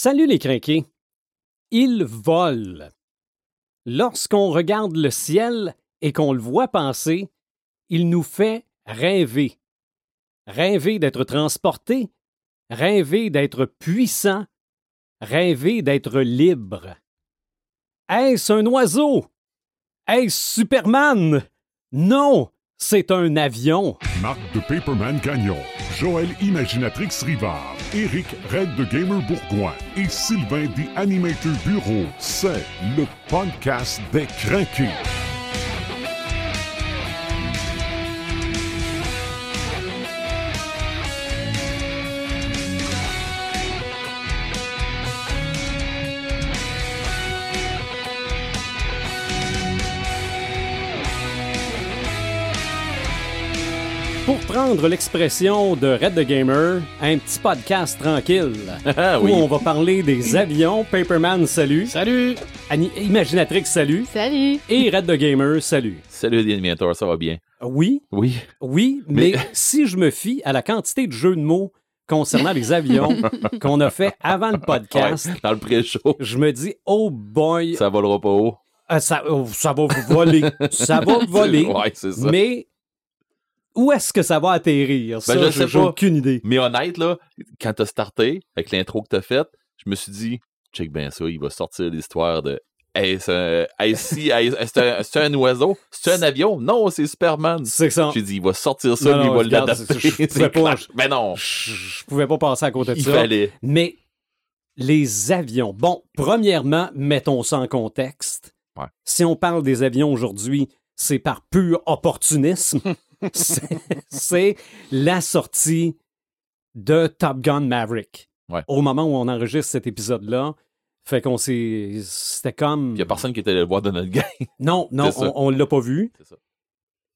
Salut les crinqués. Il vole. Lorsqu'on regarde le ciel et qu'on le voit passer, il nous fait rêver. Rêver d'être transporté, rêver d'être puissant, rêver d'être libre. Est-ce un oiseau? Est-ce Superman? Non, c'est un avion. Marc de Paperman Gagnon, Joël Imaginatrix Rivard, Eric Red de Gamer Bourgoin et Sylvain des Animator Bureau. C'est le podcast des craqués. L'expression de Red the Gamer, un petit podcast tranquille Ah où oui. on va parler des avions. Paperman, salut. Salut! Ani- Imaginatrix, salut. Salut! Et Red the Gamer, salut. Salut les animateurs, ça va bien? Oui, Oui. oui, mais, Mais- si je me fie à la quantité de jeux de mots concernant les avions qu'on a fait avant le podcast, Ouais, dans le pré-show, je me dis, oh boy, ça, volera pas haut. ça, oh, ça va voler. ça va voler. Ouais, c'est ça. Mais où est-ce que ça va atterrir? Ça, Ben, je sais pas. aucune idée. Mais honnête, là, quand t'as starté, avec l'intro que t'as faite, je me suis dit, check bien ça, il va sortir l'histoire de Hey, c'est un, hey, si, hey, c'est un, oiseau? C'est un avion? Non, c'est Superman. C'est ça. J'ai dit, il va sortir ça, Non, il va l'adapter. je- je pouvais pas. Mais non, Je, je pouvais pas passer à côté de il ça. fallait. Mais les avions. Bon, premièrement, mettons ça en contexte. Ouais. Si on parle des avions aujourd'hui, c'est par pur opportunisme. C'est- la sortie de Top Gun Maverick. Ouais. Au moment où on enregistre cet épisode-là, fait qu'on s'est. C'était comme. Il y a personne qui était allé le voir dans notre gang. Non, non, on, on l'a pas vu. C'est ça.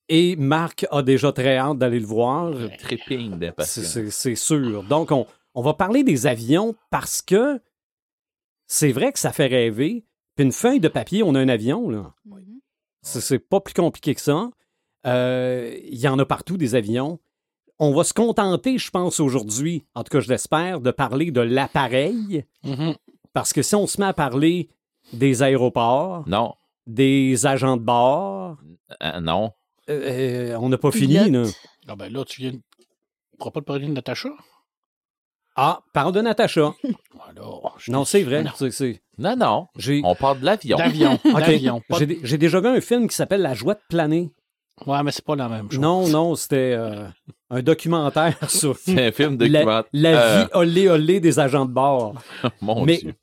Et Marc a déjà très hâte d'aller le voir. D'impatience. C'est c'est sûr. Donc, on, on va parler des avions parce que c'est vrai que ça fait rêver. Puis une feuille de papier, on a un avion, là. Mhm. C'est pas plus compliqué que ça. Euh, Il y en a partout des avions. On va se contenter, je pense, aujourd'hui, en tout cas, je l'espère, de parler de l'appareil. Mhm. Parce que si on se met à parler des aéroports, Non, des agents de bord, euh, non. euh, euh, on n'a pas fini. Là. Ah ben là, tu viens. Tu pourras pas te parler de Natacha? Ah, parle de Natacha. Alors, je Non, c'est vrai. Non. c'est- c'est- Non, non. J'ai On parle de l'avion. D'avion. J'ai j'ai déjà vu un film qui s'appelle La joie de planer. Ouais, mais c'est pas la même chose. Non, non, c'était euh, un documentaire sur C'est un film la, documentaire. la Euh, vie olé olé des agents de bord. Mon Mais Dieu.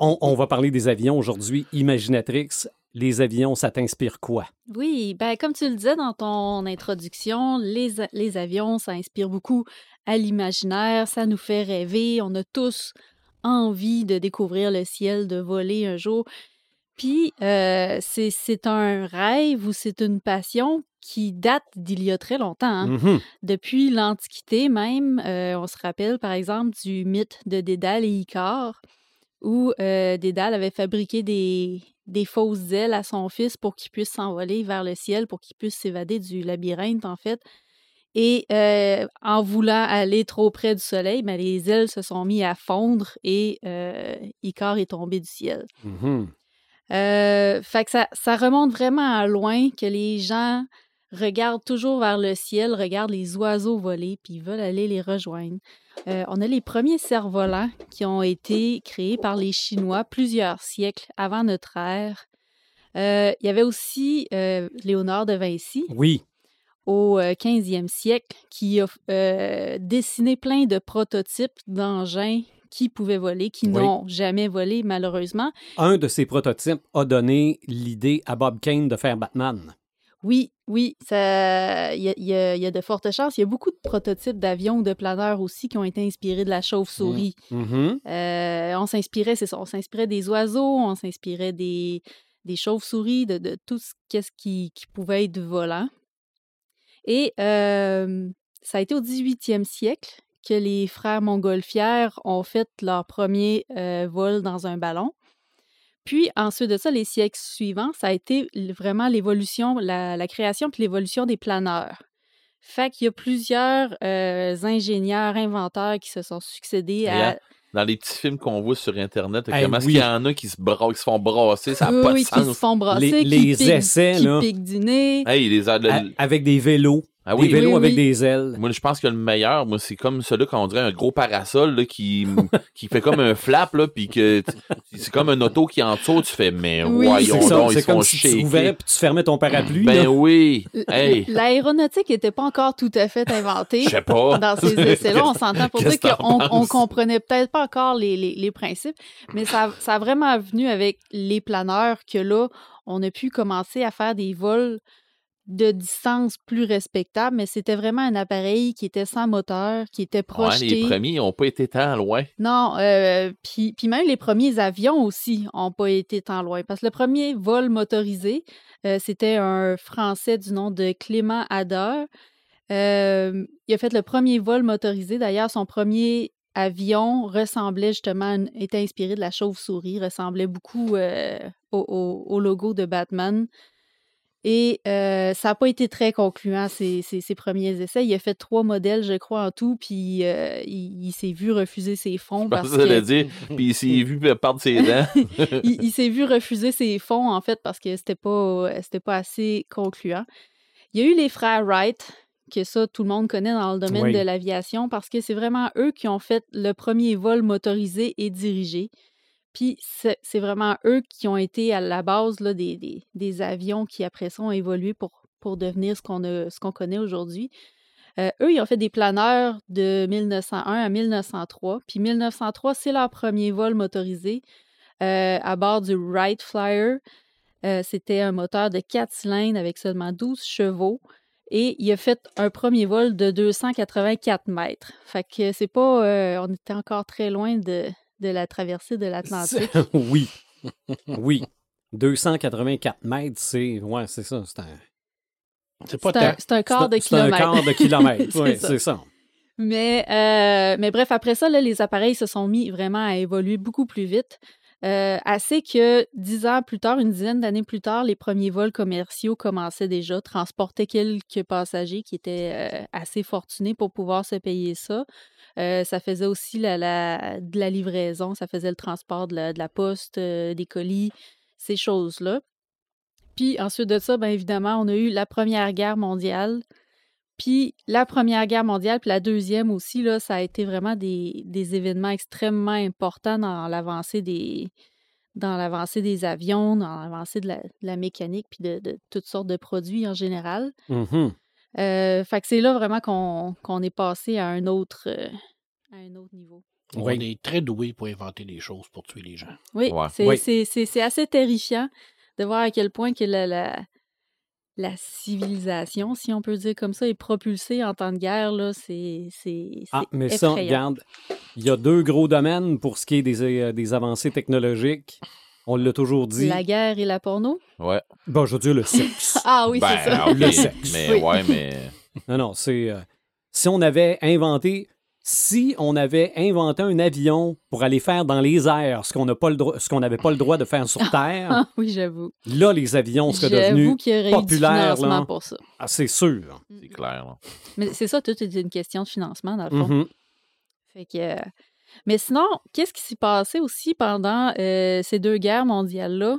on, on va parler des avions aujourd'hui. Imaginatrix, les avions, ça t'inspire quoi? Oui, ben comme tu le disais dans ton introduction, les, les avions, ça inspire beaucoup à l'imaginaire, ça nous fait rêver, on a tous envie de découvrir le ciel, de voler un jour. Puis, euh, c'est un rêve ou c'est une passion qui date d'il y a très longtemps. hein. Mhm. Depuis l'Antiquité même, euh, on se rappelle par exemple du mythe de Dédale et Icare, où euh, Dédale avait fabriqué des, des fausses ailes à son fils pour qu'il puisse s'envoler vers le ciel, pour qu'il puisse s'évader du labyrinthe en fait. Et euh, en voulant aller trop près du soleil, ben, les ailes se sont mis à fondre et Icare est tombé du ciel. Mhm. Euh, fait que ça, ça remonte vraiment à loin que les gens regardent toujours vers le ciel, regardent les oiseaux voler, puis ils veulent aller les rejoindre. Euh, on a les premiers cerfs-volants qui ont été créés par les Chinois plusieurs siècles avant notre ère. Euh, il y avait aussi euh, Léonard de Vinci Oui. au euh, 15e siècle qui a dessiné plein de prototypes d'engins qui pouvaient voler, qui Oui. n'ont jamais volé malheureusement. Un de ces prototypes a donné l'idée à Bob Kane de faire Batman. Oui, oui, il y, y y a de fortes chances. Il y a beaucoup de prototypes d'avions ou de planeurs aussi qui ont été inspirés de la chauve-souris. Mhm. Euh, on s'inspirait, c'est ça, on s'inspirait des oiseaux, on s'inspirait des, des chauves-souris, de, de tout ce qui, qui pouvait être volant. Et euh, ça a été au 18e siècle que les frères montgolfières ont fait leur premier euh, vol dans un ballon. Puis ensuite de ça, les siècles suivants, ça a été vraiment l'évolution, la, la création puis l'évolution des planeurs. Fait qu'il y a plusieurs euh, ingénieurs, inventeurs qui se sont succédés Et à... dans les petits films qu'on voit sur Internet, comment est-ce oui. qu'il y en a qui se, bra- qui se font brasser, ça n'a oui, pas oui, de qui se font brasser, Les- qui, les piquent, essais, qui là. piquent du nez. Hey, les, le- A- Avec des vélos. Ah des oui, vélos oui, avec oui. des ailes. Moi, je pense que le meilleur, moi, c'est comme celui qu'on dirait un gros parasol là, qui, qui fait comme un flap, là, puis que c'est comme un auto qui entoure. Tu fais, mais Oui. voyons C'est ça, donc, ils comme font si tu ouvrais puis tu fermais ton parapluie. Ben là. oui. Hey, L'aéronautique n'était pas encore tout à fait inventée. je sais pas. Dans ces essais-là, on s'entend pour dire qu'on on comprenait peut-être pas encore les, les- les principes, mais ça, ça a vraiment venu avec les planeurs que là, on a pu commencer à faire des vols de distance plus respectables, mais c'était vraiment un appareil qui était sans moteur, qui était Ouais, projeté. les premiers n'ont pas été tant loin. Non, euh, puis puis même les premiers avions aussi n'ont pas été tant loin. Parce que le premier vol motorisé, euh, c'était un Français du nom de Clément Ader. Euh, il a fait le premier vol motorisé. D'ailleurs, son premier avion ressemblait justement, était inspiré de la chauve-souris, ressemblait beaucoup au, au- au logo de Batman. Et euh, ça n'a pas été très concluant, ces- ces premiers essais. Il a fait trois modèles, je crois, en tout, puis euh, il, il s'est vu refuser ses fonds Je parce que dire. Puis il s'est vu perdre ses dents. il, il s'est vu refuser ses fonds, en fait, parce que c'était pas, pas assez concluant. Il y a eu les frères Wright, que ça, tout le monde connaît dans le domaine Oui. de l'aviation, parce que c'est vraiment eux qui ont fait le premier vol motorisé et dirigé. Puis c'est vraiment eux qui ont été à la base là, des, des- avions qui, après ça, ont évolué pour, pour devenir ce qu'on connaît aujourd'hui. Euh, eux, ils ont fait des planeurs de 1901 à 1903. Puis 1903, c'est leur premier vol motorisé euh, à bord du Wright Flyer. Euh, C'était un moteur de 4 cylindres avec seulement 12 chevaux. Et il a fait un premier vol de 284 mètres. Fait que c'est pas. on était encore très loin de, de la traversée de l'Atlantique. oui. Oui. 284 mètres, c'est. Ouais, c'est ça. C'est un, C'est pas C'est un, tant. c'est un quart de c'est un kilomètre. quart de kilomètre. C'est oui, ça. c'est ça. Mais, euh, mais bref, après ça, là, les appareils se sont mis vraiment à évoluer beaucoup plus vite. Euh, assez que dix ans plus tard, une dizaine d'années plus tard, les premiers vols commerciaux commençaient déjà, transportaient quelques passagers qui étaient euh, assez fortunés pour pouvoir se payer ça. Euh, ça faisait aussi de la livraison, ça faisait le transport de la, de la poste, des colis, ces choses-là. Puis ensuite de ça, bien évidemment, on a eu la Première Guerre mondiale. Puis la Première Guerre mondiale, puis la Deuxième aussi, là, ça a été vraiment des, des événements extrêmement importants dans l'avancée des dans l'avancée des avions, dans l'avancée de la, de la mécanique, puis de, de toutes sortes de produits en général. Mhm. Euh, fait que c'est là vraiment qu'on qu'on est passé à un autre euh, à un autre niveau. On est très doué pour inventer des choses pour tuer les gens. Oui, Ouais. c'est Oui. c'est- c'est- c'est assez terrifiant de voir à quel point que la, la, la civilisation, si on peut dire comme ça, est propulsée en temps de guerre. là, C'est c'est- Ah, mais ça, regarde, il y a deux gros domaines pour ce qui est des, euh, des avancées technologiques. On l'a toujours dit. La guerre et la porno? Ouais. Bon, je veux dire le sexe. Ah oui, ben, c'est ça. ok. Le sexe. Mais Oui. ouais, mais. non, non, c'est. euh, si on avait inventé. Si on avait inventé un avion pour aller faire dans les airs ce qu'on n'a pas le droit, ce qu'on n'avait pas le droit de faire sur Terre, Ah oui, j'avoue. là les avions seraient devenus y du populaires, financement là. pour ça. ah, c'est sûr. C'est clair, là. Mais c'est ça, tout est une question de financement, dans le fond. Mhm. Fait que, euh, Mais sinon, qu'est-ce qui s'est passé aussi pendant euh, ces deux guerres mondiales-là,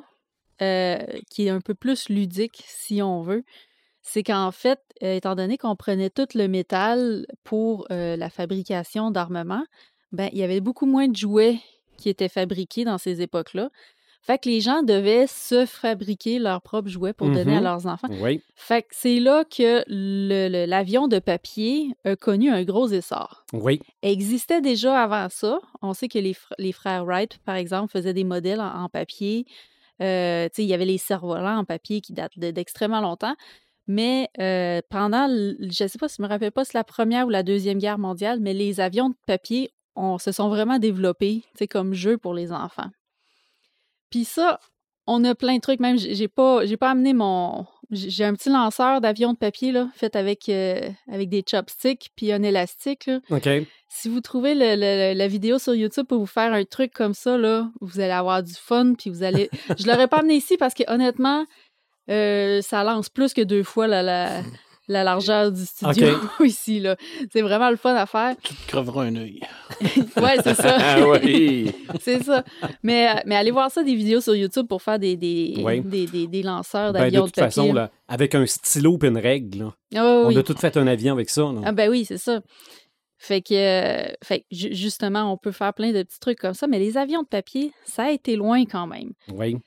euh, qui est un peu plus ludique, si on veut? C'est qu'en fait, euh, étant donné qu'on prenait tout le métal pour euh, la fabrication d'armements, ben, il y avait beaucoup moins de jouets qui étaient fabriqués dans ces époques-là. Fait que les gens devaient se fabriquer leurs propres jouets pour donner à Mhm. leurs enfants. Oui. Fait que c'est là que l'avion de papier a connu un gros essor. Oui. Existait déjà avant ça. On sait que les, fr- les frères Wright, par exemple, faisaient des modèles en, en papier. Euh, il y avait les cerfs-volants en papier qui datent de- d'extrêmement longtemps. Mais euh, pendant, je ne sais pas, si je me rappelle pas si c'est la première ou la deuxième guerre mondiale, mais les avions de papier on, se sont vraiment développés, comme jeu pour les enfants. Puis ça, on a plein de trucs. Même, j'ai pas, j'ai pas amené mon. J'ai j'ai un petit lanceur d'avion de papier, là, fait avec, euh, avec des chopsticks puis un élastique, là. OK. Si vous trouvez le- le- la vidéo sur YouTube pour vous faire un truc comme ça, là, vous allez avoir du fun, puis vous allez... Je l'aurais pas amené ici parce que, honnêtement, euh, ça lance plus que deux fois la, la, la largeur du studio ici. là. C'est vraiment le fun à faire. Tu te creveras un œil. ouais, c'est ça. Ah oui. c'est ça. Mais, euh, mais allez voir ça, des vidéos sur YouTube pour faire des, des, Oui. des, des- des lanceurs Ben, de d'avions de, toute papier. façon, là, avec un stylo et une règle, là, Ah oui, on a tout fait un avion avec ça. là. Ah ben oui, c'est ça. Fait que, euh, fait que ju- justement, on peut faire plein de petits trucs comme ça, mais les avions de papier, ça a été loin quand même. Oui.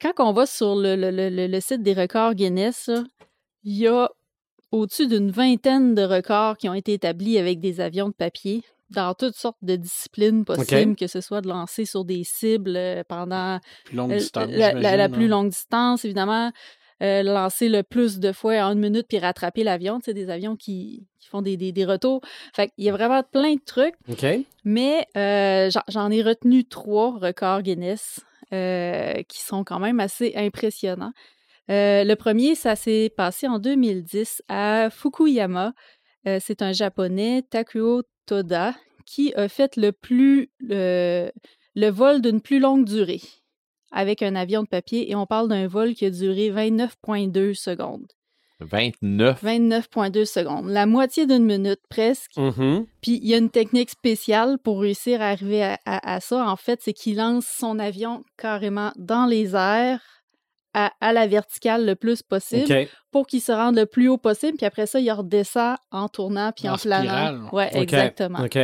Quand on va sur le, le- le- le- site des records Guinness, il y a au-dessus d'une vingtaine de records qui ont été établis avec des avions de papier dans toutes sortes de disciplines possibles, que ce soit de lancer sur des cibles euh, pendant Plus longue euh, distance. la, la- la j'imagine, plus là. longue distance, évidemment. euh, lancer le plus de fois en une minute puis rattraper l'avion. Tu sais, des avions qui, qui font des, des, des retours. Fait qu'il y a vraiment plein de trucs. Mais euh, j'en ai retenu trois records Guinness euh, qui sont quand même assez impressionnants. Euh, le premier, ça s'est passé en 2010 à Fukuyama. Euh, C'est un japonais, Takuo Toda, qui a fait le plus le, le vol d'une plus longue durée avec un avion de papier et on parle d'un vol qui a duré 29,2 secondes. 29. 29,2 secondes, la moitié d'une minute presque. Mhm. Puis il y a une technique spéciale pour réussir à arriver à, à- à ça. En fait, c'est qu'il lance son avion carrément dans les airs à, à la verticale le plus possible pour qu'il se rende le plus haut possible. Puis après ça, il redescend en tournant puis en, En planant. spirale. Ouais, exactement. OK.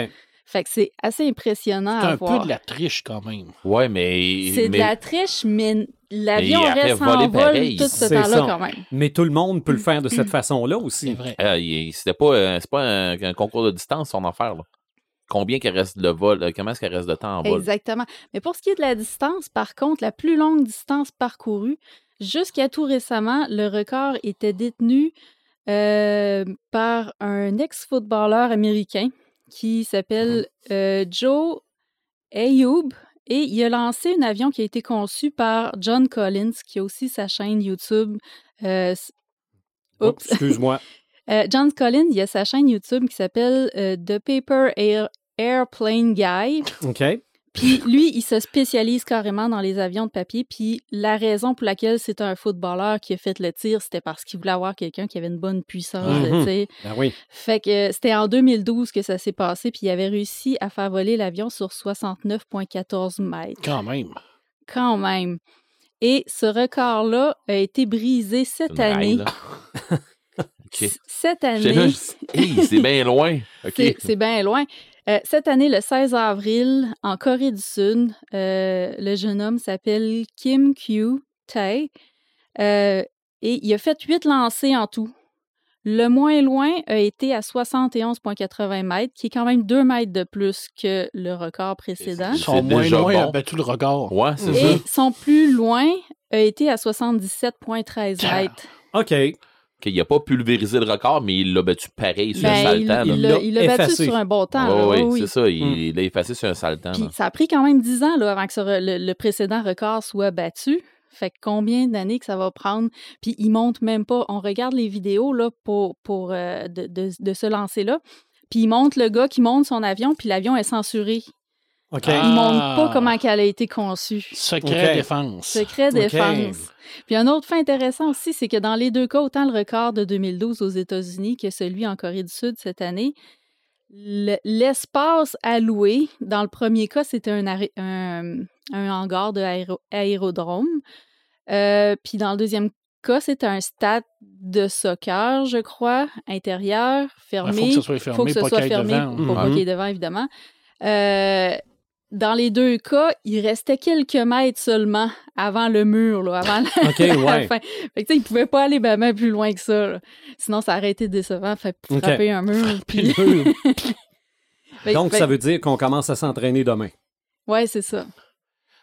Fait que c'est assez impressionnant C'est à un voir. peu de la triche quand même. Ouais, mais. C'est de mais- la triche, mais l'avion Mais il reste en vol pareil. tout ce C'est temps-là ça. quand même. Mais tout le monde peut le faire de cette façon-là C'est aussi. vrai. Ah, il- C'était pas, euh, c'est pas un, un concours de distance, son affaire. Là. Combien qu'il reste de vol? euh, Comment est-ce qu'il reste de temps en vol? Exactement. Mais pour ce qui est de la distance, par contre, la plus longue distance parcourue, jusqu'à tout récemment, le record était détenu euh, par un ex-footballeur américain qui s'appelle euh, Joe Ayoub. Et il a lancé un avion qui a été conçu par John Collins, qui a aussi sa chaîne YouTube. euh, s- Oups, excuse-moi. Euh, John Collins, il a sa chaîne YouTube qui s'appelle The Paper Air- Airplane Guy. OK. Puis lui, il se spécialise carrément dans les avions de papier. Puis la raison pour laquelle c'est un footballeur qui a fait le tir, c'était parce qu'il voulait avoir quelqu'un qui avait une bonne puissance de Mhm. tir. Ben oui. Fait que euh, c'était en 2012 que ça s'est passé. Puis il avait réussi à faire voler l'avion sur 69,14 mètres. Quand même. Quand même. Et ce record-là a été brisé cette année. Cette année. c'est bien loin. C'est bien loin. Euh, cette année, le 16 avril, en Corée du Sud, euh, le jeune homme s'appelle Kim Kyu Tae euh, et il a fait huit lancers en tout. Le moins loin a été à 71,80 mètres, qui est quand même 2 mètres de plus que le record précédent. Ils sont C'est moins déjà loin, bon. a battu le regard. Ouais, c'est Et ça. son plus loin a été à 77,13 Tiens. mètres. OK. Qu'il n'a pas pulvérisé le record, mais il l'a battu pareil sur un Ben, sale il temps. là. il l'a battu effacé. sur un bon temps. Oui, oui. c'est ça. Il il l'a effacé sur un sale temps. Puis ça a pris quand même 10 ans là, avant que re- le, le précédent record soit battu. Fait que combien d'années que ça va prendre? Puis il monte même pas. On regarde les vidéos là, pour, pour euh, de, de, de se lancer là. Puis il monte le gars qui monte son avion, puis l'avion est censuré. OK. Ah. Il montre pas comment qu'elle a été conçue. Secret défense. Secret défense. Puis un autre fait intéressant aussi, c'est que dans les deux cas, autant le record de 2012 aux États-Unis que celui en Corée du Sud cette année, le- l'espace alloué, dans le premier cas, c'était un, arrêt- un, un hangar de aéro- aérodrome. Euh, puis dans le deuxième cas, c'était un stade de soccer, je crois, intérieur, Il fermé. faut que ce soit faut fermé, que ce pas soit pour pas qu'il y ait de vent, évidemment. Euh, dans les deux cas, il restait quelques mètres seulement avant le mur, là, avant la, OK, la ouais. fin. Fait que, il pouvait pas aller ben, ben plus loin que ça. là. Sinon, ça aurait été décevant. Fait frapper un mur. Puis Fait- Donc, fait- ça veut dire qu'on commence à s'entraîner demain. Ouais, c'est ça.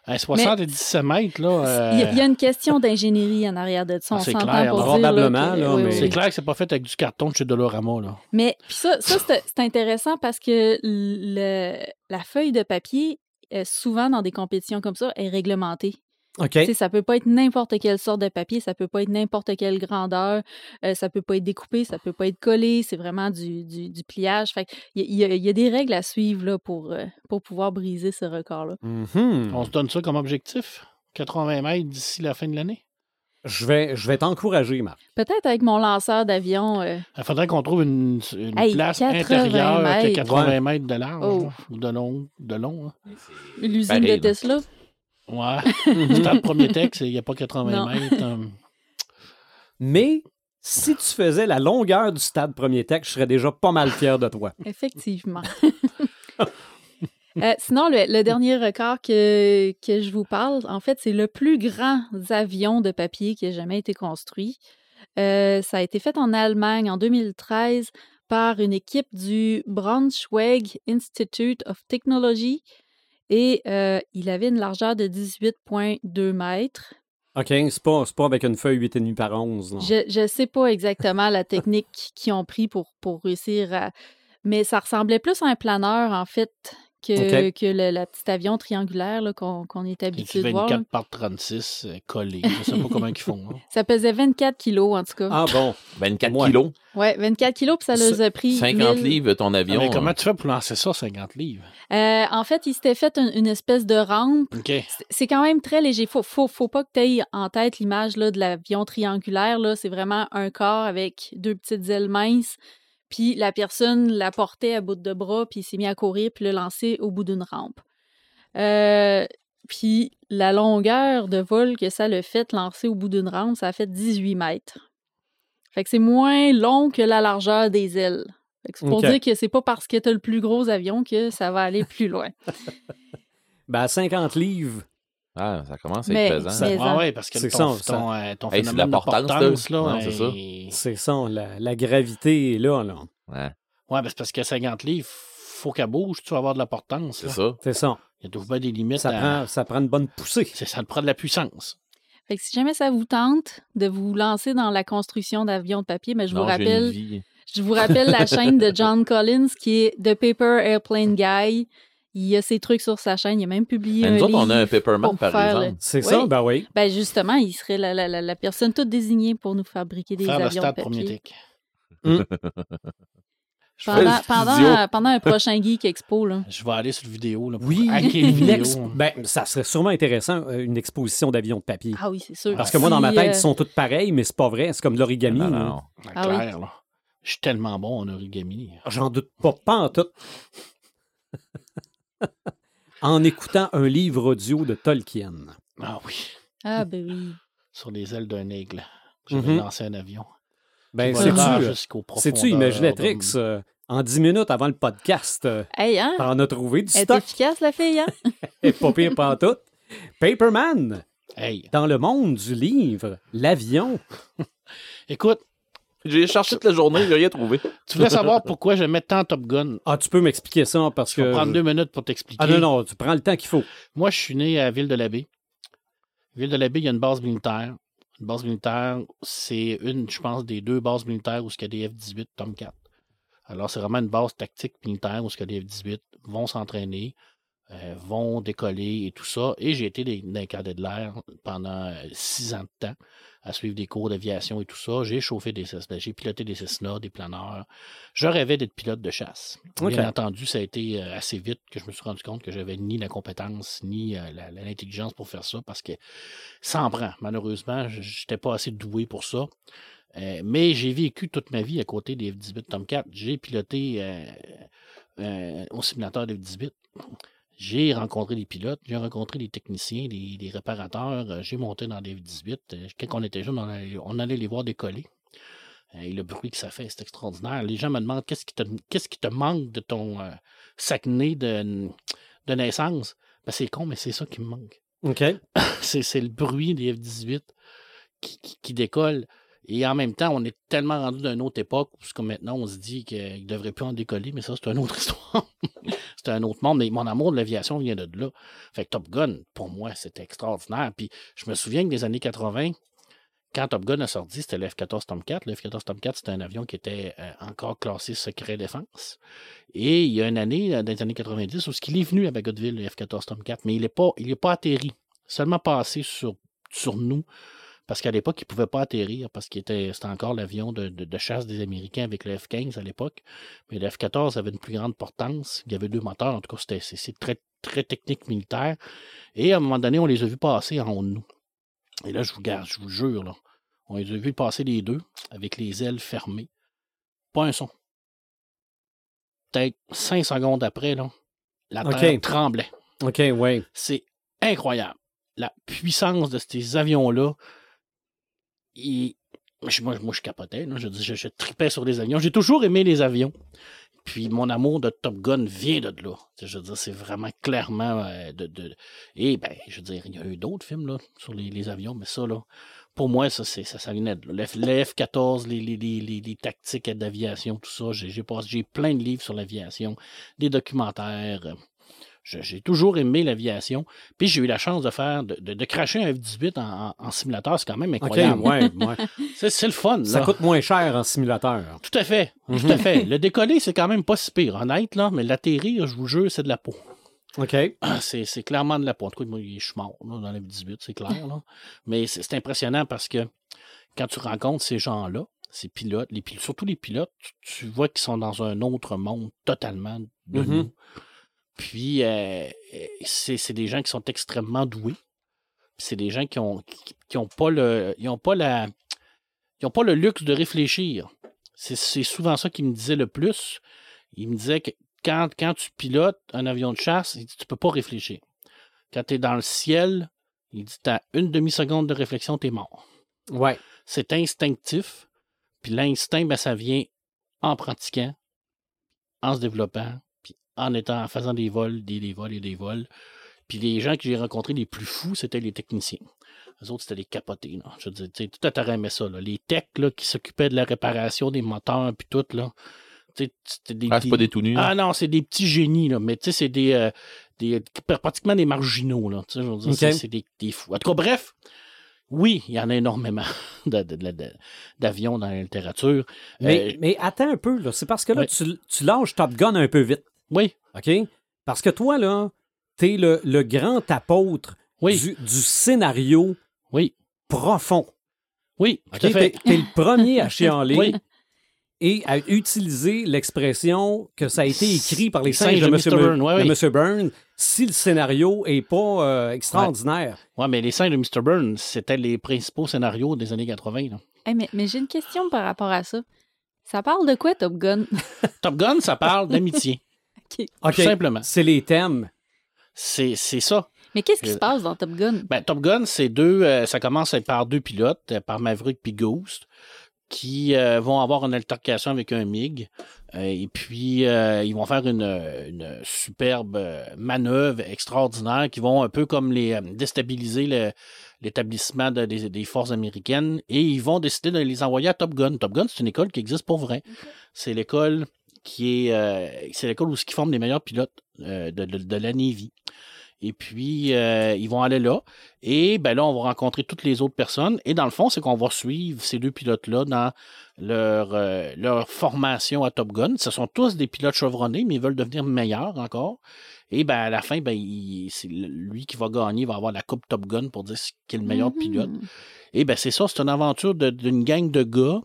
À 77 mètres, là. Il y, a- euh, il y a une question d'ingénierie en arrière de ça. Ah, c'est clair, pour dire, probablement, que- là, oui, mais- oui, C'est clair que c'est pas fait avec du carton de chez Dolorama, là. Mais puis ça, ça c'est c'est intéressant parce que le, la feuille de papier, souvent dans des compétitions comme ça, est réglementée. OK. Tu sais, Ça peut pas être n'importe quelle sorte de papier, ça peut pas être n'importe quelle grandeur, euh, ça peut pas être découpé, ça peut pas être collé, c'est vraiment du, du, du pliage. Fait il y, a- il y a des règles à suivre là, pour, euh, pour pouvoir briser ce record-là. Mhm. On se donne ça comme objectif? 80 mètres d'ici la fin de l'année? Je vais, je vais t'encourager, Marc. Peut-être avec mon lanceur d'avion. euh, Il faudrait qu'on trouve une, une Hey, place 80 intérieure qui a mètres. 80 Ouais. mètres de large Oh. ou de long. De long hein. l'usine de là. Tesla. Ouais. Stade premier texte, il n'y a pas 80 Non. mètres. euh, Mais si tu faisais la longueur du stade premier texte, je serais déjà pas mal fier de toi. Effectivement. Euh, sinon, le, le dernier record que, que je vous parle, en fait, c'est le plus grand avion de papier qui ait jamais été construit. Euh, ça a été fait en Allemagne en 2013 par une équipe du Braunschweig Institute of Technology et euh, il avait une largeur de 18,2 mètres. OK, c'est pas, pas avec une feuille 8,5 par 11. non? Je ne sais pas exactement la technique qu'ils ont pris pour, pour réussir à. Mais ça ressemblait plus à un planeur, en fait, que, que le, la petite avion triangulaire là, qu'on qu'on est habitué de voir. là. 24 par 36 euh, collé. Je sais pas comment ils font. hein. Ça pesait 24 kilos, en tout cas. Ah bon, 24 Ouais. kilos, Ouais, 24 kilos, puis ça leur a pris. 50 1000. livres ton Ah, avion. mais comment tu fais pour lancer ça, 50 livres? Euh, en fait, il s'était fait une, une espèce de rampe. C'est- quand même très léger. Faut, faut, faut pas que tu aies en tête l'image là, de l'avion triangulaire. là. C'est vraiment un corps avec deux petites ailes minces. Puis la personne la portait à bout de bras, puis il s'est mis à courir, puis le lancer au bout d'une rampe. Euh, puis la longueur de vol que ça le fait lancer au bout d'une rampe, ça a fait 18 mètres. Fait que c'est moins long que la largeur des ailes. Fait que c'est pour dire que c'est pas parce que tu as le plus gros avion que ça va aller plus loin. ben à 50 livres, Ah, ça commence à Mais- être pesant. mais- Ah ouais, parce que C'est ton, ça, ton, euh, ton Hey, c'est phénomène de la portance, là. là, Non, c'est ça. ça, la, la gravité est là, là. Ouais, Ouais, ben, c'est parce que 50 livres, faut qu'elle bouge, tu vas avoir de la portance. c'est là. ça. C'est ça. Il y a toujours bien des limites. Ça à- prend, ça prend une bonne poussée. c'est- Ça te prend de la puissance. Fait que si jamais ça vous tente de vous lancer dans la construction d'avions de papier, mais je vous Non, j'ai une rappelle, vie. je vous rappelle la chaîne de John Collins qui est The Paper Airplane Guy. Il y a ses trucs sur sa chaîne. Il a même publié Mais un nous autres, livre. on a un Pepperman, pour par le- exemple. C'est Oui. ça, ben oui. Ben justement, il serait la, la- la- la personne toute désignée pour nous fabriquer des Faire avions de stade papier. fais Pendant, pendant, pendant un prochain Geek Expo, là. Je vais aller sur le vidéo. Là, pour Oui, hacker une ben, ça serait sûrement intéressant, euh, une exposition d'avions de papier. Ah oui, c'est sûr. Parce que moi, dans ma tête, euh, ils sont tous pareils, mais c'est pas vrai. C'est comme de l'origami. Non, là. non, non. Ah, Ah oui. clair, là. Je suis tellement bon en origami. J'en doute pas, pas en tout. en écoutant un livre audio de Tolkien. Ah oui. Ah ben oui. Sur les ailes d'un aigle. J'avais Mhm. lancé un avion. Ben, sais-tu, euh, Imaginatrix, euh, en 10 minutes avant le podcast, euh, Hey, hein? t'en as trouvé du Elle est stock. efficace, la fille, hein? Et pas pire pas tout. Paperman, Hey, dans le monde du livre, l'avion. écoute, J'ai cherché toute la journée, j'ai rien trouvé. tu voulais savoir pourquoi j'aimais tant Top Gun? Ah, tu peux m'expliquer ça parce Je vais que. prendre deux minutes pour t'expliquer. Ah non, non, tu prends le temps qu'il faut. Moi, je suis né à Ville-de-la-Baie. Ville-de-la-Baie, il y a une base militaire. Une base militaire, c'est une, je pense, des deux bases militaires où il y a des F-18 Tomcat. Alors, c'est vraiment une base tactique militaire où il y a des F-18 vont s'entraîner, euh, vont décoller et tout ça. Et j'ai été dans les cadets de l'air pendant euh, six ans de temps à suivre des cours d'aviation et tout ça. J'ai chauffé des Cessna, j'ai piloté des Cessna, des planeurs. Je rêvais d'être pilote de chasse. Bien entendu, ça a été euh, assez vite que je me suis rendu compte que j'avais ni la compétence ni l'intelligence pour faire ça parce que ça en prend. Malheureusement, je n'étais pas assez doué pour ça. Euh, mais j'ai vécu toute ma vie à côté des F-18 Tomcat. J'ai piloté euh, euh, au simulateur des F-18. J'ai rencontré des pilotes, j'ai rencontré des techniciens, des, des réparateurs. euh, J'ai monté dans des F-18. Euh, Quand on était jeune, on allait, on allait les voir décoller. Euh, Et le bruit que ça fait, c'est extraordinaire. Les gens me demandent qu'est-ce qui te, qu'est-ce qui te manque de ton euh, sac-né de, de naissance? Ben, c'est con, mais c'est ça qui me manque OK. c'est le bruit des F-18 qui, qui, qui décolle. Et en même temps, on est tellement rendu d'une autre époque, parce que maintenant, on se dit qu'il ne devrait plus en décoller, mais ça, c'est une autre histoire. c'est un autre monde. Mais mon amour de l'aviation vient de là. Fait que Top Gun, pour moi, c'était extraordinaire. Puis je me souviens que des années 80, quand Top Gun a sorti, c'était le F-14 Tomcat. Le F-14 Tomcat, c'était un avion qui était euh, encore classé secret défense. Et il y a une année, euh, dans les années 90, où il est venu à Bagotville, le F-14 Tomcat, mais il n'est pas, il pas atterri. Seulement passé sur, sur nous. Parce qu'à l'époque, il ne pouvait pas atterrir parce que c'était encore l'avion de, de- de chasse des Américains avec le F-15 à l'époque. Mais le F-14 avait une plus grande portance. Il y avait deux moteurs. En tout cas, c'était c'est- très, très technique militaire. Et à un moment donné, on les a vus passer en haut de nous. Et là, je vous garde, je vous jure, là, on les a vu passer les deux avec les ailes fermées. Pas un son. Peut-être cinq secondes après, là, la terre tremblait. OK, ouais. C'est incroyable. La puissance de ces avions-là. Moi, je capotais. Je, tripais sur les avions. J'ai toujours aimé les avions. Puis mon amour de Top Gun vient de là. Je veux dire, c'est vraiment clairement euh, de, de- Et ben, je veux dire, il y a eu d'autres films sur les, avions, mais ça, là, pour moi, ça, c'est, ça, venait de là. Le F- le F-14, les, tactiques d'aviation, tout ça. J'ai, plein de livres sur l'aviation, des documentaires. J'ai toujours aimé l'aviation. Puis j'ai eu la chance de faire, de, de, de cracher un F-18 en, simulateur. C'est quand même incroyable. ouais, ouais. C'est, le fun. Ça coûte moins cher en simulateur. Tout à fait. Tout à fait. Le décoller, c'est quand même pas si pire, honnête, là, mais l'atterrir, je vous jure, c'est de la peau. OK. C'est, clairement de la peau. En tout cas, moi, je suis mort là, dans la 18, c'est clair. Là. Mais c'est, impressionnant parce que quand tu rencontres ces gens-là, ces pilotes, les pilotes, surtout les pilotes, tu, tu vois qu'ils sont dans un autre monde totalement de Mhm. nous. Puis, euh, c'est, c'est des gens qui sont extrêmement doués. C'est des gens qui ont, qui, qui ont pas le. Ils ont pas la. Ils ont pas le luxe de réfléchir. C'est, c'est souvent ça qui me disait le plus. Il me disait que quand, quand tu pilotes un avion de chasse, il dit, tu peux pas réfléchir. Quand tu es dans le ciel, il dit tu as une demi-seconde de réflexion, tu es mort. Ouais. C'est instinctif. Puis l'instinct, ben, ça vient en pratiquant, en se développant, en étant en faisant des vols, des, des vols et des vols. Puis les gens que j'ai rencontrés les plus fous, c'était les techniciens. Les autres, c'était les capotés. Là. Je veux dire, tu sais, tout à aimé ça. Là. Les techs là, qui s'occupaient de la réparation des moteurs, puis tout, là. Des, Ah, c'est pas des tout nus. ah non, c'est des petits génies, là. Mais tu sais, c'est des, euh, des. pratiquement des marginaux, là. Je veux dire, Ok. c'est- des, des fous. En tout cas, bref, oui, il y en a énormément d'avions dans la littérature. Mais, Euh, mais attends un peu, là. C'est parce que là, Ouais. tu, tu lâches Top Gun un peu vite. Oui, OK? Parce que toi, là, t'es le, le grand apôtre oui, du, du scénario oui, profond. oui, OK? tout à fait. T'es, t'es le premier à chialer Oui. et à utiliser l'expression que ça a été écrit par les Singes singes de, Mr. Bur- Byrne, ouais, de oui. Byrne si le scénario est pas euh, extraordinaire. Ouais, mais les scènes de Mr. Burns, c'était les principaux scénarios des années 80. là. Hey, mais mais j'ai une question par rapport à ça. Ça parle de quoi, Top Gun? Top Gun, ça parle d'amitié. OK. Tout simplement. C'est les thèmes. C'est c'est ça. Mais qu'est-ce qui Euh, se passe dans Top Gun? Ben, Top Gun, c'est deux. euh, ça commence par deux pilotes, euh, par Maverick puis Ghost, qui euh, vont avoir une altercation avec un MiG. euh, et puis, euh, ils vont faire une, une superbe manœuvre extraordinaire qui vont un peu comme les euh, déstabiliser le- l'établissement de- des, des forces américaines. Et ils vont décider de les envoyer à Top Gun. Top Gun, c'est une école qui existe pour vrai. C'est l'école qui est. euh, c'est l'école où ils forment les meilleurs pilotes euh, de, de- de la Navy. Et puis, euh, ils vont aller là. Et ben là, on va rencontrer toutes les autres personnes. Et dans le fond, c'est qu'on va suivre ces deux pilotes-là dans leur, euh, leur formation à Top Gun. Ce sont tous des pilotes chevronnés, mais ils veulent devenir meilleurs encore. Et ben à la fin, ben, c'est lui qui va gagner, il va avoir la Coupe Top Gun pour dire qui est le meilleur Mhm. pilote. Et ben c'est ça, c'est une aventure d'une gang de gars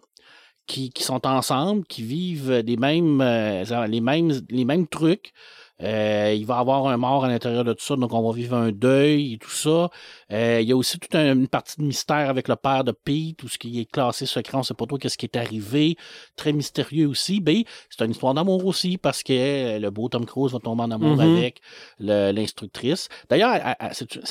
qui, sont ensemble, qui vivent des mêmes, euh, les, mêmes, les mêmes trucs. Euh, il va y avoir un mort à l'intérieur de tout ça, donc on va vivre un deuil et tout ça. Euh, il y a aussi toute un- une partie de mystère avec le père de Pete, tout ce qui est classé secret, on sait pas trop qu'est-ce qui est arrivé. Très mystérieux aussi. Ben, c'est une histoire d'amour aussi, parce que euh, le beau Tom Cruise va tomber en amour Mhm. avec l'instructrice. D'ailleurs,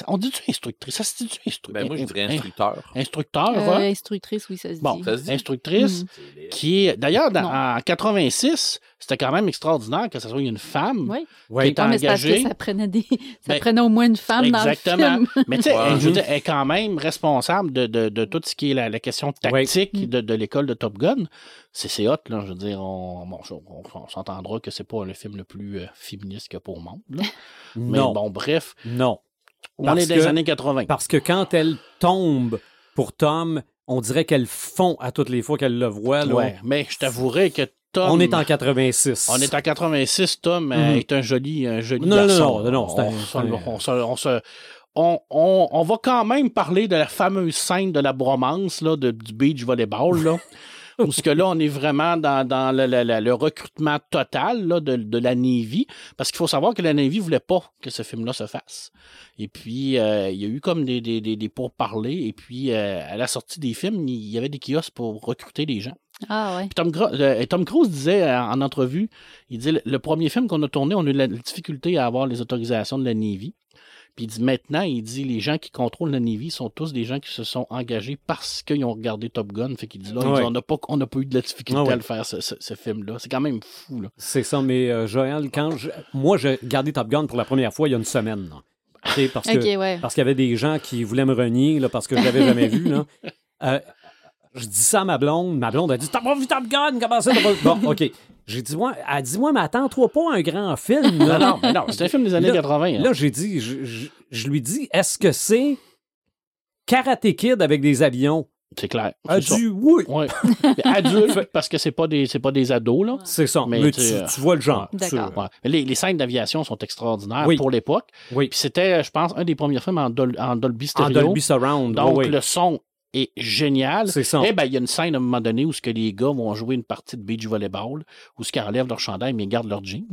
on dit-tu instructrice? Ça se dit-tu instructrice? Ben, moi, je dirais instructeur. Instructeur, Euh, va. instructrice, oui, ça se Bon, dit. Ça se dit? instructrice, Mhm. qui est. D'ailleurs, en 86, c'était quand même extraordinaire que ce soit une femme Oui. Oui. qui est Ouais, mais c'est parce engagée. que ça prenait des. Ça Ben, prenait au moins une femme dans le Exactement. film. Mais tu sais. Elle, je veux dire, elle est quand même responsable de, de, de tout ce qui est la, la question tactique Oui. de, de l'école de Top Gun. C'est c'est hot, là. Je veux dire, on, bon, je- on, on s'entendra que c'est pas le film le plus euh, féministe qu'il y a pour le monde. là. Mais Non. bon, bref, Non. on Parce est des que- années 80. Parce que quand elle tombe pour Tom, on dirait qu'elle fond à toutes les fois qu'elle le voit. là. Ouais, mais je t'avouerai que Tom. On est en 86. On est en 86, Tom Mhm. est un joli, un joli Non, non, garçon. non, non, c'est un- on, c'est un- on se- on se- on- on- on va quand même parler de la fameuse scène de la bromance là, de- du beach volleyball. Là. Où ce que là, on est vraiment dans, dans le, le- le- le recrutement total là, de, de la Navy. Parce qu'il faut savoir que la Navy voulait pas que ce film-là se fasse. Et puis, euh, il y a eu comme des, des, des, des pourparlers. Et puis, euh, à la sortie des films, il y avait des kiosques pour recruter des gens. Ah ouais. Tom, euh, Tom Cruise disait en entrevue, il dit le, le premier film qu'on a tourné, on a eu la difficulté à avoir les autorisations de la Navy. Puis il dit maintenant, il dit les gens qui contrôlent la Navy sont tous des gens qui se sont engagés parce qu'ils ont regardé Top Gun. Fait qu'il dit là, dit, on n'a pas, on n'a pas eu de la difficulté Ah ouais. à le faire ce, ce- ce film-là. C'est quand même fou là. C'est ça, mais euh, Joël, quand je... moi, j'ai regardé Top Gun pour la première fois il y a une semaine. là. Parce que Ok, ouais. parce qu'il y avait des gens qui voulaient me renier là, parce que je l'avais jamais vu. Là. Euh, je dis ça à ma blonde. Ma blonde a dit T'as pas vu Top Gun? Comment ça t'as pas- Bon, OK. J'ai dit moi, Elle dit Moi, mais attends-toi pas un grand film. là. Non, non, c'est un film des années Là- 80. hein. Là, j'ai dit je, je- je lui dis Est-ce que c'est Karate Kid avec des avions? C'est clair. Dit Oui. Ouais. Adulte, parce que c'est pas des c'est pas des ados là. C'est ça. Mais Mais, tu vois le genre. D'accord. Ouais. Les, les scènes d'aviation sont extraordinaires Oui. pour l'époque. Oui. Puis c'était, je pense, un des premiers films en, Dol- en Dolby En Stereo. Dolby Surround. Donc, oui. le son est génial. C'est ça. Eh ben, il y a une scène à un moment donné où ce que les gars vont jouer une partie de beach volleyball, où ce qu'ils enlèvent leur chandail, mais ils gardent leurs jeans.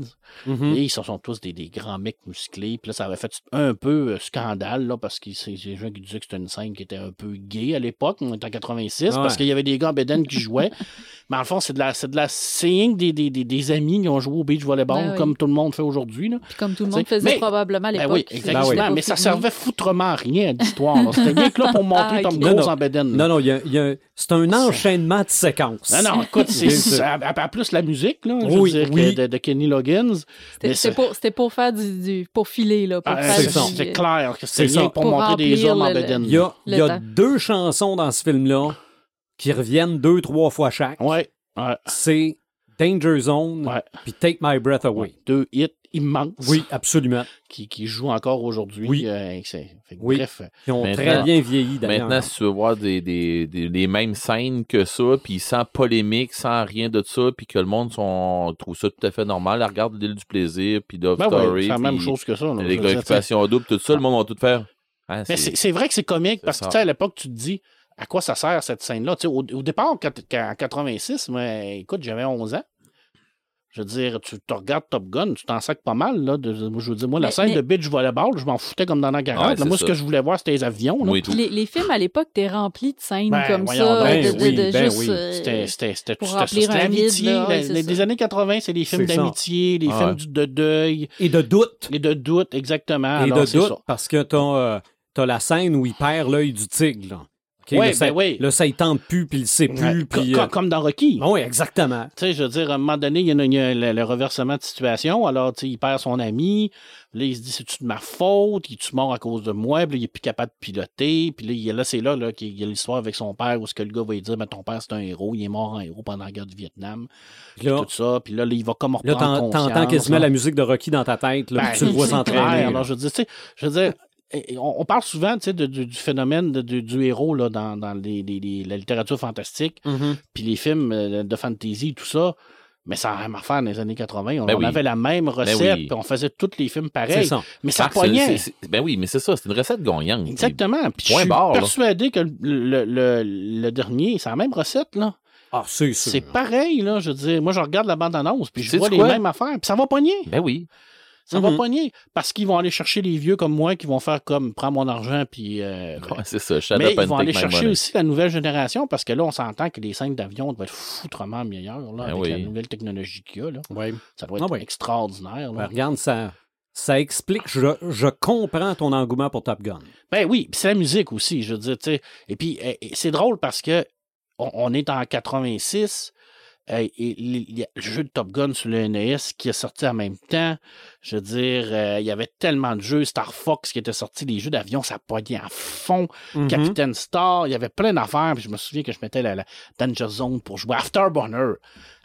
Mhm. Et ils sont, sont tous des, des grands mecs musclés. Puis là, ça avait fait un peu euh, scandale, là, parce que c'est des gens qui disaient que c'était une scène qui était un peu gay à l'époque. On était en 86, Ouais. parce qu'il y avait des gars en bedaine qui jouaient. mais en fond, c'est de la, c'est de la, c'est rien que des, des, des, des amis qui ont joué au beach volleyball, Ben oui. comme tout le monde fait aujourd'hui, là. Puis comme tout le C'est- monde faisait mais- probablement à Ben l'époque. oui, exactement. pas Mais ça servait foutrement à rien à l'histoire. là. C'était rien que là pour monter Ah, Tom. Cruise Non, non. en bedaine. Non, non, il y a- il y a- c'est un enchaînement de séquences. Non, non, écoute, c'est à, à plus la musique, là, je Oui, veux dire, oui. que de, de Kenny Loggins. C'était pour, faire du, du- pour filer là, pour Ah, faire c'est du-. C'est clair que C'est pour, Pour montrer des hommes en. Il y a, y a deux chansons dans ce film-là qui reviennent deux, trois fois chaque. Ouais, ouais, C'est Danger Zone puis Take My Breath Away. Deux hits immenses Oui, absolument. qui, qui jouent encore aujourd'hui. Oui. euh, que Oui. Bref, Ils ont Maintenant- très bien vieilli d'ailleurs. Maintenant, si tu veux voir des, des, des- les mêmes scènes que ça, puis sans polémique, sans rien de ça, puis que le monde sont, trouve ça tout à fait normal, regarde l'île du plaisir, puis Dove ben ouais, Story, c'est la même chose que ça. les veux dire, occupations doubles, tout ça, le monde va tout faire. Mais c'est c'est vrai que c'est comique parce que ça. sais, à l'époque, tu te dis à quoi ça sert cette scène-là? Au, au départ, quand, quand- en 86, mais écoute, j'avais 11 ans. Je veux dire, tu te regardes Top Gun, tu t'en sacs pas mal. Là, de- je veux dire, moi, la Mais- scène mais- de Bitch Volleyball, je m'en foutais comme dans la 40. Ouais, Là, c'est moi, ce que je voulais voir, c'était les avions. là. Tout. Les, les films à l'époque étaient remplis de scènes Ben, comme ça, Ben de- oui, de ben juste. oui. euh, C'était c'était- c'était pour c'était- remplir c'était un vide, l'amitié. les, années 80, c'est les films d'amitié, les films de deuil Et de doute. et de doute, exactement. Et Alors, de doute ça. parce que t'as euh, t'as la scène où il perd l'œil du tigre. Là. OK, Ouais, là, ça, ben oui. là, ça, il tente plus, puis il sait plus. Ouais, puis, co- euh, Comme dans Rocky. bon, oui, exactement. Tu sais, je veux dire, à un moment donné, il y a, il y a le, le reversement de situation. Alors, tu sais, il perd son ami. Là, il se dit, c'est-tu de ma faute? Il est mort à cause de moi? Puis là, il est plus capable de piloter. Puis là, là c'est là, là qu'il y a l'histoire avec son père où ce que le gars va lui dire, mais ton père, c'est un héros. Il est mort en héros pendant la guerre du Vietnam. Puis là, Tout ça. Puis là, là, il va comme là reprendre conscience. t'entends quasiment là. la musique de Rocky dans ta tête, là, Ben, tu le vois là. Alors, je veux dire, tu sais, je veux dire, et- on, on parle souvent tu sais, de- du, du phénomène de- du, du héros là, dans, dans les- les- les- la littérature fantastique, Mhm. puis les films euh, de fantasy, tout ça. Mais ça a rien à faire dans les années 80. On, Ben on oui. avait la même recette, oui. puis on faisait tous les films C'est pareils. ça. Mais ça c'est- Ben oui, mais c'est ça, c'est une recette gagnante. Exactement. Puis je suis barre, là. persuadé que le, le- le- le dernier, c'est la même recette, là. Ah, c'est sûr. C'est pareil, là. Je veux dire, moi, je regarde la bande-annonce, puis je vois les mêmes affaires, puis ça va pogner. Ben oui. Ça va Mhm. pogner. Parce qu'ils vont aller chercher les vieux comme moi qui vont faire comme prends mon argent puis. euh, Ouais, c'est ça. Shut mais up ils and vont aller chercher money. aussi la nouvelle génération parce que là, on s'entend que les scènes d'avion doivent être foutrement meilleures là, Ben avec oui. la nouvelle technologie qu'il y a. Là. Ouais. Ça doit être Ah oui. extraordinaire. Ben, là. regarde, ça, ça explique. Je, je comprends ton engouement pour Top Gun. Ben oui, c'est la musique aussi, je veux dire, tu sais. Et puis, euh, et c'est drôle parce que on, on est en 86 euh, et il y a le jeu de Top Gun sur le NES qui est sorti en même temps. Je veux dire, euh, il y avait tellement de jeux, Star Fox qui était sorti, les jeux d'avion, ça poignait à fond. Mhm. Capitaine Star, il y avait plein d'affaires. Puis je me souviens que je mettais la, la Danger Zone pour jouer Afterburner.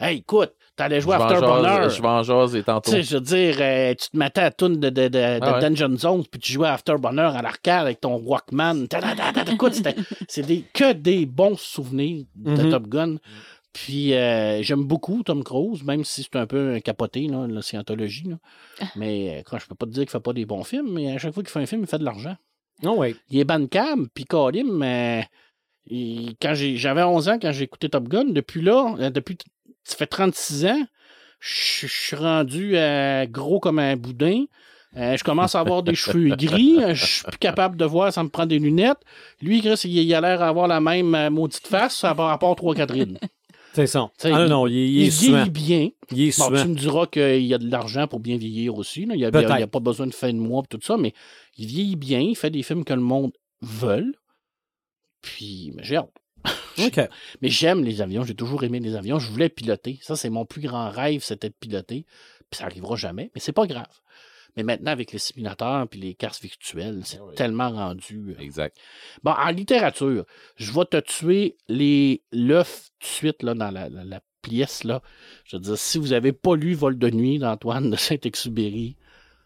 Hey, écoute, t'allais jouer Afterburner. je en jaser tantôt. Tu sais, je veux dire, euh, tu te mettais à tune de, de, de, de Ah ouais. Dungeon Zones, puis tu jouais à Afterburner à l'arcade avec ton Walkman. Écoute, c'était- c'est des, que des bons souvenirs de Mhm. Top Gun. Puis euh, j'aime beaucoup Tom Cruise, même si c'est un peu un capoté, là, la scientologie. là. Mais euh, quand je peux pas te dire qu'il fait pas des bons films, mais à chaque fois qu'il fait un film, il fait de l'argent. Ah ouais. Il est bancable, puis Kalim, mais quand j'avais 11 ans, quand j'ai écouté Top Gun, depuis là, euh, depuis, ça fait 36 ans, je suis rendu euh, gros comme un boudin. Euh, je commence à avoir des cheveux gris. euh, Je suis plus capable de voir, ça me prend des lunettes. Lui, Chris, il, il a l'air d'avoir la même euh, maudite face, à part, à part trois Catherine. C'est ça. T'sais, Ah non, il- non, il, il Il est suant. vieillit bien. Il est Bon, suant. tu me diras qu'il y a de l'argent pour bien vieillir aussi. là. Il n'y a, pas besoin de fin de mois et tout ça, mais il vieillit bien, il fait des films que le monde veut. Puis, mais j'ai hâte. Mais j'aime les avions, j'ai toujours aimé les avions. Je voulais piloter. Ça, c'est mon plus grand rêve, c'était de piloter. Puis ça arrivera jamais, mais c'est pas grave. Mais maintenant, avec les simulateurs puis les cartes virtuelles, c'est oui. tellement rendu. euh, Exact. Bon, en littérature, je vais te tuer les l'œuf tout de suite là, dans la, la- la pièce. Là. Je veux dire, si vous n'avez pas lu Vol de nuit d'Antoine de Saint-Exupéry,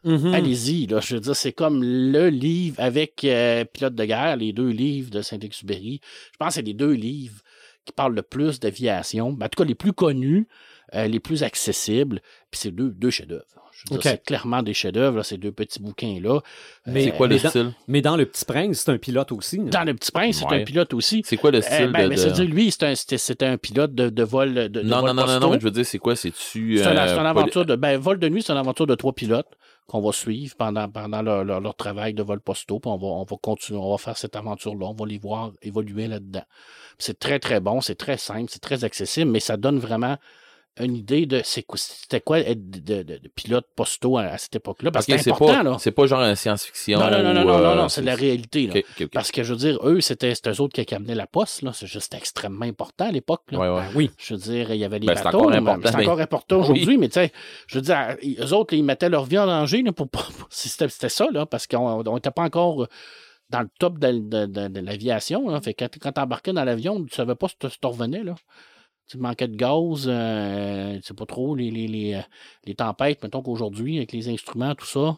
Mhm. allez-y. Là, je veux dire, c'est comme le livre avec euh, Pilote de guerre, les deux livres de Saint-Exupéry. Je pense que c'est les deux livres qui parlent le plus d'aviation. Ben, en tout cas, les plus connus, euh, les plus accessibles. Puis c'est deux, deux chefs-d'œuvre. Je veux dire, OK. C'est clairement des chefs-d'œuvre, ces deux petits bouquins-là. Mais- C'est quoi mais le dans- style? Mais dans Le Petit Prince, c'est un pilote aussi. là. Dans Le Petit Prince, c'est Ouais. un pilote aussi. C'est quoi le Euh, style ben, de. mais de- c'est-à-dire, lui, c'était un, pilote de, de vol de, Non, vol non, non, non, non, mais je veux dire, c'est quoi? C'est-tu. C'est un- euh, c'est une poli- aventure de. Ben, vol de nuit, c'est une aventure de trois pilotes qu'on va suivre pendant, pendant leur, leur- leur travail de vol postaux. Puis on va, on va continuer, on va faire cette aventure-là. On va les voir évoluer là-dedans. C'est très, très bon, c'est très simple, c'est très accessible, mais ça donne vraiment une idée de c'était quoi être de, de- de pilote postaux à, à cette époque-là? Parce que c'est important, pas, là. c'est pas genre une science-fiction. Non, non, non, non, ou, non, non, euh, non, c'est de la réalité. Là. Parce que je veux dire, eux, c'était eux autres qui amenaient la poste. Là. C'est juste extrêmement important à l'époque. là. Ouais, ouais. Ben oui. Je veux dire, il y avait les Ben, c'est bateaux. encore mais important, C'est mais- encore important Oui. aujourd'hui, mais tu sais, je veux dire, eux autres, ils mettaient leur vie en danger là, pour. C'était ça, là, parce qu'on n'était pas encore dans le top de, de- l'aviation. Fait quand, quand tu embarquais dans l'avion, tu savais pas si tu si tu revenais. Là. Tu manquais de gaz, euh, sais pas trop, les, les, les, euh, les tempêtes, mettons qu'aujourd'hui, avec les instruments, tout ça.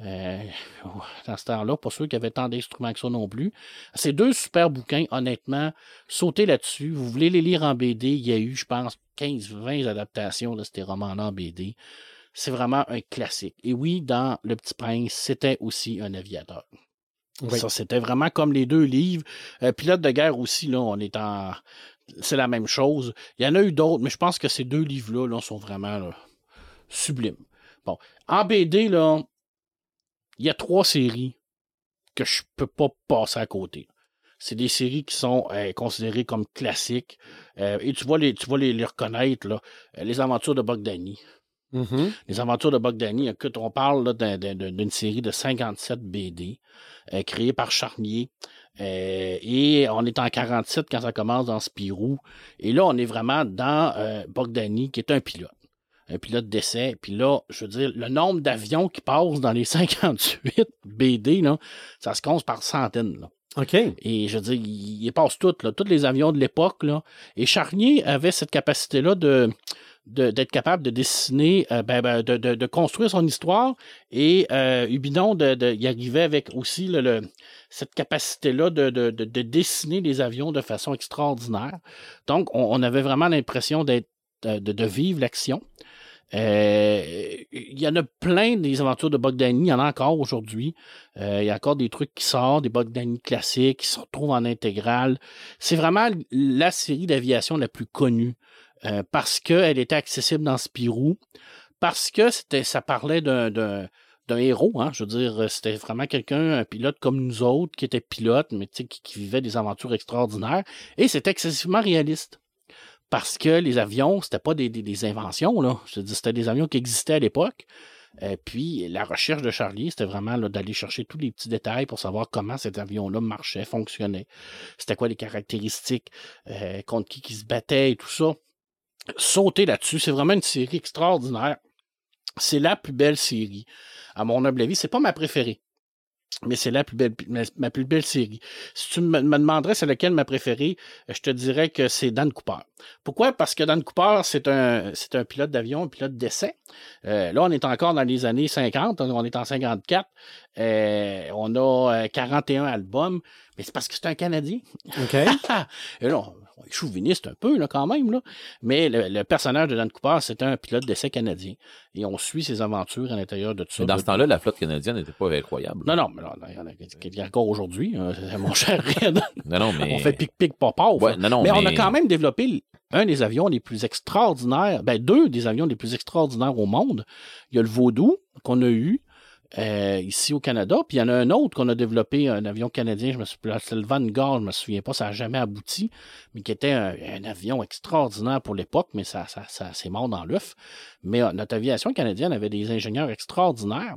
euh, dans ce temps-là, pas sûr qu'il y avait tant d'instruments que ça non plus. C'est deux super bouquins, honnêtement. Sautez là-dessus. Vous voulez les lire en BD, il y a eu, je pense, 15-20 adaptations de ces romans-là en BD. C'est vraiment un classique. Et oui, dans Le Petit Prince, c'était aussi un aviateur. Oui. Ça, c'était vraiment comme les deux livres. Euh, Pilote de guerre aussi, là, on est en. C'est la même chose. Il y en a eu d'autres, mais je pense que ces deux livres-là là, sont vraiment là, sublimes. Bon. En BD, là, il y a trois séries que je peux pas passer à côté. C'est des séries qui sont euh, considérées comme classiques. Euh, et tu vas les, tu vas les, les reconnaître, là. Euh, les aventures de Bogdani. Mhm. Les aventures de Bogdani, écoute, on parle d'une série de 57 BD euh, créée par Charnier. Euh, et on est en 47 quand ça commence dans Spirou. Et là, on est vraiment dans euh, Bogdani, qui est un pilote. Un pilote d'essai. Puis là, je veux dire, le nombre d'avions qui passent dans les 58 BD, là, ça se compte par centaines. Là. OK. Et je veux dire, il, il passe toutes, là, tous les avions de l'époque. Là. Et Charnier avait cette capacité-là de de- d'être capable de dessiner, euh, ben, ben, de, construire son histoire. Et euh, Hubidon, de, il arrivait avec aussi cette capacité-là de, de- de- de dessiner les avions de façon extraordinaire. Donc, on, avait vraiment l'impression d'être de, vivre l'action. Euh, Il y en a plein des aventures de Bogdani, il y en a encore aujourd'hui. Euh, il y a encore des trucs qui sortent, des Bogdani classiques qui se retrouvent en intégrale. C'est vraiment la série d'aviation la plus connue euh, parce qu'elle était accessible dans Spirou, parce que c'était, ça parlait d'un, héros, hein, je veux dire, c'était vraiment quelqu'un, un pilote comme nous autres, qui était pilote, mais qui, vivait des aventures extraordinaires, et c'était excessivement réaliste. Parce que les avions, c'était pas des, inventions, là. Je c'était des avions qui existaient à l'époque. Euh, puis la recherche de Charlie, c'était vraiment d'aller chercher tous les petits détails pour savoir comment cet avion-là marchait, fonctionnait. C'était quoi les caractéristiques, euh, contre qui qui se battait et tout ça. Sauter là-dessus, c'est vraiment une série extraordinaire. C'est la plus belle série. À mon humble avis, c'est pas ma préférée. Mais c'est la plus belle, ma, ma plus belle série. Si tu me, me demanderais c'est laquelle ma préférée, je te dirais que c'est Dan Cooper. Pourquoi? Parce que Dan Cooper, c'est un, c'est un pilote d'avion, un pilote d'essai. Euh, là, on est encore dans les années 50, on est en 54. Euh, on a euh, 41 albums, mais c'est parce que c'est un Canadien. OK. Et là, chauviniste un peu, là, quand même, là. Mais le, le personnage de Dan Cooper, c'est un pilote d'essai canadien. Et on suit ses aventures à l'intérieur de tout ça. Mais dans ce temps-là, la flotte canadienne n'était pas incroyable. Non, non, mais là, il y en a, il y a encore aujourd'hui, hein, mon cher Red. Non, non, mais. On fait pic-pic, pas pauvre. Ouais, non, non, mais, mais, on a quand même développé un des avions les plus extraordinaires, ben deux des avions les plus extraordinaires au monde. Il y a le Vaudou qu'on a eu euh, ici au Canada, puis il y en a un autre qu'on a développé, un avion canadien, je me souviens, c'est le Vanguard, je me souviens pas, ça n'a jamais abouti, mais qui était un, un avion extraordinaire pour l'époque, mais ça, ça, ça c'est mort dans l'œuf. Mais euh, notre aviation canadienne avait des ingénieurs extraordinaires,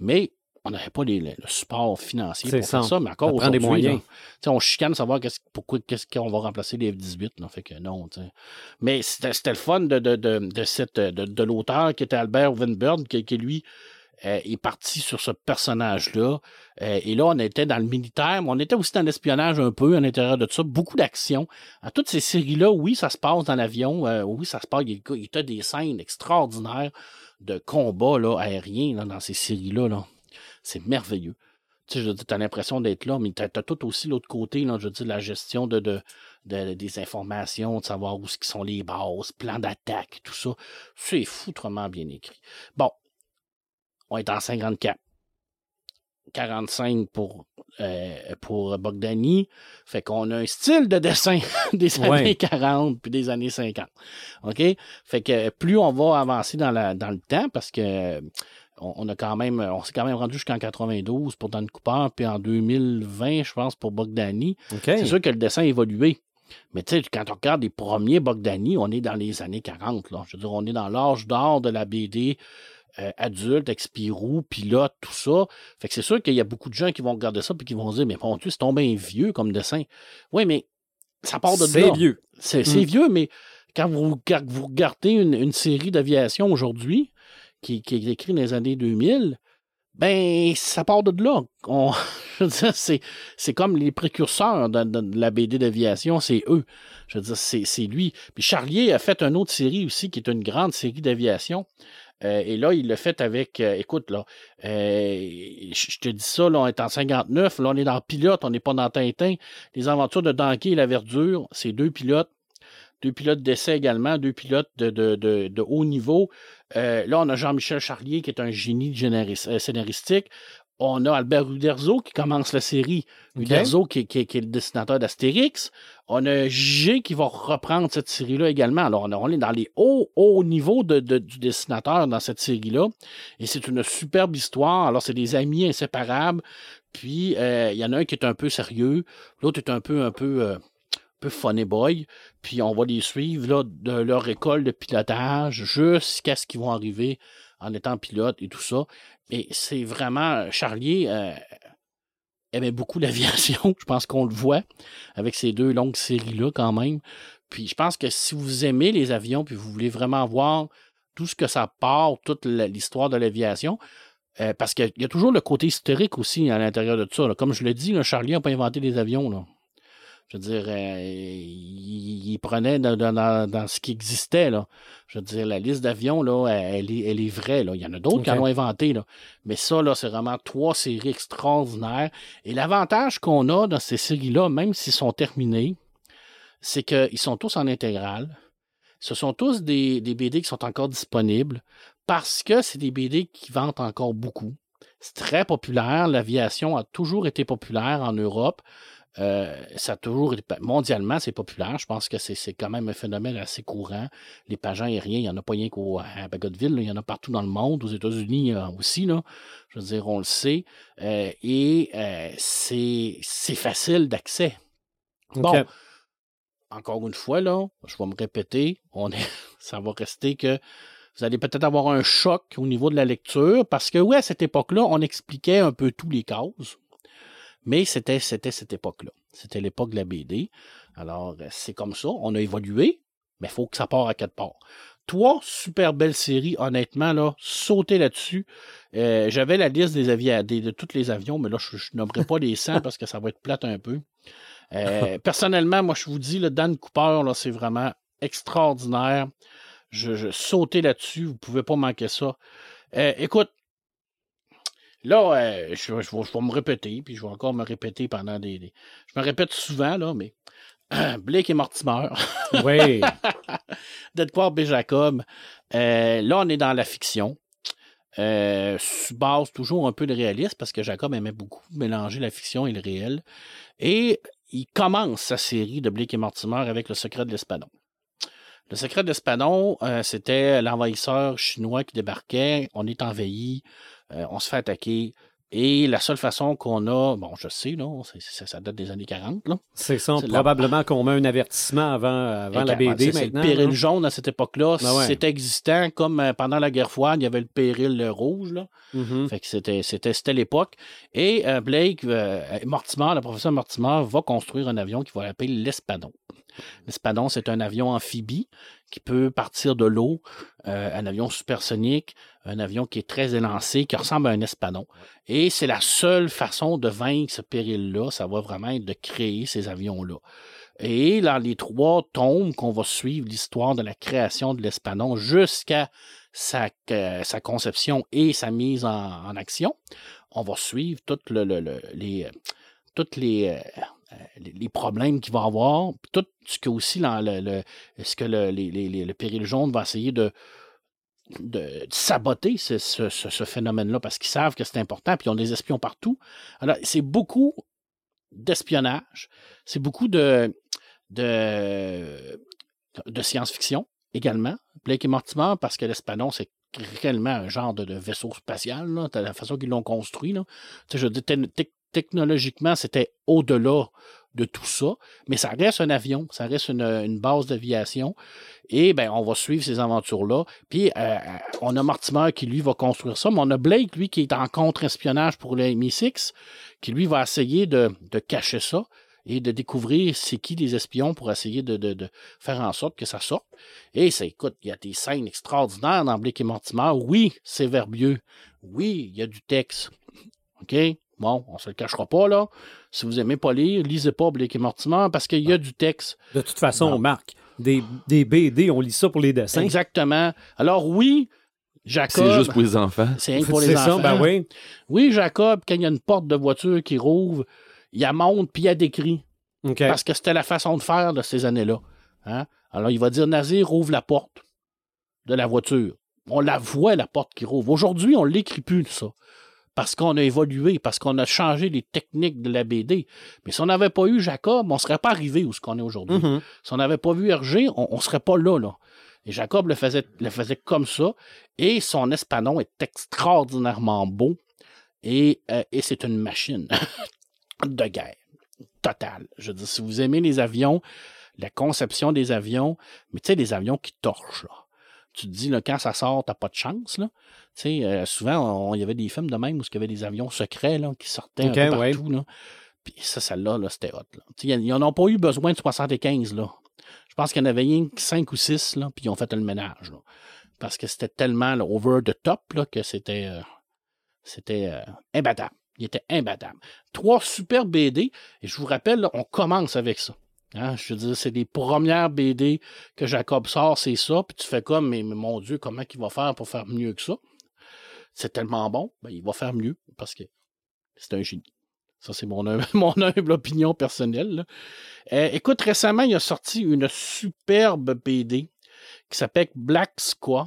mais on n'avait pas les- le, support financier pour faire ça. mais encore Ça prend des moyens. là, tu sais, on chicane de savoir qu'est-ce, pourquoi, qu'est-ce qu'on va remplacer les F-18. Là, fait que non, tu sais. Mais c'était, c'était le fun de, de, de, de, cette, de, de l'auteur qui était Albert Winburn, qui, qui lui euh, est parti sur ce personnage-là. Euh, et là, on était dans le militaire, mais on était aussi dans l'espionnage un peu à l'intérieur de tout ça. Beaucoup d'action. À toutes ces séries-là, oui, ça se passe dans l'avion. euh, oui, ça se passe. Il y a- des scènes extraordinaires de combats là, aériens dans ces séries-là. Là. C'est merveilleux. Tu sais, je l'impression d'être là, mais t'as, t'as tout aussi l'autre côté, là, je dire, la gestion de, de, de- des informations, de savoir où sont les bases, plans d'attaque, tout ça. C'est foutrement bien écrit. Bon, on est en 54. 45 pour, euh, pour Bogdani. Fait qu'on a un style de dessin des années Ouais. 40 puis des années 50. OK? Fait que plus on va avancer dans, la, dans le temps, parce que on, on a quand même, on s'est quand même rendu jusqu'en 92 pour Dan Cooper, puis en 2020, je pense, pour Bogdani. C'est sûr que le dessin a évolué. Mais tu sais, quand on regarde les premiers Bogdani, on est dans les années 40. Là. Je veux dire, on est dans l'âge d'or de la BD euh, adulte, avec Spirou, pilote, tout ça. Fait que c'est sûr qu'il y a beaucoup de gens qui vont regarder ça et qui vont se dire, mais mon Dieu, c'est tombé vieux comme dessin. Oui, mais ça part de C'est vieux. C'est Mm. vieux, mais quand vous, quand vous regardez une, une série d'aviation aujourd'hui, qui, qui est écrite dans les années 2000, ben, ça part de là. On- je veux dire, c'est, comme les précurseurs de, de- de la BD d'aviation, c'est eux. Je veux dire, c'est, c'est lui. Puis Charlier a fait une autre série aussi, qui est une grande série d'aviation. Euh, et là, il l'a fait avec, euh, écoute, là, euh, je te dis ça, là, on est en 59, là, on est dans Pilote, on n'est pas dans Tintin. Les aventures de Danquet et la Verdure, c'est deux pilotes. Deux pilotes d'essai également, deux pilotes de, de, haut niveau. Là, on a Jean-Michel Charlier, qui est un génie scénaristique. On a Albert Uderzo qui commence la série. OK. Uderzo qui, est- qui est- qui est le dessinateur d'Astérix. On a G qui va reprendre cette série-là également. Alors, on, a- on est dans les hauts, hauts niveaux de, de- du dessinateur dans cette série-là. Et c'est une superbe histoire. Alors, c'est des amis inséparables. Puis, euh, il y en a un qui est un peu sérieux. L'autre est un peu, un peu, euh, un peu funny boy. Puis, on va les suivre là, de leur école de pilotage jusqu'à ce qu'ils vont arriver en étant pilote et tout ça. Et c'est vraiment, Charlier euh, aimait beaucoup l'aviation. Je pense qu'on le voit avec ces deux longues séries-là quand même. Puis je pense que si vous aimez les avions, puis vous voulez vraiment voir tout ce que ça part, toute l'histoire de l'aviation, euh, parce qu'il y a toujours le côté historique aussi à l'intérieur de tout ça. Comme je le dis, là, Charlier n'a pas inventé des avions. Là. Je veux dire, euh, il, il prenait dans, dans- dans- dans ce qui existait. Là. Je veux dire, la liste d'avions, là, elle, est, elle est vraie. Là. Il y en a d'autres qui en ont inventé. Là. Mais ça, là, c'est vraiment trois séries extraordinaires. Et l'avantage qu'on a dans ces séries-là, même s'ils sont terminés, c'est qu'ils sont tous en intégrale. Ce sont tous des, des BD qui sont encore disponibles parce que c'est des BD qui vendent encore beaucoup. C'est très populaire. L'aviation a toujours été populaire en Europe. Euh, ça a toujours été, mondialement, c'est populaire. Je pense que c'est c'est quand même un phénomène assez courant. Les pageants aériens, il n'y en a pas rien qu'au à Bagotville, là. il y en a partout dans le monde, aux États-Unis euh, aussi. Là. Je veux dire, on le sait. Euh, et euh, c'est c'est facile d'accès. Bon, encore une fois, là, je vais me répéter, on est, ça va rester que vous allez peut-être avoir un choc au niveau de la lecture, parce que oui, à cette époque-là, on expliquait un peu tous les causes, mais c'était, c'était cette époque-là. C'était l'époque de la BD. Alors, euh, c'est comme ça, on a évolué, mais il faut que ça parte à quatre parts. Trois super belles séries, honnêtement, là, sautez là-dessus. Euh, j'avais la liste des avions, de tous les avions, mais là, je ne nommerai pas les 100 parce que ça va être plate un peu. Euh, personnellement, moi, je vous dis, le Dan Cooper, là, c'est vraiment extraordinaire. Je, je sautais là-dessus, vous ne pouvez pas manquer ça. Euh, écoute, là, euh, je, je vais, je vais me répéter, puis je vais encore me répéter pendant des, des- Je me répète souvent, là, mais Blake et Mortimer. Oui. d'Edouard B. Jacob. Euh, là, on est dans la fiction. Euh, base toujours un peu de réalisme parce que Jacob aimait beaucoup mélanger la fiction et le réel. Et il commence sa série de Blake et Mortimer avec Le secret de l'Espadon. Le secret de l'Espadon, euh, c'était l'envahisseur chinois qui débarquait. On est envahi, euh, on se fait attaquer. Et la seule façon qu'on a, bon, je sais, c'est- ça date des années 40, là. C'est ça. La- Probablement qu'on met un avertissement avant, avant la BD maintenant. Le péril jaune à cette époque-là, Ben ouais. c'était existant comme euh, pendant la guerre froide, il y avait le péril euh, rouge. Là. Mhm. Fait que c'était, l'époque. Et euh, Blake, euh, Mortimer, le professeur Mortimer, va construire un avion qu'il va appeler l'Espadon. L'Espadon, c'est un avion amphibie qui peut partir de l'eau, euh, un avion supersonique, un avion qui est très élancé, qui ressemble à un espadon. Et c'est la seule façon de vaincre ce péril-là, ça va vraiment être de créer ces avions-là. Et dans les trois tomes qu'on va suivre l'histoire de la création de l'espadon jusqu'à sa, euh, sa conception et sa mise en, en action, on va suivre toutes le, le- le- les, toutes les, euh, les- les problèmes qu'il va avoir, tout ce que aussi le, que le, les- les- les- le péril jaune va essayer de, de, saboter ce, ce- ce- phénomène-là parce qu'ils savent que c'est important, puis ils ont des espions partout. Alors, c'est beaucoup d'espionnage, c'est beaucoup de, de, science-fiction également. Blake et Mortimer, parce que l'espadon, c'est réellement un genre de, vaisseau spatial, là, la façon qu'ils l'ont construit. Là. Je te- te- technologiquement, c'était au-delà de tout ça, mais ça reste un avion, ça reste une, base d'aviation. Et ben, on va suivre ces aventures-là. Puis, euh, on a Mortimer qui, lui, va construire ça, mais on a Blake, lui, qui est en contre-espionnage pour le MI6, qui, lui, va essayer de, cacher ça et de découvrir c'est qui les espions pour essayer de faire en sorte que ça sorte. Et ça, écoute, il y a des scènes extraordinaires dans Blake et Mortimer. Oui, c'est verbieux. Oui, il y a du texte. OK? Bon, on se le cachera pas, là. Si vous aimez pas lire, lisez pas Blake et Mortimer parce qu'il y a du texte. De toute façon, Non. Marc, des, des BD, on lit ça pour les dessins. Exactement. Alors, oui, Jacob. C'est juste pour les enfants. C'est pour les C'est enfants. ça, ben oui. Oui, Jacob, quand il y a une porte de voiture qui rouvre, il la monte puis il la décrit. OK. Parce que c'était la façon de faire de ces années-là. Hein? Alors, il va dire Nazir, ouvre la porte de la voiture. On la voit, la porte qui rouvre. Aujourd'hui, on ne l'écrit plus, ça. Parce qu'on a évolué, parce qu'on a changé les techniques de la BD. Mais si on n'avait pas eu Jacob, on ne serait pas arrivé où ce qu'on est aujourd'hui. Mhm. Si on n'avait pas vu Hergé, on ne serait pas là, là. Et Jacob le faisait, le faisait comme ça. Et son espadon est extraordinairement beau. Et, euh, et c'est une machine de guerre totale. Je veux dire, si vous aimez les avions, la conception des avions, mais tu sais, des avions qui torchent, là. Tu te dis, là, quand ça sort, t'as pas de chance, là. Euh, souvent, il y avait des films de même où il y avait des avions secrets, là, qui sortaient Ok, un peu ouais. partout, là. Puis ça, celle-là, là, c'était hot, Ils n'en ont pas eu besoin de 75, là. Je pense qu'il y en avait rien que 5 ou 6, là, puis ils ont fait le ménage, là. Parce que c'était tellement là, over the top, là, que c'était... euh, c'était euh, imbattable. Il était imbattable. Trois super BD, et je vous rappelle, on commence avec ça. Hein, je veux dire, c'est les premières BD que Jacob sort, c'est ça, puis tu fais comme, mais, mon Dieu, comment il va faire pour faire mieux que ça? C'est tellement bon, ben, il va faire mieux, parce que c'est un génie. Ça, c'est mon, hum- humble opinion personnelle. Euh, écoute, récemment, il a sorti une superbe BD qui s'appelle Black Squaw.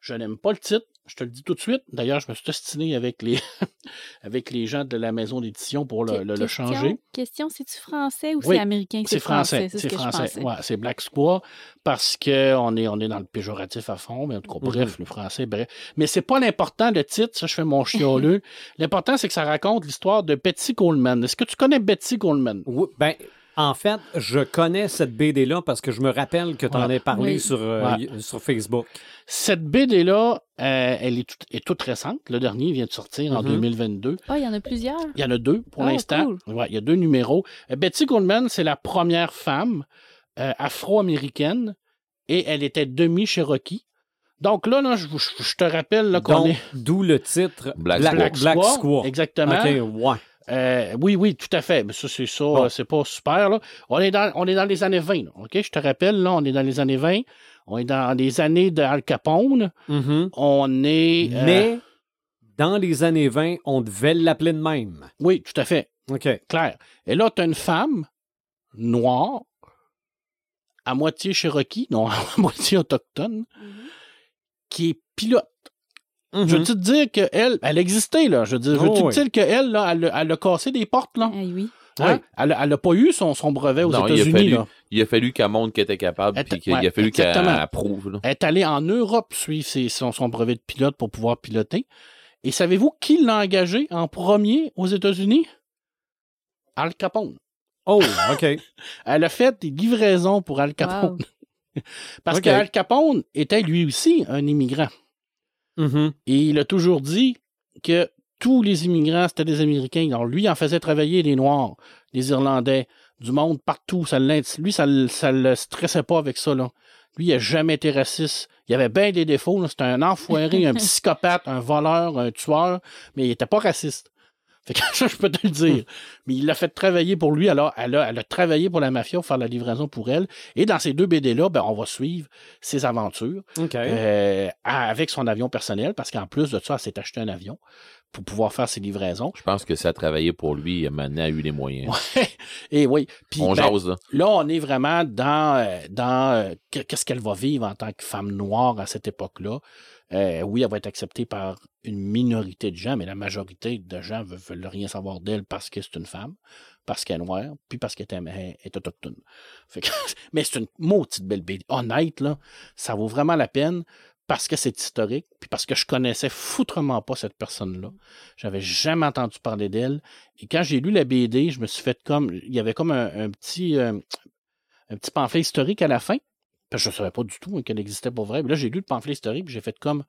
Je n'aime pas le titre, je te le dis tout de suite. D'ailleurs, je me suis ostiné avec les, avec les gens de la maison d'édition pour le, Que- le- le question- changer. Question, c'est-tu français ou Oui, c'est américain? C'est français, c'est français. Ouais, c'est Black Squaw parce qu'on est, on est dans le péjoratif à fond, mais en tout cas, bref, le français, bref. Mais c'est pas l'important, le titre, ça, je fais mon chioleux. L'important, c'est que ça raconte l'histoire de Betty Coleman. Est-ce que tu connais Betty Coleman? Oui, ben, en fait, je connais cette BD-là parce que je me rappelle que tu en Ouais. as parlé Oui. sur, euh, Ouais. sur Facebook. Cette BD-là, euh, elle est, toute- est toute récente. Le dernier vient de sortir en Mhm. 2022. Ah, il y en a plusieurs. Il y en a deux pour Ah, l'instant. cool. Ouais, il y a deux numéros. Euh, Betty Coleman, c'est la première femme euh, afro-américaine et elle était demi-cherokee. Donc là, là je, te rappelle qu'on Donc, est. d'où le titre Black Black. Black Squaw. Exactement. OK, ouais. Euh, oui, oui, tout à fait. Mais ça, c'est ça, Bon. c'est pas super. Là. On, est dans, on est dans les années 20. là, OK? Je te rappelle, là, on est dans les années 20. On est dans les années de Al Capone. Mhm. On est. euh, Mais dans les années 20, on devait l'appeler de même. Oui, tout à fait. OK. Clair. Et là, tu as une femme noire à moitié Cherokee, non, à moitié autochtone, Mhm. qui est pilote. Je veux te dire qu'elle, elle existait, là? Je veux dire, je veux Oh, te oui. dire qu'elle, là, elle, a- elle a cassé des portes, là? Eh oui. Hein? Elle, a- elle a pas eu son, son brevet aux Non, il a États-Unis. Il a fallu qu'elle montre qu'elle était capable, puis était- qu'il ouais, a fallu qu'elle exactement. approuve. là. Elle est allée en Europe suivre ses- son, son brevet de pilote pour pouvoir piloter. Et savez-vous qui l'a engagé en premier aux États-Unis? Al Capone. Oh, OK. Elle a fait des livraisons pour Al Capone. Parce Ok. que Al Capone était lui aussi un immigrant. Mhm. Et il a toujours dit que tous les immigrants, c'était des Américains. Alors lui, il en faisait travailler les Noirs, les Irlandais, du monde partout. Ça lui, ça ne le stressait pas avec ça. Là. Lui, il n'a jamais été raciste. Il avait bien des défauts. C'était un enfoiré, un psychopathe, un voleur, un tueur, mais il n'était pas raciste. Fait que ça, je peux te le dire. Mais il l'a fait travailler pour lui. Alors, elle a, elle a travaillé pour la mafia pour faire la livraison pour elle. Et dans ces deux BD-là, ben, on va suivre ses aventures euh, avec son avion personnel, parce qu'en plus de ça, elle s'est acheté un avion pour pouvoir faire ses livraisons. Je pense que ça a travaillé pour lui, maintenant, a eu les moyens. Et oui, puis On ben, jase, là. là, on est vraiment dans, euh, dans euh, que- qu'est-ce qu'elle va vivre en tant que femme noire à cette époque-là. Euh, oui, elle va être acceptée par une minorité de gens, mais la majorité de gens ne veulent rien savoir d'elle parce que c'est une femme, parce qu'elle est noire, puis parce qu'elle est, autochtone. Mais c'est une maudite belle BD. Honnête, là, ça vaut vraiment la peine parce que c'est historique, puis parce que je connaissais foutrement pas cette personne-là. J'avais jamais entendu parler d'elle. Et quand j'ai lu la BD, je me suis fait comme. Il y avait comme un, un petit, euh, un petit pamphlet historique à la fin. Parce que je ne savais pas du tout hein, qu'elle existait pour vrai. Mais là, j'ai lu le pamphlet historique, puis j'ai fait comme.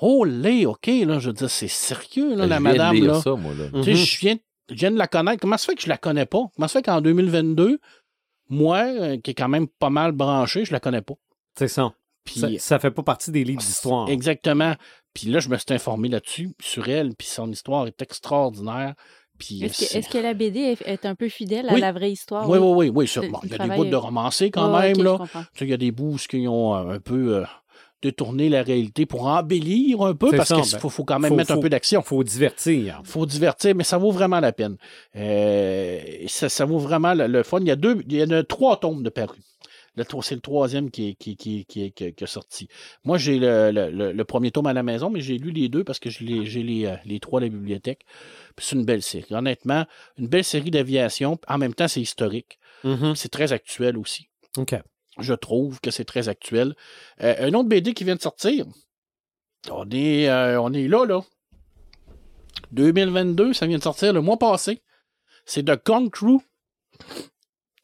Oh, là, OK, là, je veux dire, c'est sérieux, là, Je la viens de madame, lire là. ça, moi, là. Tu sais, Mhm. je viens, je viens de la connaître. Comment ça fait que je la connais pas? Comment ça fait qu'en 2022, moi, euh, qui est quand même pas mal branché, je la connais pas? C'est ça. Puis, ça. Ça fait pas partie des livres d'histoire. Exactement. Puis là, je me suis informé là-dessus, sur elle, puis son histoire est extraordinaire. Puis, Est-ce que, c'est- est-ce que la BD est, est un peu fidèle Oui. à la vraie histoire? Oui, oui, oui, oui. bon, le il y a des bouts de romancé quand même, là. il y a des bouts qui ont euh, un peu euh, détourné la réalité pour embellir un peu, C'est parce qu'il ben, faut, faut quand même faut- mettre un peu d'action. faut divertir. faut divertir, mais ça vaut vraiment la peine. Euh, ça, ça vaut vraiment le, le fun. Il y a deux, il y en a trois tomes de paru. C'est le troisième qui est, qui, qui, qui, est- qui est- qui est sorti. Moi, j'ai le, le- le- le premier tome à la maison, mais j'ai lu les deux parce que j'ai les, j'ai les, euh, les trois à la bibliothèque. Puis C'est une belle série. Honnêtement, une belle série d'aviation. En même temps, c'est historique. Mhm. C'est très actuel aussi. OK. Je trouve que c'est très actuel. Euh, un autre BD qui vient de sortir. On est, euh, on est là, là. 2022, ça vient de sortir le mois passé. C'est de Kong Crew.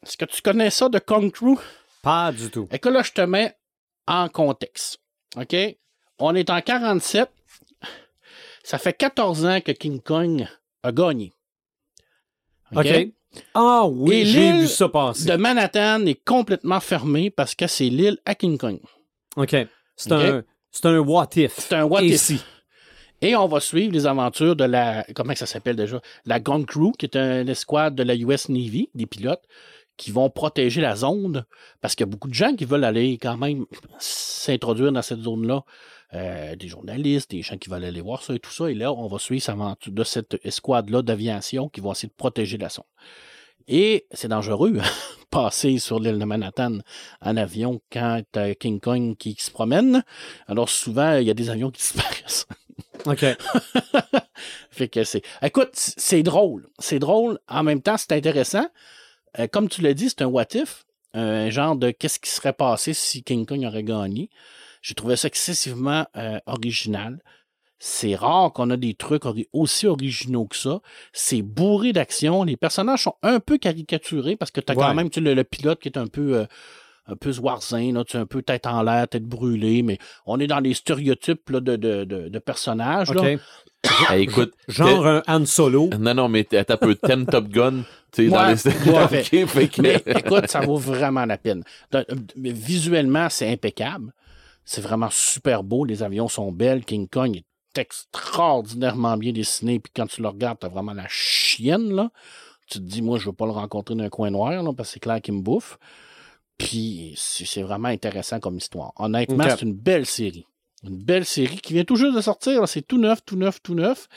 Est-ce que tu connais ça de Kong Crew? Pas du tout. Et que là, je te mets en contexte. OK? On est en 47. Ça fait 14 ans que King Kong a gagné. OK? Ah oui, j'ai vu ça passer. De Manhattan est complètement fermée parce que c'est l'île à King Kong. OK. C'est un, c'est un what if. C'est un what if. Et on va suivre les aventures de la. Comment ça s'appelle déjà? La Gun Crew, qui est un escouade de la US Navy, des pilotes, qui vont protéger la zone. Parce qu'il y a beaucoup de gens qui veulent aller quand même s'introduire dans cette zone-là. Euh, des journalistes, des gens qui veulent aller voir ça et tout ça. Et là, on va suivre cette aventure de cette escouade-là d'aviation qui va essayer de protéger la zone. Et c'est dangereux, hein, passer sur l'île de Manhattan en avion quand t'as King Kong qui se promène. Alors souvent, il y a des avions qui disparaissent. OK. fait que c'est. Écoute, c'est drôle. C'est drôle. En même temps, c'est intéressant. Euh, comme tu l'as dit, c'est un what if. Un genre de qu'est-ce qui serait passé si King Kong aurait gagné. J'ai trouvé ça excessivement euh, original. C'est rare qu'on a des trucs aussi originaux que ça. C'est bourré d'action. Les personnages sont un peu caricaturés parce que tu as Ouais. quand même tu le, le pilote qui est un peu. euh, un peu là, tu un peu tête en l'air, tête brûlée, mais on est dans les stéréotypes là, de, de, de, de personnages. là. OK. Hey, écoute, Genre un Han Solo. non, non, mais t'as peu Ten Top Gun, tu sais, dans les... tout à fait. Ok, fait que- Mais écoute, ça vaut vraiment la peine. Visuellement, c'est impeccable. C'est vraiment super beau. Les avions sont belles. King Kong est extraordinairement bien dessiné. Puis quand tu le regardes, t'as vraiment la chienne, là. Tu te dis, moi, je veux pas le rencontrer dans un coin noir, là, parce que c'est clair qu'il me bouffe. Puis c'est c'est vraiment intéressant comme histoire. Honnêtement, c'est une belle série. Une belle série qui vient tout juste de sortir. C'est tout neuf, tout neuf, tout neuf.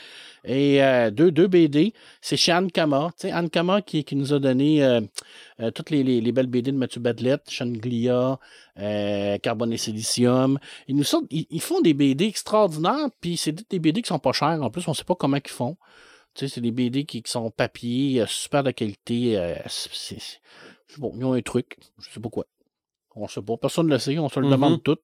Et euh, deux, deux BD. C'est chez Anne Kama. Tu sais, Anne Kama qui, qui nous a donné euh, Euh, toutes les, les- les belles BD de Mathieu Badlette, Changlia, euh, Carbone et Silicium. Ils nous sortent, ils, ils font des BD extraordinaires, puis c'est des BD qui sont pas chers. En plus, on sait pas comment ils font. Tu sais, c'est des BD qui, qui sont papier, euh, super de qualité. euh, c'est- bon, ils ont un truc, je sais pas quoi. On sait pas. Personne ne le sait, on se le Mhm. demande tout,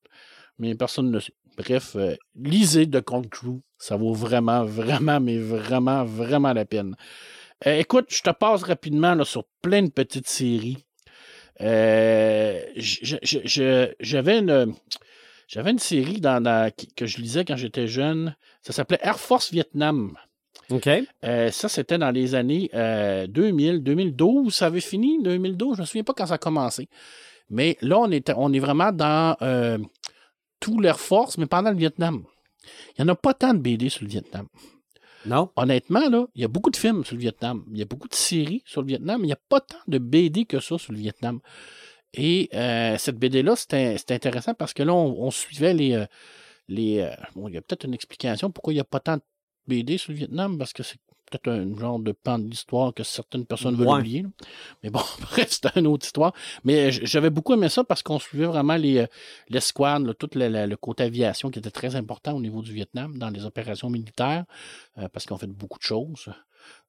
mais personne ne le sait. Bref, euh, lisez The Cold Crew. Ça vaut vraiment, vraiment, mais vraiment, vraiment la peine. Euh, écoute, je te passe rapidement là, sur plein de petites séries. Euh, J'avais une, j'avais une série dans, que je lisais quand j'étais jeune. Ça s'appelait Air Force Vietnam. OK. Euh, ça, c'était dans les années euh, 2000, 2012. Ça avait fini, 2012. Je me souviens pas quand ça a commencé. Mais là, on est, on est vraiment dans euh, tout l'Air Force, mais pendant le Vietnam. Il n'y en a pas tant de BD sur le Vietnam. Non? Honnêtement, là, il y a beaucoup de films sur le Vietnam. Il y a beaucoup de séries sur le Vietnam, mais il n'y a pas tant de BD que ça sur le Vietnam. Et euh, cette BD-là, c'était intéressant parce que là, on, on suivait les. euh, les euh, bon, il y a peut-être une explication pourquoi il n'y a pas tant de BD sur le Vietnam, parce que c'est peut-être un genre de pan de l'histoire que certaines personnes veulent Ouais. oublier. là. Mais bon, c'était une autre histoire. Mais j'avais beaucoup aimé ça parce qu'on suivait vraiment les euh, l'escouade, là, tout le, le- le côté aviation qui était très important au niveau du Vietnam dans les opérations militaires, euh, parce qu'ils ont fait beaucoup de choses.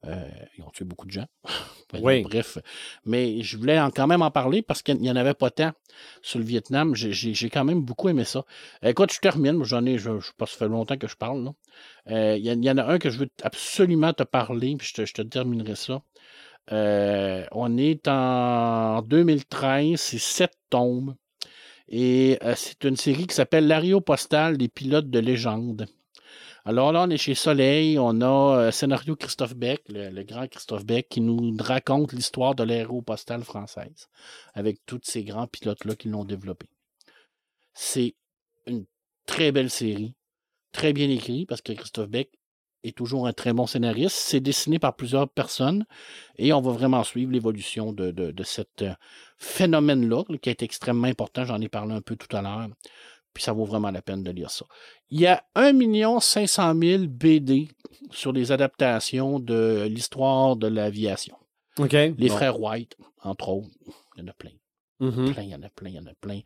Euh, ils ont tué beaucoup de gens. Oui. Bref. Mais je voulais en- quand même en parler parce qu'il n'y en avait pas tant sur le Vietnam. J'ai- quand même beaucoup aimé ça. Écoute, je termine. J'en ai, je, je sais pas, ça fait longtemps que je parle. là. Euh, Il y, en- il y en a un que je veux absolument te parler, puis je te, je te terminerai ça. Euh, on est en 2013, c'est sept tombes. Et c'est une série qui s'appelle L'aéropostale des pilotes de légende. Alors là, on est chez Soleil, on a euh, scénario Christophe Beck, le, grand Christophe Beck, qui nous raconte l'histoire de l'aéropostale française, avec tous ces grands pilotes-là qui l'ont développé. C'est une très belle série, très bien écrite, parce que Christophe Beck est toujours un très bon scénariste. C'est dessiné par plusieurs personnes et on va vraiment suivre l'évolution de, de, de cet euh, phénomène-là, qui est extrêmement important. J'en ai parlé un peu tout à l'heure. Puis ça vaut vraiment la peine de lire ça. Il y a 1 500 000 BD sur les adaptations de l'histoire de l'aviation. Les Bon. frères White, entre autres. Il y en a plein Mhm. plein, il y en a plein, il y en a plein.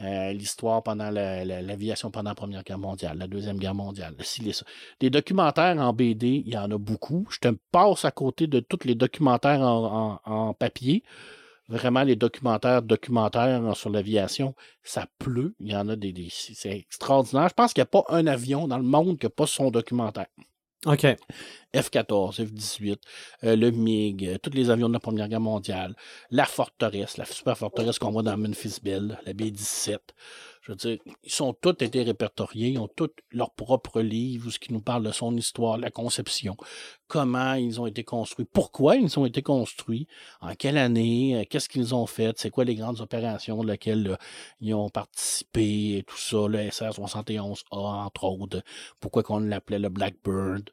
Euh, L'histoire pendant la- la- l'aviation pendant la Première Guerre mondiale, la Deuxième Guerre mondiale, les, ça. Des documentaires en BD, il y en a beaucoup. Je te passe à côté de tous les documentaires en, en- en papier. Vraiment, les documentaires, documentaires sur l'aviation, ça pleut. Il y en a des. des- c'est extraordinaire. Je pense qu'il n'y a pas un avion dans le monde qui n'a pas son documentaire. OK. F-14, F-18, euh, le MiG, euh, tous les avions de la Première Guerre mondiale, la forteresse, la super forteresse qu'on voit dans Memphis Belle, la B-17. Je veux dire, ils sont tous été répertoriés, ils ont tous leur propre livre, ce qui nous parle de son histoire, la conception, comment ils ont été construits, pourquoi ils ont été construits, en quelle année, euh, qu'est-ce qu'ils ont fait, c'est quoi les grandes opérations lesquelles euh, ils ont participé, et tout ça, le SR-71A, entre autres, pourquoi qu'on l'appelait le Blackbird.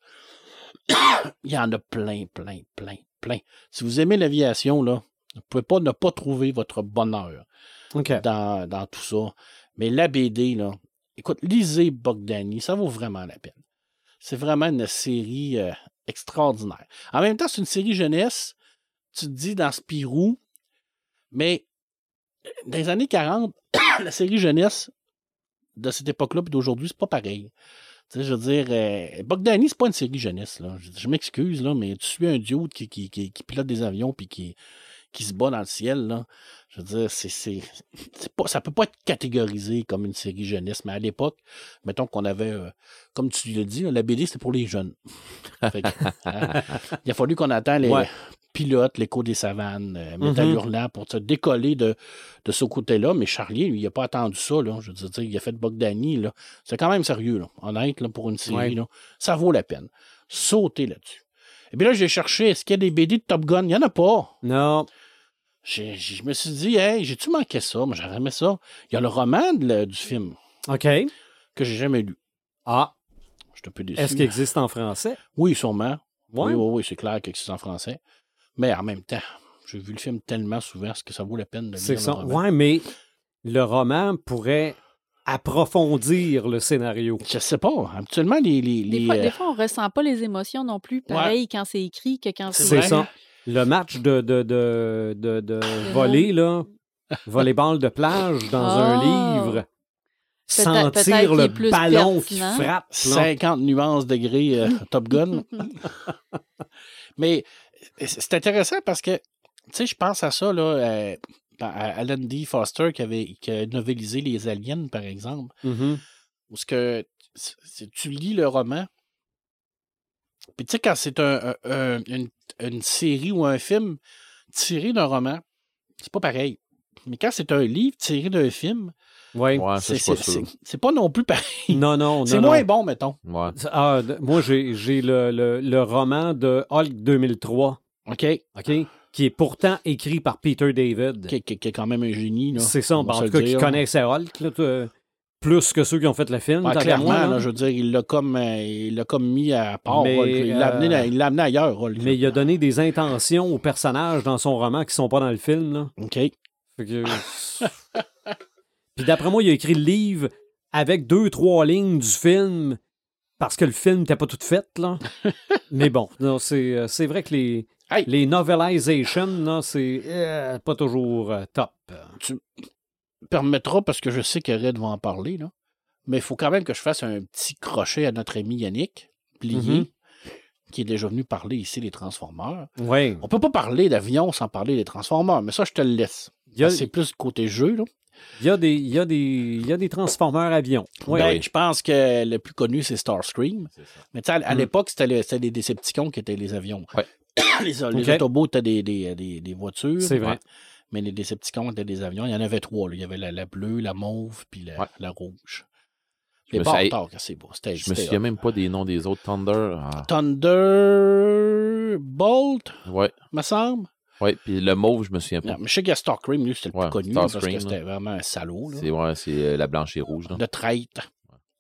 Il y en a plein, plein, plein, plein. Si vous aimez l'aviation, là, vous ne pouvez pas ne pas trouver votre bonheur dans, dans tout ça. Mais la BD, là, écoute, lisez Bogdani, ça vaut vraiment la peine. C'est vraiment une série euh, extraordinaire. En même temps, c'est une série jeunesse. Tu te dis dans Spirou, mais euh, dans les années 40, la série jeunesse de cette époque-là et d'aujourd'hui, c'est pas pareil. Tu sais, je veux dire, euh, Bogdani, c'est pas une série jeunesse. Je, m'excuse, là, mais tu suis un qui, qui pilote des avions puis qui, qui se bat dans le ciel. Là. Je veux dire, c'est, c'est, c'est pas, ça peut pas être catégorisé comme une série jeunesse, mais à l'époque, mettons qu'on avait, euh, comme tu l'as dit, la BD, c'était pour les jeunes. Que, hein, il a fallu qu'on attende les Ouais. pilotes, l'écho des savanes, euh, Métal Mhm. Hurlant pour se décoller de, de ce côté-là. Mais Charlier, lui, il n'a pas attendu ça. Là. Je veux dire, il a fait Bogdani. Là. C'est quand même sérieux, là. honnête, là, pour une série. Ouais. Là. Ça vaut la peine. Sautez là-dessus. Et puis là, j'ai cherché, est-ce qu'il y a des BD de Top Gun? Il n'y en a pas. Non. Je me suis dit, hey, j'ai-tu manqué ça? Moi, j'aurais aimé ça. Il y a le roman de du film OK. que j'ai jamais lu. Ah. Je suis un peu déçu. Est-ce qu'il existe en français? Oui, sûrement. Ouais. Oui, oui, oui, c'est clair que c'est en français. Mais en même temps, j'ai vu le film tellement souvent, est-ce que ça vaut la peine de lire C'est le ça. roman? Ouais, mais le roman pourrait approfondir le scénario. Je sais pas. Habituellement, les. les, Des les, fois, euh, des fois, on ressent pas les émotions non plus, pareil quand c'est écrit que quand C'est C'est vrai. ça. Le match de, de, de, de, de volley, là, volleyball de plage dans un Ah. livre, peut-être sentir le plus ballon qui frappe. là. 50 nuances degrés euh, Top Gun. Mais euh, c'est intéressant parce que, tu sais, je pense à ça, là, euh, à Alan D. Foster qui avait qui a novélisé Les Aliens, par exemple, Mhm. où ce que c'est- tu lis le roman, puis tu sais, quand c'est un, un- un- une, une série ou un film tiré d'un roman, c'est pas pareil. Mais quand c'est un livre tiré d'un film, Ouais. C'est c'est- sûr. c'est- c'est pas non plus pareil. Non, non, non. C'est non. moins bon, mettons. Ouais. Ah, moi, j'ai j'ai le, le, le roman de Hulk 2003, OK? OK? Qui est pourtant écrit par Peter David. Qui, qui- qui est quand même un génie. là. C'est ça, en tout cas, qui connaissait Hulk, là, plus que ceux qui ont fait le film. Ouais, clairement, moi, là. là, je veux dire, il l'a comme, euh, il l'a comme mis à part. Mais, Hulk, il l'a amené, euh, amené ailleurs. Hulk. Mais il a donné des intentions aux personnages dans son roman qui sont pas dans le film. Là. OK. Que- Puis d'après moi, il a écrit le livre avec deux, trois lignes du film parce que le film n'était pas tout fait. Là. Mais bon, non, c'est euh, c'est vrai que les, Hey. les c'est euh, pas toujours top. Permettra, parce que je sais que Red va en parler, là. mais il faut quand même que je fasse un petit crochet à notre ami Yannick Plié, Mhm. qui est déjà venu parler ici des Transformers. Oui. On peut pas parler d'avion sans parler des Transformers, mais ça, je te le laisse. A, C'est plus côté jeu. Là. il y a des, il y a des, il y a des transformeurs avions. Oui. Ben, Je pense que le plus connu, c'est Starscream. Mais tu sais, à, à Mm. l'époque, c'était le- c'était les Decepticons qui étaient les avions. Ouais. les. Autobots étaient des, des, des, des voitures. C'est vrai. Ouais. Mais les Decepticons étaient des avions. Il y en avait trois. là. Il y avait la, la bleue, la mauve, puis la, Ouais. la rouge. Je Les me suis- c'est beau. C'était Je me souviens même pas des noms des autres Thunder. Ah, Thunderbolt, ouais, me semble. ouais. Puis le mauve, je me souviens pas. Non, mais je sais que Starscream, lui, c'était le Ouais, plus connu parce que c'était vraiment un salaud. C'est ouais, c'est euh, la blanche et rouge. là. De traître.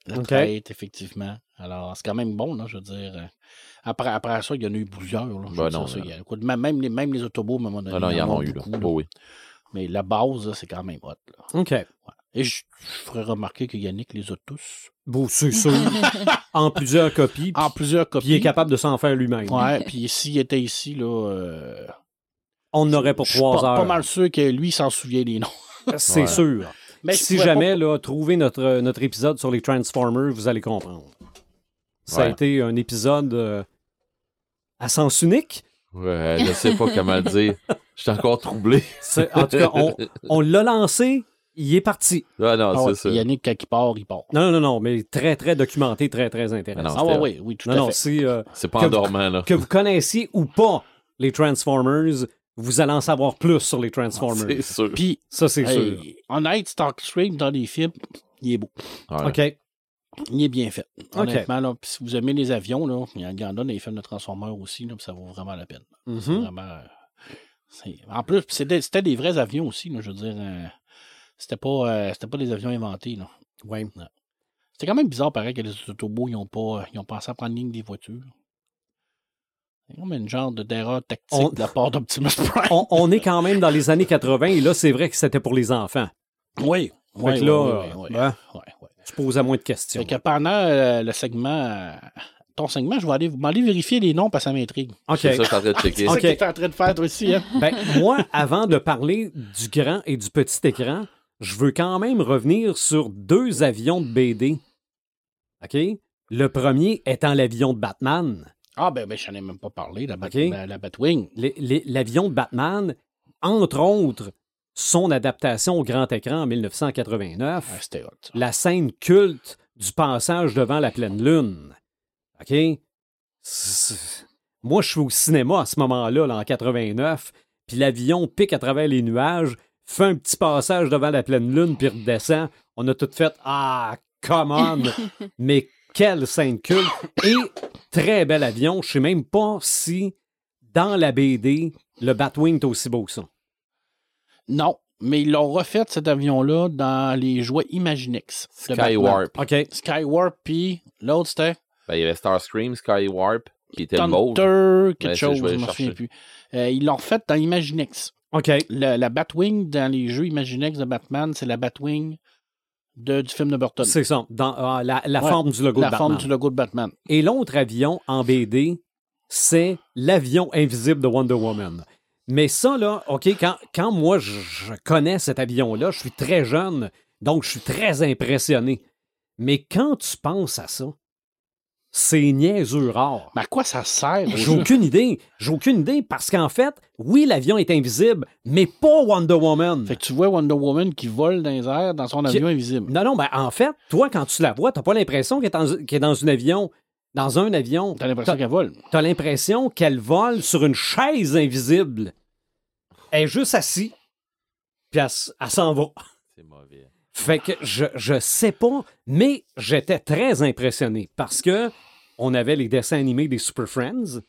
De Ok. traître, effectivement. Alors, c'est quand même bon, là, je veux dire. Euh, Après, après ça, il y en a eu plusieurs. Là, Ben non, ça, non. a- même, même les, même les autobots, à un moment donné, Ah non, il y en a eu. Là. Oh, oui. Mais la base, c'est quand même hot. là. OK. Et je, je ferais remarquer que Yannick les a tous. Bon, c'est sûr. en plusieurs copies. En plusieurs Puis copies. il est capable de s'en faire lui-même. Ouais, puis s'il était ici, là. euh, On aurait pour je suis trois pas, heures. mal sûr que lui s'en souvient des noms. C'est Ouais. sûr. Mais si jamais, pas- là, trouvez notre, notre épisode sur les Transformers, vous allez comprendre. Ça a été un épisode euh, à sens unique. Ouais, je sais pas comment le dire. Je suis encore troublé. En tout cas, on, on l'a lancé, il est parti. Ah non, Ah ouais, c'est ça. Yannick, quand il part, il part. Non, non, non, mais très, très documenté, très, très intéressant. Non, Ah ouais, c'était- oui, oui, tout Non, à non, fait. c'est euh, pas Que- en dormant, là. que vous connaissiez ou pas les Transformers, vous allez en savoir plus sur les Transformers. C'est sûr. Puis, Ça, c'est sûr. hey, honnête, Starscream dans les films, il est beau. Ouais. OK. Il est bien fait. Honnêtement, là, si vous aimez les avions, là, il y en a dans les films de Transformers aussi, là, ça vaut vraiment la peine. C'est Mhm. vraiment. euh, c'est- En plus, c'était des vrais avions aussi, là, je veux dire. euh, c'était pas, euh, c'était pas des avions inventés. Là. Ouais. C'était quand même bizarre, pareil, que les autobots, ils ont, pas, ils ont pensé à prendre ligne des voitures. C'est comme une genre de d'erreur tactique On- de la part d'Optimus Prime. On, on est quand même dans les années 80 et là, c'est vrai que c'était pour les enfants. Oui. Fait Oui, que là, oui, oui, oui, ben, oui, oui. Tu poses à moins de questions. Fait que pendant euh, le segment, euh, ton segment, je vais aller, m'aller vérifier les noms parce que ça m'intrigue. OK. C'est ça, je suis en train de checker. C'est Ok. ça que tu es en train de faire toi aussi. Hein? Ben, moi, avant de parler du grand et du petit écran, je veux quand même revenir sur deux avions de BD. OK? Le premier étant l'avion de Batman. Ah, ben, ben je n'en ai même pas parlé, la, Bat- Ok. la, la Batwing. L'avion de Batman, entre autres, son adaptation au grand écran en 1989. Ah, hot. la scène culte du passage devant la pleine lune. OK? Moi, je suis au cinéma à ce moment-là, là, en 89, puis l'avion pique à travers les nuages, fait un petit passage devant la pleine lune, puis redescend. On a tout fait Ah, come on! Mais quelle scène culte! Et très bel avion. Je sais même pas si dans la BD, le Batwing est aussi beau que ça. Non, mais ils l'ont refait, cet avion-là, dans les jouets Imaginex. Skywarp. OK. Skywarp, puis l'autre, c'était Ben, il y avait Starscream, Skywarp, qui était le mauve. Thunder, quelque Ben, ça, chose, je me souviens chercher. plus. Euh, ils l'ont refait dans Imaginex. OK. Le- la Batwing dans les jeux Imaginex de Batman, c'est la Batwing de, du film de Burton. C'est ça. Dans ah, la, la Ouais. forme du logo la de Batman. forme du logo de Batman. Et l'autre avion en BD, c'est l'avion invisible de Wonder Woman. Mais ça, là, OK, quand, quand moi, je, connais cet avion-là, je suis très jeune, donc je suis très impressionné. Mais quand tu penses à ça, c'est niaiseux rare. Mais à quoi ça sert? J'ai aucune idée. J'ai aucune idée parce qu'en fait, oui, l'avion est invisible, mais pas Wonder Woman. Fait que tu vois Wonder Woman qui vole dans les airs dans son Qui- avion invisible. Non, non, ben en fait, toi, quand tu la vois, t'as pas l'impression qu'elle est, dans- qu'elle est dans un avion. Dans un avion. T'as l'impression T'as- qu'elle vole. T'as l'impression qu'elle vole sur une chaise invisible. Elle est juste assise, puis elle, s'en va. C'est mauvais. Fait que je, je sais pas, mais j'étais très impressionné parce que on avait les dessins animés des Super Friends.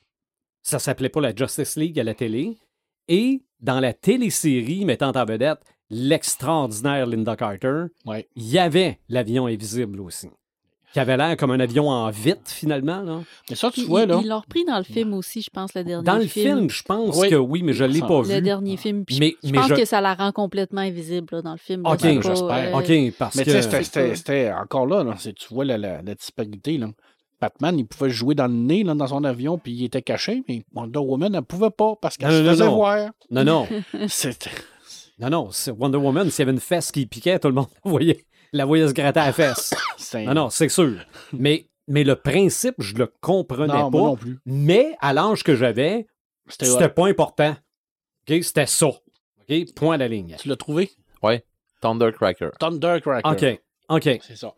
Ça s'appelait pas la Justice League à la télé. Et dans la télésérie mettant en vedette l'extraordinaire Linda Carter, Ouais. il y avait l'avion invisible aussi. Qui avait l'air comme un avion en vite, finalement. Là. Mais ça, tu vois, là. ils l'ont repris dans le film aussi, je pense, le dernier Dans le film. film, je pense Oui. que oui, mais je l'ai Ça- pas Le vu. dernier film. Puis Mais- je mais pense je- que ça la rend complètement invisible là, dans le film. Ok, j'espère. euh, OK, parce Mais tu que... sais, c'était- c'était c'était encore là, là, c'est- tu vois la, la- la disparité. Là. Batman, il pouvait jouer dans le nez là, dans son avion, puis il était caché, mais Wonder Woman, elle pouvait pas parce qu'elle Non, se non, faisait non. voir. Non, non. C'était- Non, non, c'est Wonder Woman, s'il y avait une fesse qui piquait, tout le monde voyait, la voyait se gratter à la fesse. Non, non, c'est sûr. Mais, mais le principe, je le comprenais Non, pas. moi non plus. Mais à l'âge que j'avais, C'était pas important. OK? C'était ça. OK? Point à la ligne. Tu l'as trouvé? Thundercracker. Thundercracker. OK. OK. C'est ça.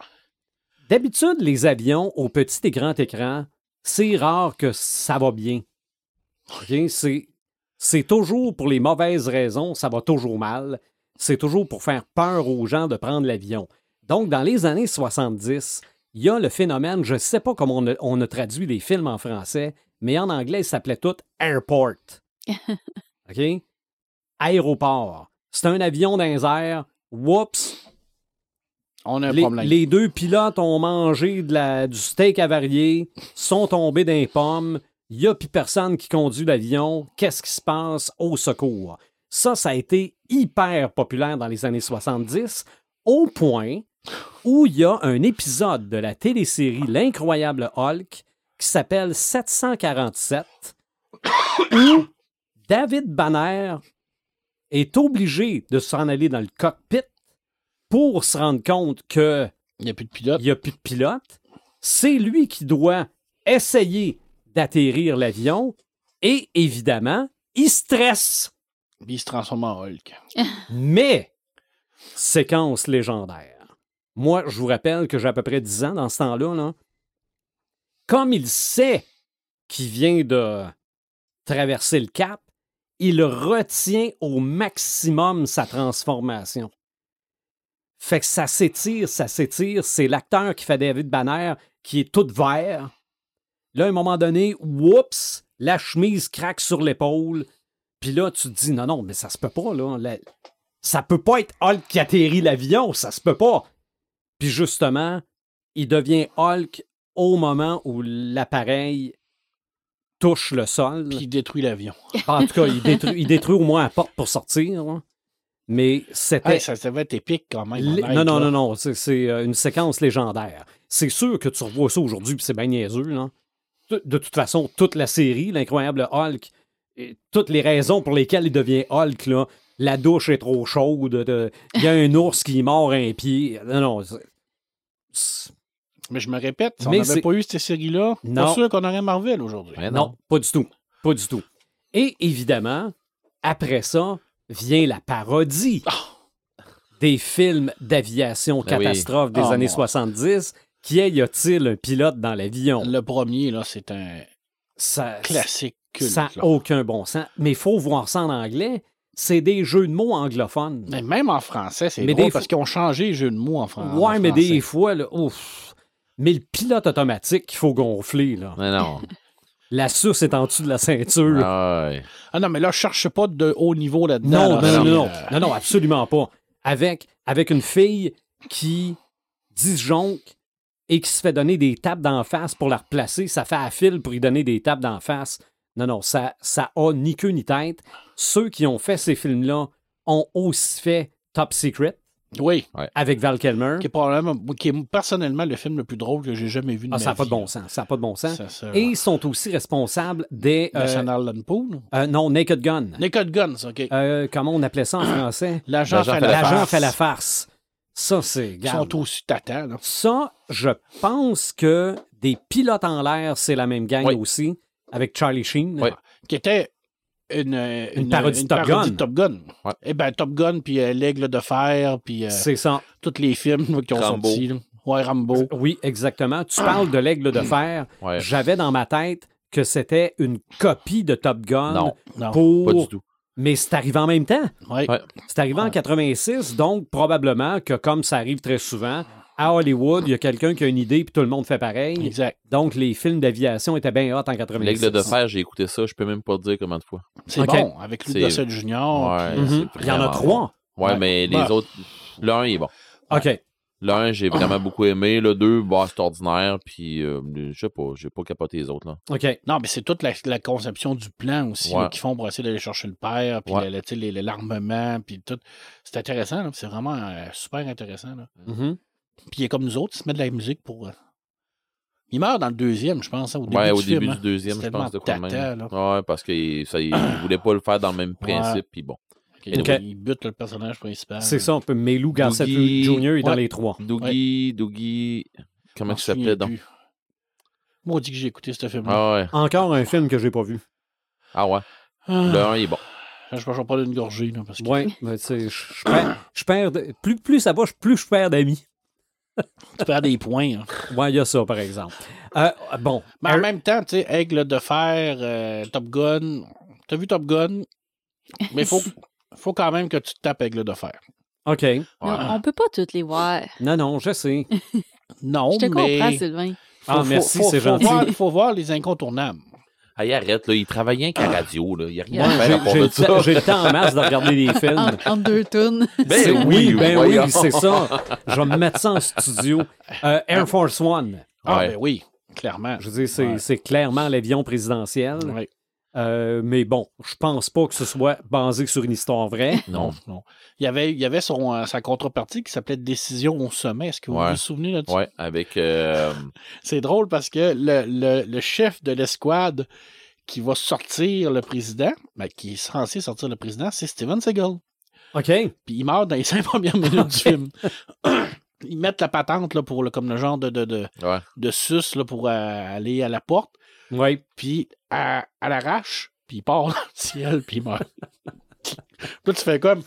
D'habitude, les avions au petit et grand écran, c'est rare que ça va bien. OK? C'est, c'est toujours pour les mauvaises raisons, ça va toujours mal. C'est toujours pour faire peur aux gens de prendre l'avion. Donc, dans les années 70, il y a le phénomène, je ne sais pas comment on a, on a traduit les films en français, mais en anglais, ça s'appelait tout airport. OK? Aéroport. C'est un avion dans les airs. Whoops, On a un les, problème. les deux pilotes ont mangé de la, du steak avarié, sont tombés dans les pommes. Il n'y a plus personne qui conduit l'avion. Qu'est-ce qui se passe? Au secours? Ça, ça a été hyper populaire dans les années 70, au point où il y a un épisode de la télésérie L'incroyable Hulk qui s'appelle 747, où David Banner est obligé de s'en aller dans le cockpit pour se rendre compte que Il n'y a plus de pilote. il n'y a plus de pilote. C'est lui qui doit essayer d'atterrir l'avion et évidemment, il stresse. Il se transforme en Hulk. Mais, séquence légendaire. Moi, je vous rappelle que j'ai à peu près 10 ans dans ce temps-là. là. Comme il sait qu'il vient de traverser le cap, il retient au maximum sa transformation. Fait que ça s'étire, ça s'étire. C'est l'acteur qui fait David Banner qui est tout vert. Là, à un moment donné, oups, la chemise craque sur l'épaule. Puis là, tu te dis, non, non, mais ça se peut pas, là. La- Ça peut pas être Hulk qui atterrit l'avion, ça se peut pas. Puis justement, il devient Hulk au moment où l'appareil touche le sol. Puis il détruit l'avion. En tout cas, il détruit, il détruit au moins la porte pour sortir. Mais c'était. Hey, ça devait être épique quand même. Non, non, non, non. C'est, euh, une séquence légendaire. C'est sûr que tu revois ça aujourd'hui, puis c'est bien niaiseux. Là. De, toute façon, toute la série, l'incroyable Hulk, et toutes les raisons pour lesquelles il devient Hulk, là, la douche est trop chaude, de- il y a un ours qui mord un pied. Non, non. Mais je me répète, si on Mais n'avait c'est- pas eu cette série-là, Non. pas sûr qu'on aurait Marvel aujourd'hui. Non, non. pas du tout. Pas du tout. Et évidemment, après ça, vient la parodie des films d'aviation Ben oui. catastrophe des Oh, années mon- 70. Qui est, y a-t-il un pilote dans l'avion? Le premier, là, c'est un Ça, classique culte. ça n'a aucun bon sens. Mais il faut voir ça en anglais. C'est des jeux de mots anglophones. Mais même en français, c'est Mais drôle des parce qu'ils ont changé les jeux de mots en, fran- en ouais, mais français. des fois, là, ouf. Mais le pilote automatique qu'il faut gonfler, là. Mais non. La suce est en dessous de la ceinture. Ah ouais. Ah non, mais là, je cherche pas de haut niveau là-dedans. Non, là. non, non, non, euh, non, non, absolument pas. Avec, avec une fille qui disjonque et qui se fait donner des tapes d'en face pour la replacer, ça fait à fil pour lui donner des tapes d'en face. Non, non, ça, ça a ni queue ni tête. Ceux qui ont fait ces films-là ont aussi fait Top Secret. Oui, avec Val Kilmer. qui est probablement, qui est personnellement le film le plus drôle que j'ai jamais vu de Ah, ma ça n'a pas de bon sens. Ça n'a pas de bon sens. Ça, ça- Et ils sont aussi responsables des. euh, National Lampoon. euh, non, Naked Gun. Naked Guns, OK. Euh, comment on appelait ça en français? L'agent fait la fait la farce. Ça, c'est. Ils sont aussi tatants, là. Ça, je pense que des pilotes en l'air, c'est la même gang Oui. aussi, avec Charlie Sheen. Oui. Qui était une, euh, Une parodie de Top parodie Top Gun. Ouais. Eh ben, Top Gun, puis euh, L'Aigle de Fer, puis euh, C'est ça. tous les films là, qui ont Rambo. sorti. là. Ouais, Rambo. Oui, exactement. Tu parles de l'aigle de fer. Ouais. J'avais dans ma tête que c'était une copie de Top Gun Non, Non. pour. pas du tout. Mais c'est arrivé en même temps. Ouais. Ouais. C'est arrivé en 86, donc probablement que comme ça arrive très souvent, à Hollywood, il y a quelqu'un qui a une idée puis tout le monde fait pareil. Exact. Donc les films d'aviation étaient bien hot en 86. L'aigle de fer, j'ai écouté ça, je peux même pas te dire combien de fois. C'est bon, avec Louis Gossett Junior. Ouais, puis- Mhm. Il y en a trois. bon. Ouais, Ouais. mais les Bah. autres, le 1 il est bon. OK. 1, j'ai vraiment beaucoup aimé. Le 2, bah, c'est ordinaire. Puis, euh, je sais pas, j'ai pas capoté les autres. Là. OK. Non, mais c'est toute la, la conception du plan aussi Ouais. là, qu'ils font pour essayer d'aller chercher le père, puis l'armement, puis tout. C'est intéressant, là, c'est vraiment euh, super intéressant. Là. Mhm. Puis il est comme nous autres, il se met de la musique pour. euh, Il meurt dans le deuxième, je pense, hein, au début ouais, du au film. début hein. du deuxième, C'est je pense, de quoi même. Ouais, parce qu'il ça, il voulait pas le faire dans le même principe. Puis bon. Il bute le personnage principal. C'est ça, on peut. Mais Lou Garcet Doogie- Jr. est dans Ouais. les trois. Dougie, Dougie. Comment il s'appelait donc? Moi, on dit que j'ai écouté ce film. Ah ouais. Encore un film que j'ai pas vu. Ah ouais? Le Ah, 1, il est bon. je ne vais pas d'une gorgée. Là, parce que Ouais, mais tu sais, je perds, plus, plus ça va, plus je perds d'amis. Tu perds des points. hein. Ouais, il y a ça, par exemple. Euh, bon. Mais en même temps, tu sais, Aigle de fer, euh, Top Gun. T'as vu Top Gun? Mais faut, faut quand même que tu te tapes Aigle de fer. OK. Non, on peut pas toutes les voir. Non, non, je sais. Non, Je te mais... comprends, Sylvain. Ah, faut- merci, faut- c'est faut gentil. voir- faut voir les incontournables. Ah, arrête, là. Il travaillait rien qu'à la radio, là. Il n'y a rien Ouais, à faire à j'ai- le temps- ça. j'ai le temps en masse de regarder des films. En, en deux tunes. Ben C'est- oui, ben oui, c'est ça. Je vais me mettre ça en studio. Euh, Air Force One. Ah, Ouais. ben oui, clairement. Je veux dire, c'est Ouais. c'est clairement l'avion présidentiel. Ouais. Euh, mais bon, je pense pas que ce soit basé sur une histoire vraie. Non. non. Il y avait, il y avait son, euh, sa contrepartie qui s'appelait Décision au sommet. Est-ce que vous Ouais. vous souvenez là-dessus? Ouais, avec. euh, C'est drôle parce que le, le- le chef de l'escouade qui va sortir le président, ben, qui est censé sortir le président, c'est Steven Seagal. OK. Puis il meurt dans les cinq premières minutes du film. Ils mettent la patente là, pour le, comme le genre de, de, de, Ouais. de sus là, pour euh, aller à la porte. Oui. Puis à, à l'arrache, puis il part dans le ciel, puis il meurt. Là, tu fais comme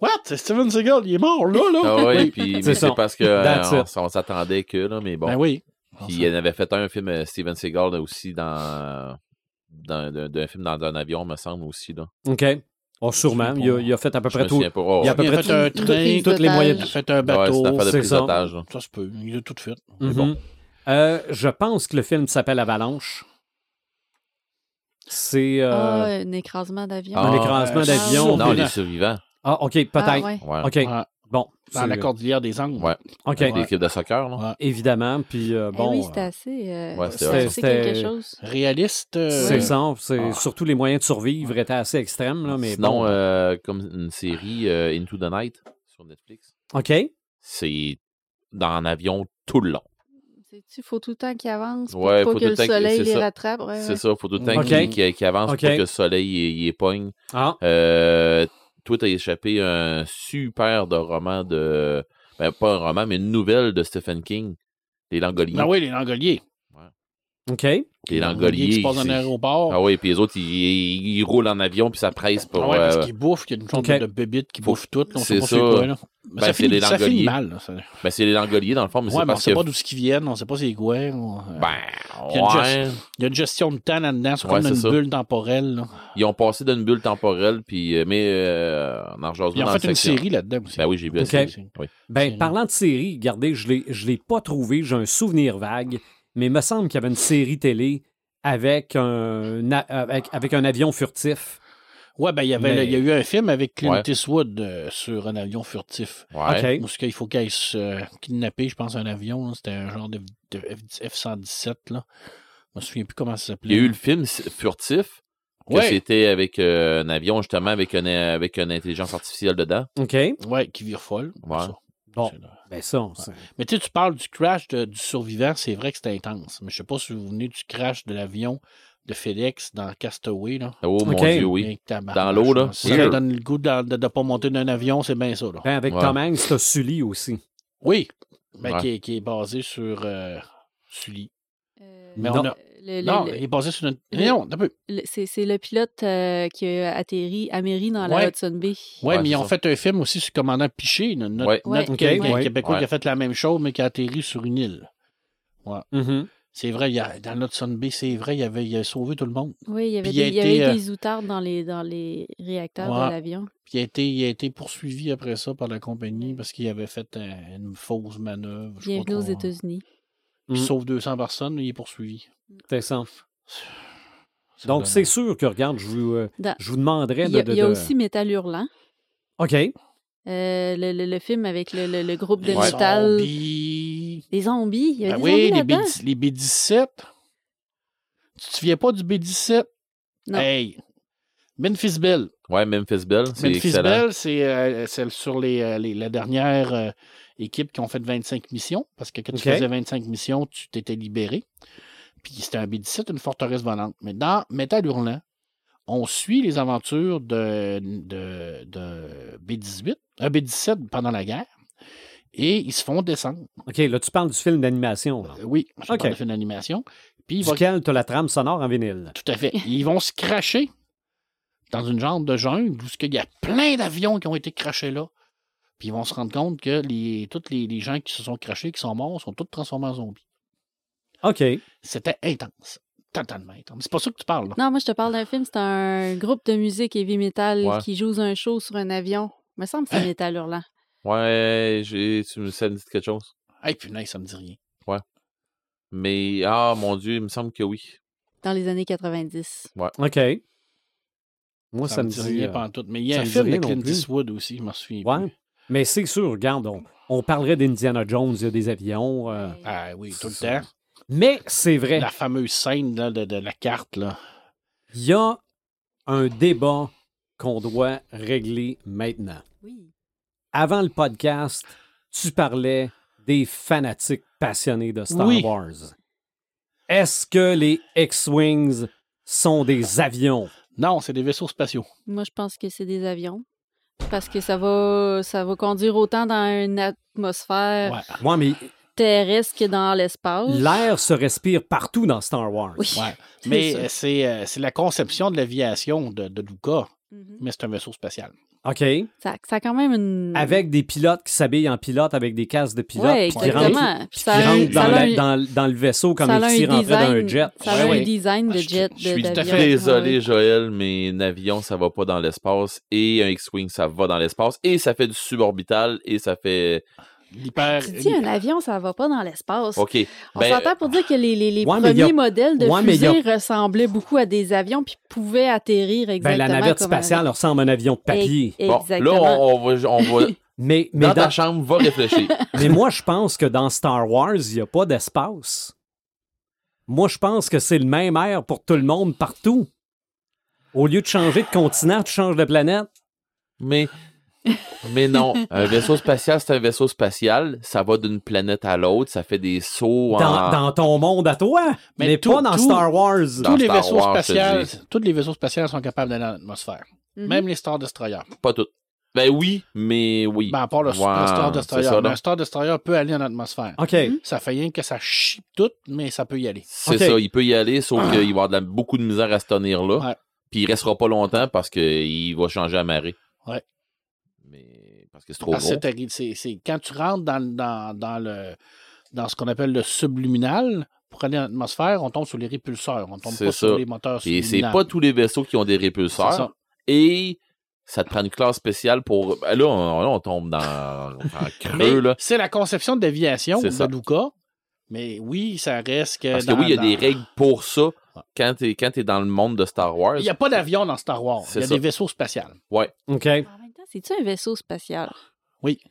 What? C'est Steven Seagal, il est mort là, là. Ah ouais, Oui. puis C'est mais ça. c'est parce que euh, on, it. on s'attendait que, là, mais bon. Ben oui. Puis il en avait fait un film, euh, Steven Seagal, là, aussi, dans. dans d'un d'un film dans un avion, me semble, aussi, là. OK. Oh, sûrement. Il a, il a fait à peu près tout. Oh, Il a à peu Il a près fait un train, toutes les moyens Il a fait un ouais, bateau. de c'est ça. ça se peut. Il a tout fait. Bon. Euh, je pense que le film s'appelle Avalanche. C'est. euh, Ah, un écrasement d'avion. Un Ah, écrasement euh, d'avion. Non, les survivants. Ah, OK, peut-être. Ah, ouais. Ouais. OK. Ouais. Bon. Dans c'est- la cordillère des Angles. Ouais. OK. Avec l'équipe de soccer, là. Ouais. Évidemment. Puis, euh, Eh bon. oui, euh, c'était assez. euh, Ouais, c'était- quelque chose. Réaliste. euh, c'est ça. C'est Ah. surtout les moyens de survivre étaient assez extrêmes, là, mais Sinon, bon. euh, comme une série euh, Into the Night sur Netflix, OK. c'est dans un avion tout le long. Il faut tout le temps qu'ils avancent pour Ouais, pas faut que tout le soleil c'est les ça. rattrape. Ouais, C'est ouais. ça, faut tout le temps qu'il qu'il- qu'il avance pour que le soleil il, il épogne. Ah, Euh, toi, t'as échappé un super de roman de. Ben, pas un roman, mais une nouvelle de Stephen King. Les Langoliers. Ah oui, les Langoliers. OK. Les qui Langoliers. se passent dans c'est- l'aéroport. Ah oui, puis les autres, ils, ils- ils roulent en avion, puis ça presse pour. Ah ouais, parce euh, qu'ils bouffent, il y a une sorte Ok. de bébite qui bouffe tout. C'est ça. c'est quoi, là. Mais Ben, ça, c'est finit, les ça finit Langoliers. mal. là, ça. ben, c'est les Langoliers, dans le fond, mais Ouais, c'est mais on parce sait que. pas d'où ce qu'ils viennent, on sait pas c'est quoi. on- euh, Ben, Il y a une ouais. Il y a une gestion de temps là-dedans, c'est Ouais, comme une ça. bulle temporelle. là. Ils ont passé d'une bulle temporelle, puis. euh, Mais euh, on en Ils ont fait la une série là-dedans aussi. Ben oui, j'ai vu la Ok. série. Oui. Ben, parlant de série, regardez, je l'ai, je l'ai pas trouvé, j'ai un souvenir vague, mais il me semble qu'il y avait une série télé avec un, avec, avec un avion furtif. Ouais, ben il y avait Mais- le- il y a eu un film avec Clint Ouais. Eastwood euh, sur un avion furtif. Ouais. OK. Parce qu'il faut qu'il se euh, kidnapper, je pense, un avion. là. C'était un genre de, de F- F-117. Là. Je me souviens plus comment ça s'appelait. Il y a eu le film Furtif, que Ouais. c'était avec euh, un avion, justement, avec, un, avec une intelligence artificielle dedans. OK. Ouais, qui vire folle. Ouais. Ça. Bon. Ben ça, on- Mais tu sais, tu parles du crash de- du survivant, c'est vrai que c'était intense. Mais je sais pas si vous vous venez du crash de l'avion de FedEx dans Castaway. Là. Ok. Oh mon Dieu, oui. Dans l'eau, là. Si ça donne le goût de ne pas monter d'un avion, c'est bien ça. Là. Ben, avec Ouais. Tom Hanks, t'as Sully aussi. Oui, ben, Ouais. qui, est, qui est basé sur euh, Sully. Euh, Mais Non. on a... le- le- Non, le- il est basé sur une... le- Non, un peu. le- c'est c'est le pilote euh, qui a atterri à Mairie dans la Ouais. Hudson Bay. Ouais, Ouais, mais ils ont ça. fait un film aussi sur le commandant Piché, no- notre, Ouais. notre Ouais. Ouais. Québécois qui Ouais. a fait la même chose, mais qui a atterri sur une île. Mhm. C'est vrai, il y a, dans l'Hudson Bay, c'est vrai, il avait, il a sauvé tout le monde. Oui, il y avait, il des, il été, avait euh, des outardes dans les, dans les réacteurs Ouais. de l'avion. Puis il a été, il a été poursuivi après ça par la compagnie parce qu'il avait fait un- une fausse manœuvre. sais pas Bienvenue aux. États-Unis. Puis Il Mm. sauve 200 personnes, il est poursuivi. Ça Donc, c'est sûr que, regarde, je vous, euh, Dans- je vous demanderais Il de. y a, de- il y a de- aussi Métal Hurlant, OK. euh, le, le- le film avec le, le- le groupe de Ouais. métal. Zombies. Des zombies? Il y avait Ben des oui, zombies les, B, là-dedans. les B17. Tu te souviens pas du B17? Non. Hey! Memphis Bell. Ouais, Memphis Bell, c'est Memphis excellent. Bell, c'est euh, c'est sur les, euh, les- la dernière euh, équipe qui ont fait 25 missions. Parce que quand tu faisais 25 missions, tu t'étais libéré. Puis c'était un B-17, une forteresse volante. Mais dans Metal Hurlant, on suit les aventures de, de, de B-18, un B-17 pendant la guerre. Et ils se font descendre. OK, là, tu parles du film d'animation. Euh, Oui, je parle de film d'animation. Puis va Duquel tu as la trame sonore en vinyle? Tout à fait. Ils vont se cracher dans une genre de jungle où il y a plein d'avions qui ont été crachés là. Puis ils vont se rendre compte que les, tous les, les gens qui se sont crachés, qui sont morts, sont tous transformés en zombies. OK. C'était intense. Totalement intense. C'est pas ça que tu parles, là. Non, moi, je te parle d'un film. C'est un groupe de musique heavy metal Ouais. qui joue un show sur un avion. Il me semble que c'est Hein? Métal Hurlant. Ouais, j'ai, tu me ça me dit quelque chose. Hey, punaise, ça me dit rien. Mais, ah, mon Dieu, il me semble que oui. Dans les années 90. OK. Moi, Ça, ça, me dit rien euh, pantoute. Mais il y a ça un film de Clint. Eastwood aussi, je m'en souviens Ouais. plus. Mais c'est sûr, regarde, on, on parlerait d'Indiana Jones, il y a des avions. euh, Ah oui, tout le temps. Mais c'est vrai, La fameuse scène là, de, de la carte, là. il y a un débat qu'on doit régler maintenant. Oui. Avant le podcast, tu parlais des fanatiques passionnés de Star Oui. Wars. Est-ce que les X-Wings sont des avions? Non, c'est des vaisseaux spatiaux. Moi, je pense que c'est des avions. Parce que ça va, ça va conduire autant dans une atmosphère Ouais. Moi, mais terrestre que dans l'espace. l'air se respire partout dans Star Wars. Oui. Ouais. Mais euh, c'est euh, c'est la conception de l'aviation de, de Luca, Mhm. mais c'est un vaisseau spatial. OK. Ça, ça a quand même une. Avec des pilotes qui s'habillent en pilote avec des casques de pilote. Ouais, puis qui rentrent, qui un- dans, ça un- dans- dans le vaisseau comme a s'ils un rentraient d'un design- jet. Ça a Ouais, un ouais. design de Ah, je- jet. je suis de- tout à fait. Désolé, Ouais. Joël, mais un avion, ça va pas dans l'espace. Et un X-Wing, ça va dans l'espace. Et ça fait du suborbital. Et ça fait. L'hyper. Tu dis un avion, ça va pas dans l'espace. OK. On Ben, s'entend pour dire que les, les, les Ouais, mais premiers a- modèles de Ouais, a- fusées ressemblaient beaucoup à des avions puis pouvaient atterrir Ben, exactement la navette comme un spatiale ressemble à un avion de papier. avion. Bon, Exactement. là, on, on va. On va Mais, mais, dans dans- ta chambre, va réfléchir. mais moi, je pense que dans Star Wars, il n'y a pas d'espace. Moi, je pense que c'est le même air pour tout le monde partout. Au lieu de changer de continent, tu changes de planète. Mais, mais non, un vaisseau spatial, c'est un vaisseau spatial. Ça va d'une planète à l'autre. Ça fait des sauts Dans, en. dans ton monde à toi, mais, Mais tout- pas dans tout- Star Wars. Dans tous les Star vaisseaux spatials, tous les vaisseaux spatials sont capables d'aller dans l'atmosphère. Mhm. Même les Star Destroyers. Pas tout. Ben oui, mais oui. Ben, à part le, le Star Destroyer. ça, là. Mais un Star Destroyer peut aller en atmosphère. OK. Mhm. Ça fait rien que ça chie tout, mais ça peut y aller. C'est ça, il peut y aller, sauf qu'il va y avoir de la- beaucoup de misère à se tenir là. Ouais. Puis il restera pas longtemps parce qu'il va changer à marée. Ouais. Mais parce que c'est trop Parce gros. que c'est- quand tu rentres dans, dans, dans le dans ce qu'on appelle le subliminal, pour aller dans l'atmosphère, on tombe sur les répulseurs. On tombe C'est pas ça. sur les moteurs Et c'est pas tous les vaisseaux qui ont des C'est répulseurs. ça. Et ça te prend une classe spéciale pour. ben Là, on, là, on tombe dans, dans creux, là. C'est la conception de l'aviation C'est de ça. Luca. Mais oui, ça reste que. Parce que dans- oui, il y a dans- des règles pour ça quand t'es quand t'es dans le monde de Star Wars. Il n'y a pas d'avion dans Star Wars. Il y a ça. des vaisseaux spatiaux. OK. C'est-tu un vaisseau spatial?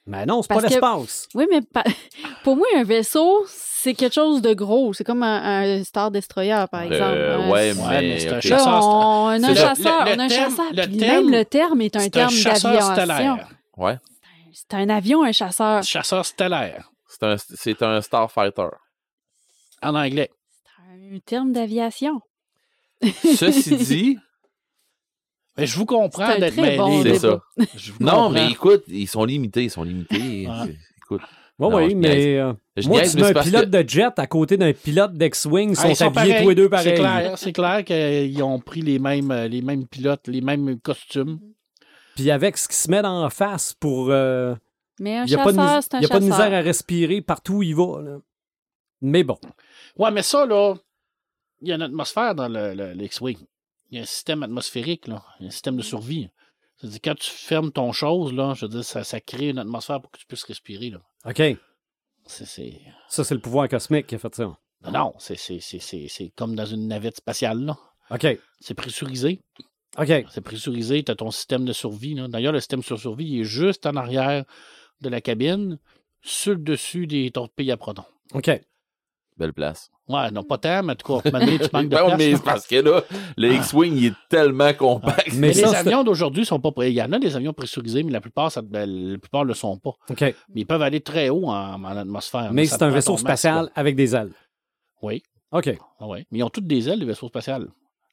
Mais non, c'est pas l'espace. Oui, mais pa- pour moi, un vaisseau, c'est quelque chose de gros. C'est comme un, un Star Destroyer, par Euh, exemple. Un- ouais, Ouais, mais mais. c'est un chasseur, on, a un chasseur, le- on a un chasseur. même le terme est un C'est un terme chasseur d'aviation. stellaire. Ouais. C'est un avion, un chasseur. Chasseur stellaire, C'est un, c'est un Starfighter. en anglais. C'est un terme d'aviation. Ceci dit, Mais je vous comprends d'être très mêlé. bon c'est ça. Non, comprends. mais écoute, ils sont limités, ils sont limités. C'est- Écoute, Oui, Non, oui, je mais euh, je moi, tu mets c'est un pilote que- de jet à côté d'un pilote d'X-Wing, ils Ah, sont habillés tous les deux C'est pareil. clair, c'est clair qu'ils ont pris les mêmes, euh, les mêmes pilotes, les mêmes costumes. Puis avec ce qui se met en face pour... euh, Mais un Il n'y a, pas de, chasseur, mis- c'est un y a pas de misère à respirer partout où il va. là. Mais bon. Ouais, mais ça, là, il y a une atmosphère dans le, le- l'X-Wing. Il y a un système atmosphérique, là. Un système de survie. C'est-à-dire, quand tu fermes ton chose, là, je veux dire, ça, ça crée une atmosphère pour que tu puisses respirer, là. OK. C'est, c'est... Ça, c'est le pouvoir cosmique qui a fait ça. Non, non, c'est, c'est, c'est, c'est, c'est comme dans une navette spatiale, là. OK. C'est pressurisé. OK. C'est pressurisé, tu as ton système de survie. Là. D'ailleurs, le système de survie il est juste en arrière de la cabine, sur le dessus des torpilles à protons. OK. belle place. Ouais, non, pas tant, mais en tout cas, tu manques de place. mais parce que là, le X-Wing, il est tellement compact. Mais Mais ça, les avions d'aujourd'hui sont pas. prêts. Il y en a des avions pressurisés, mais la plupart, ça, ben, la plupart le sont pas. OK. Mais ils peuvent aller très haut en, en atmosphère. Mais c'est un vaisseau max, spatial avec des ailes. Oui. OK. Ah ouais. Mais ils ont toutes des ailes, les vaisseaux spatials.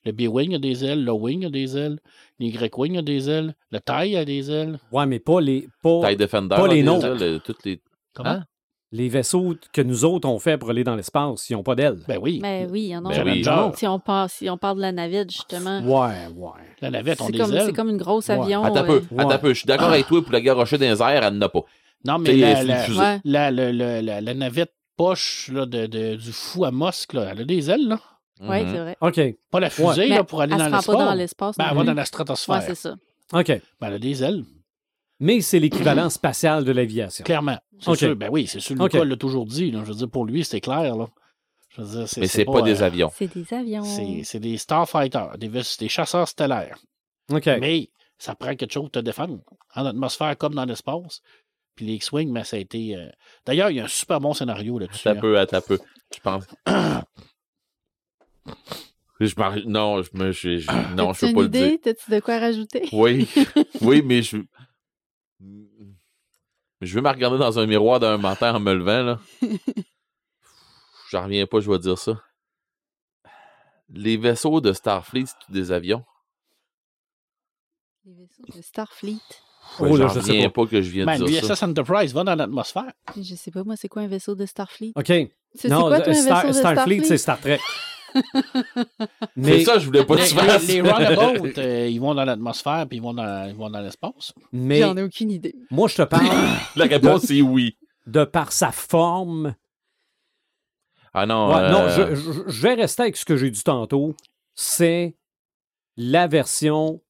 Le B-Wing a des ailes, le Wing a des ailes, le Y-Wing a des ailes, le TIE a des ailes. Ouais, mais pas les, pas TIE Defender, pas les nôtres. le- toutes les... Comment? Hein? Les vaisseaux que nous autres on fait pour aller dans l'espace. Ils n'ont pas d'ailes. Ben oui. Mais oui, il y en a. Ben oui. Challenger. Si, on parle, si on parle de la navette, justement, Ouais, ouais. La navette ont c'est des comme, ailes. c'est comme une grosse Ouais. avion. Attends un euh, peu, Ouais. un peu. Je suis d'accord avec toi, pour la garocher dans les airs, elle n'en a pas. Non, mais la, la. Ouais. la, la, la, la- la navette poche là, de, de- du fou à Mosque, là, elle a des ailes, là. Oui, Mhm. c'est vrai. OK. Pas la fusée là, pour aller elle dans se rend l'espace. pas dans l'espace. Ben, elle va dans la stratosphère. Ouais, c'est ça. OK. Ben, elle a des ailes, Mais c'est l'équivalent spatial de l'aviation. clairement. C'est sûr. Ben oui, c'est sûr. Ok. Nicole l'a toujours dit. là. Je veux dire, pour lui, c'était clair. Là. Je veux dire, c'est, Mais c'est pas des euh, avions. C'est des avions. C'est, c'est des starfighters, des, des chasseurs stellaires. OK. Mais ça prend quelque chose pour te défendre. En atmosphère comme dans l'espace. Puis les X-Wing, mais ça a été. euh, D'ailleurs, il y a un super bon scénario là-dessus. Attends un hein. peu, attends un peu. Je pense. je Non, je me. je- je- Non, je peux pas une le dire. idée? T'as-tu de quoi rajouter? Oui, oui, mais je. Je veux me regarder dans un miroir d'un matin en me levant, là. J'en reviens pas, je vais dire ça. Les vaisseaux de Starfleet, c'est des avions. Les vaisseaux de Starfleet. Oh, Ouais, là, J'en je sais reviens pas. pas que je viens de dire ça. l'USS Enterprise va dans l'atmosphère. Je sais pas, moi, c'est quoi un vaisseau de Starfleet? OK. C'est quoi, toi, un Star- vaisseau de Starfleet, Starfleet? c'est Star Trek. C'est mais, ça, je voulais pas que Les, tu fasses. les, les Runabout, euh, ils vont dans l'atmosphère puis ils vont dans, ils vont dans l'espace. mais J'en ai aucune idée. moi, je te parle La réponse, c'est oui. de par sa forme. Ah non, Ouais, Non, euh, je, je- je vais rester avec ce que j'ai dit tantôt. C'est la version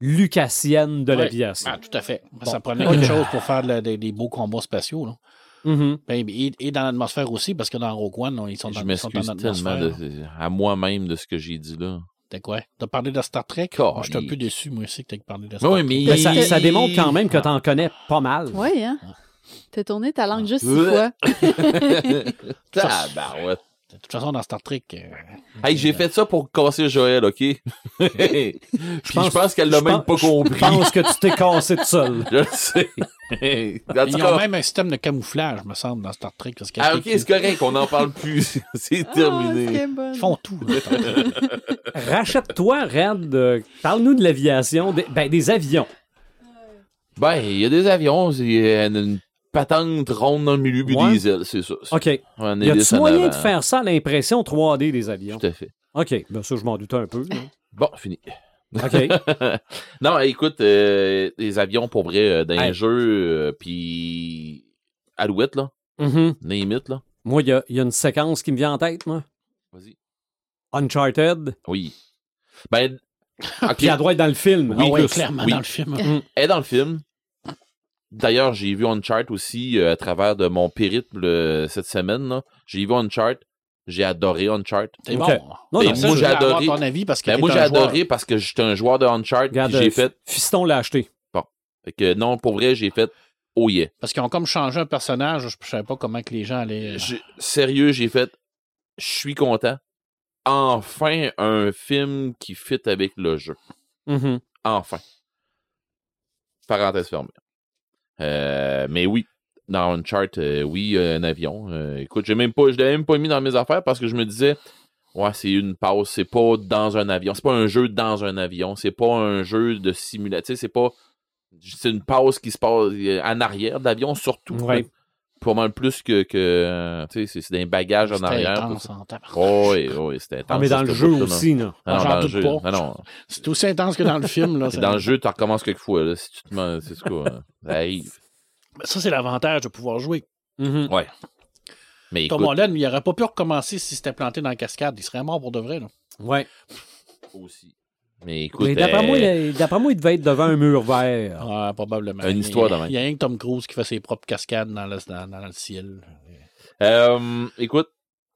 lucassienne de Ouais. l'aviation. Ah, tout à fait. Bon. Ça prenait quelque chose pour faire de la- des, des beaux combats spatiaux. Là. Mhm. Ben, et, et dans l'atmosphère aussi, parce que dans Rogue One, ils sont dans, je ils sont tellement de- à moi-même de ce que j'ai dit là. T'as quoi? T'as parlé de Star Trek? Je suis un peu déçu, moi aussi, que t'aies parlé de Star Oui, Trek. mais- Ben, ça, ça démontre quand même que Ah. t'en connais pas mal. Oui, hein? T'as tourné ta langue juste six Ouais. fois. Tabarouette. De toute façon, dans Star Trek. euh, Hey, j'ai fait ça pour casser Joël, OK? Puis je pense, qu'elle l'a je même pas pense- compris. Je pense que tu t'es cassé tout seul. Je le sais. tout Ils ont cas, même un système de camouflage, me semble, dans Star Trek. Parce que ah, ok, c'est correct, on n'en parle plus. c'est Ah, terminé. bon. Ils font tout. là. Rachète-toi, Red. euh, Parle-nous de l'aviation. Des, ben, des avions. Ben, il y a des avions, c'est euh, une patente ronde dans le milieu, puis Ouais. des ailes, c'est ça. OK. Y Un a hélice tu en moyen de faire ça à l'impression 3D des avions? Tout à fait. OK. Ben, ça, je m'en doutais un peu. là. Bon, fini. OK. non, écoute, euh, les avions, pour vrai, euh, dans Hey. les jeux, euh, puis Alouette, là, name it, là. Moi, il y a, il y a une séquence qui me vient en tête, moi. Vas-y. Uncharted. Oui. Ben, ok. Puis elle doit être dans le film. Ah ouais, plus. clairement, Oui. dans le film. Elle est dans le film. D'ailleurs, j'ai vu Uncharted aussi euh, à travers de mon périple euh, cette semaine. J'ai vu Uncharted. J'ai adoré Uncharted. C'est bon. Non, Ben, non, Ça, moi, j'ai avoir adoré. ton avis parce que Ben, moi, un j'ai joueur. adoré parce que j'étais un joueur de Uncharted. Regarde, puis j'ai euh, fait. Fiston l'a acheté. Fait que non, pour vrai, j'ai fait. Oh yeah. Parce qu'ils ont comme changé un personnage. Je ne savais pas comment que les gens allaient. Sérieux, j'ai fait. Je suis content. Enfin, un film qui fit avec le jeu. Mhm. Enfin. Parenthèse fermée. Euh, mais oui, dans Uncharted, euh, oui, euh, un avion. Écoute, j'ai même pas, je l'avais même pas mis dans mes affaires parce que je me disais, ouais, c'est une pause, c'est pas dans un avion, c'est pas un jeu dans un avion, c'est pas un jeu de simulation, c'est pas, c'est une pause qui se passe en arrière d'avion surtout. Ouais. Pas mal plus que, que euh, tu sais, c'est- c'est des bagages en C'était arrière. intense en. Oh, oui, oui, c'était intense. Ah, mais dans le jeu aussi, là. Non, non, J'en dans le doute jeu. pas. Non, non. C'est aussi intense que dans le film. Là, Dans le jeu, tu recommences quelquefois. Là, si tu te demandes, c'est quoi. hein. Ça arrive. Mais Ça, c'est l'avantage de pouvoir jouer. Mhm. Ouais. Mais Tom écoute, Holland, il n'aurait pas pu recommencer si c'était planté dans la cascade. Il serait mort pour de vrai. Là. Ouais. aussi. Mais écoute, Mais d'après euh, moi, il- d'après moi, il devait être devant un mur vert. Ah, probablement. Une histoire il, y a- de même. Il y a rien que Tom Cruise qui fait ses propres cascades dans le, dans, dans le ciel. euh, écoute,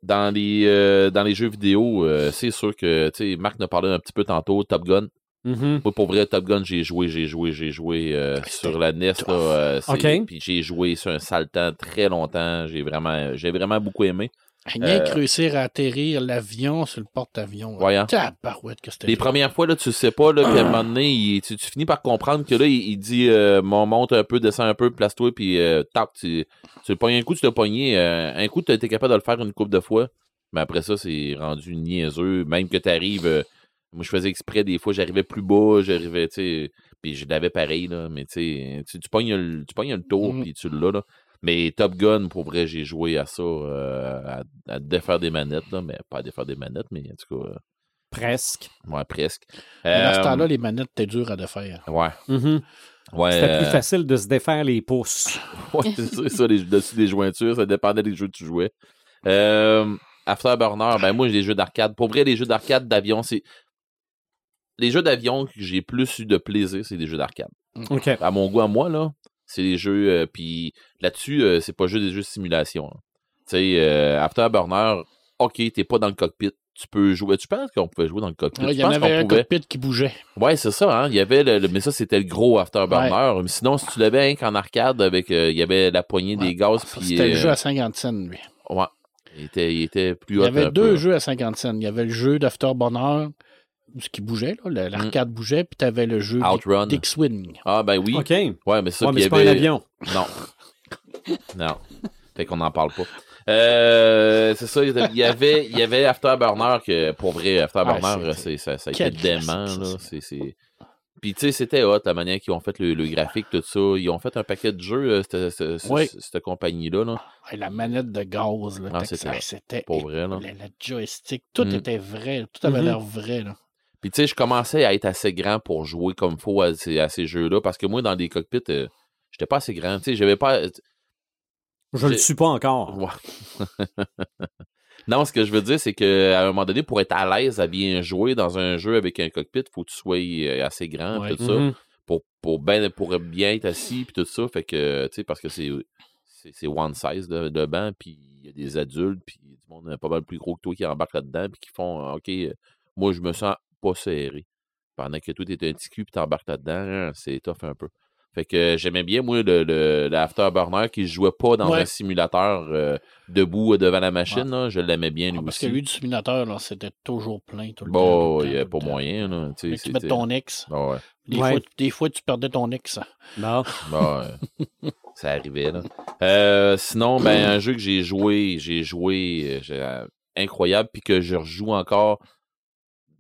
dans les, euh, dans les jeux vidéo, euh, c'est sûr que, tu sais, Marc nous parlait un petit peu tantôt, Top Gun. Mhm. Moi, pour vrai, Top Gun, j'ai joué, j'ai joué, j'ai joué euh, sur la NES. Là, euh. Puis j'ai joué sur un sale temps très longtemps. J'ai vraiment, j'ai vraiment beaucoup aimé. Rien que Euh, réussir à atterrir l'avion sur le porte-avions. Tabarouette que c'était. Les premières fois, là, tu sais pas, là, puis à un moment donné, il- tu, tu finis par comprendre que là, il, il dit euh, Mon, monte un peu, descend un peu, place-toi, puis euh, tu, tu le pognes un coup, tu l'as pogné. euh, un coup, tu as été capable de le faire une couple de fois. Mais après ça, c'est rendu niaiseux. Même que tu arrives. moi, je faisais exprès, des fois, j'arrivais plus bas, j'arrivais, tu sais. Puis je l'avais pareil, là. Mais tu sais, tu, tu pognes le, tu pognes le tour, Mhm. puis tu l'as, là. Mais Top Gun, pour vrai, j'ai joué à ça, euh, à, à défaire des manettes, là. Mais pas à défaire des manettes, mais en tout cas, euh, Presque. ouais, presque. Mais dans ce Euh, temps-là, les manettes étaient dures à défaire. Ouais. Mhm. Ouais. C'était plus facile de se défaire les pouces. ouais, c'est ça, les, dessus des jointures, ça dépendait des jeux que tu jouais. Afterburner, ben moi j'ai des jeux d'arcade. Pour vrai, les jeux d'arcade d'avion, c'est. Les jeux d'avion que j'ai plus eu de plaisir, c'est des jeux d'arcade. OK. À mon goût, à moi, là, c'est des jeux. euh, Puis là-dessus, euh, c'est pas juste des jeux de simulation. là. Tu sais, euh, Afterburner, ok, t'es pas dans le cockpit. Tu peux jouer. Tu penses qu'on pouvait jouer dans le cockpit? Ouais, Il y en avait un pouvait. cockpit qui bougeait. Ouais, c'est ça, hein. Il y avait le, le- mais ça, c'était le gros afterburner. Mais Sinon, si tu l'avais hein, qu'en arcade avec, il y avait la poignée Ouais. des gaz. C'était le jeu à 50 cents, lui. Ouais. Il était, il était plus Il y avait deux peu. jeux à 50 cents. Il y avait le jeu d'Afterburner, ce qui bougeait, là, le- l'arcade bougeait, puis tu avais le jeu Mm. Outrun. X-Wing. Ah, ben oui. OK. Ouais, Ouais, mais ça, mais y c'est pas un avait- avion. Non. non. Fait qu'on n'en parle pas. Euh, c'est ça, il y avait- il y avait, avait Afterburner que, pour vrai, Afterburner, Ouais, c'est- c'est, ça, ça a été dément, là. ça. C'est, c'est... Puis, tu sais, c'était hot, la manière qu'ils ont fait le, le graphique, tout ça. Ils ont fait un paquet de jeux, euh, cette, cette- cette- Oui. cette compagnie-là, là. Ouais, la manette de gaz, là, Ah, c'était- c'était Pour vrai, là. le, le joystick, tout Mm. était vrai, tout avait Mhm. l'air vrai. Là. Puis, tu sais, je commençais à être assez grand pour jouer comme faut à ces, à ces jeux-là, parce que moi, dans des cockpits, euh, j'étais pas assez grand. Tu sais, j'avais pas... Je le suis pas encore. Ouais. non, ce que je veux dire, c'est qu'à un moment donné, pour être à l'aise à bien jouer dans un jeu avec un cockpit, il faut que tu sois euh, assez grand, Ouais. tout ça, Mhm. pour, pour, ben, pour bien être assis, puis tout ça. Fait que, tu sais, parce que c'est one size de, de banc, puis il y a des adultes, puis du monde pas mal plus gros que toi qui embarquent là-dedans, puis qui font, euh, OK, euh, moi, je me sens pas serré. Pendant que toi, t'es un petit cul, puis t'embarques là-dedans, hein, c'est tough un peu. Fait que j'aimais bien, moi, le, le, le Afterburner qui jouait pas dans Ouais. un simulateur euh, debout euh, devant la machine. là. Je l'aimais bien, lui Ah, parce aussi. que lui, du simulateur, là, c'était toujours plein. Tout le bon, temps, tout il n'y avait temps, pas tout temps. moyen. Là, tu que mets ton ex. Ah ouais. Des, Ouais. fois, des fois, tu perdais ton ex. Bon. Bah, ouais. ça arrivait, là. Euh, sinon, ben, un jeu que j'ai joué, j'ai joué euh, incroyable, puis que je rejoue encore,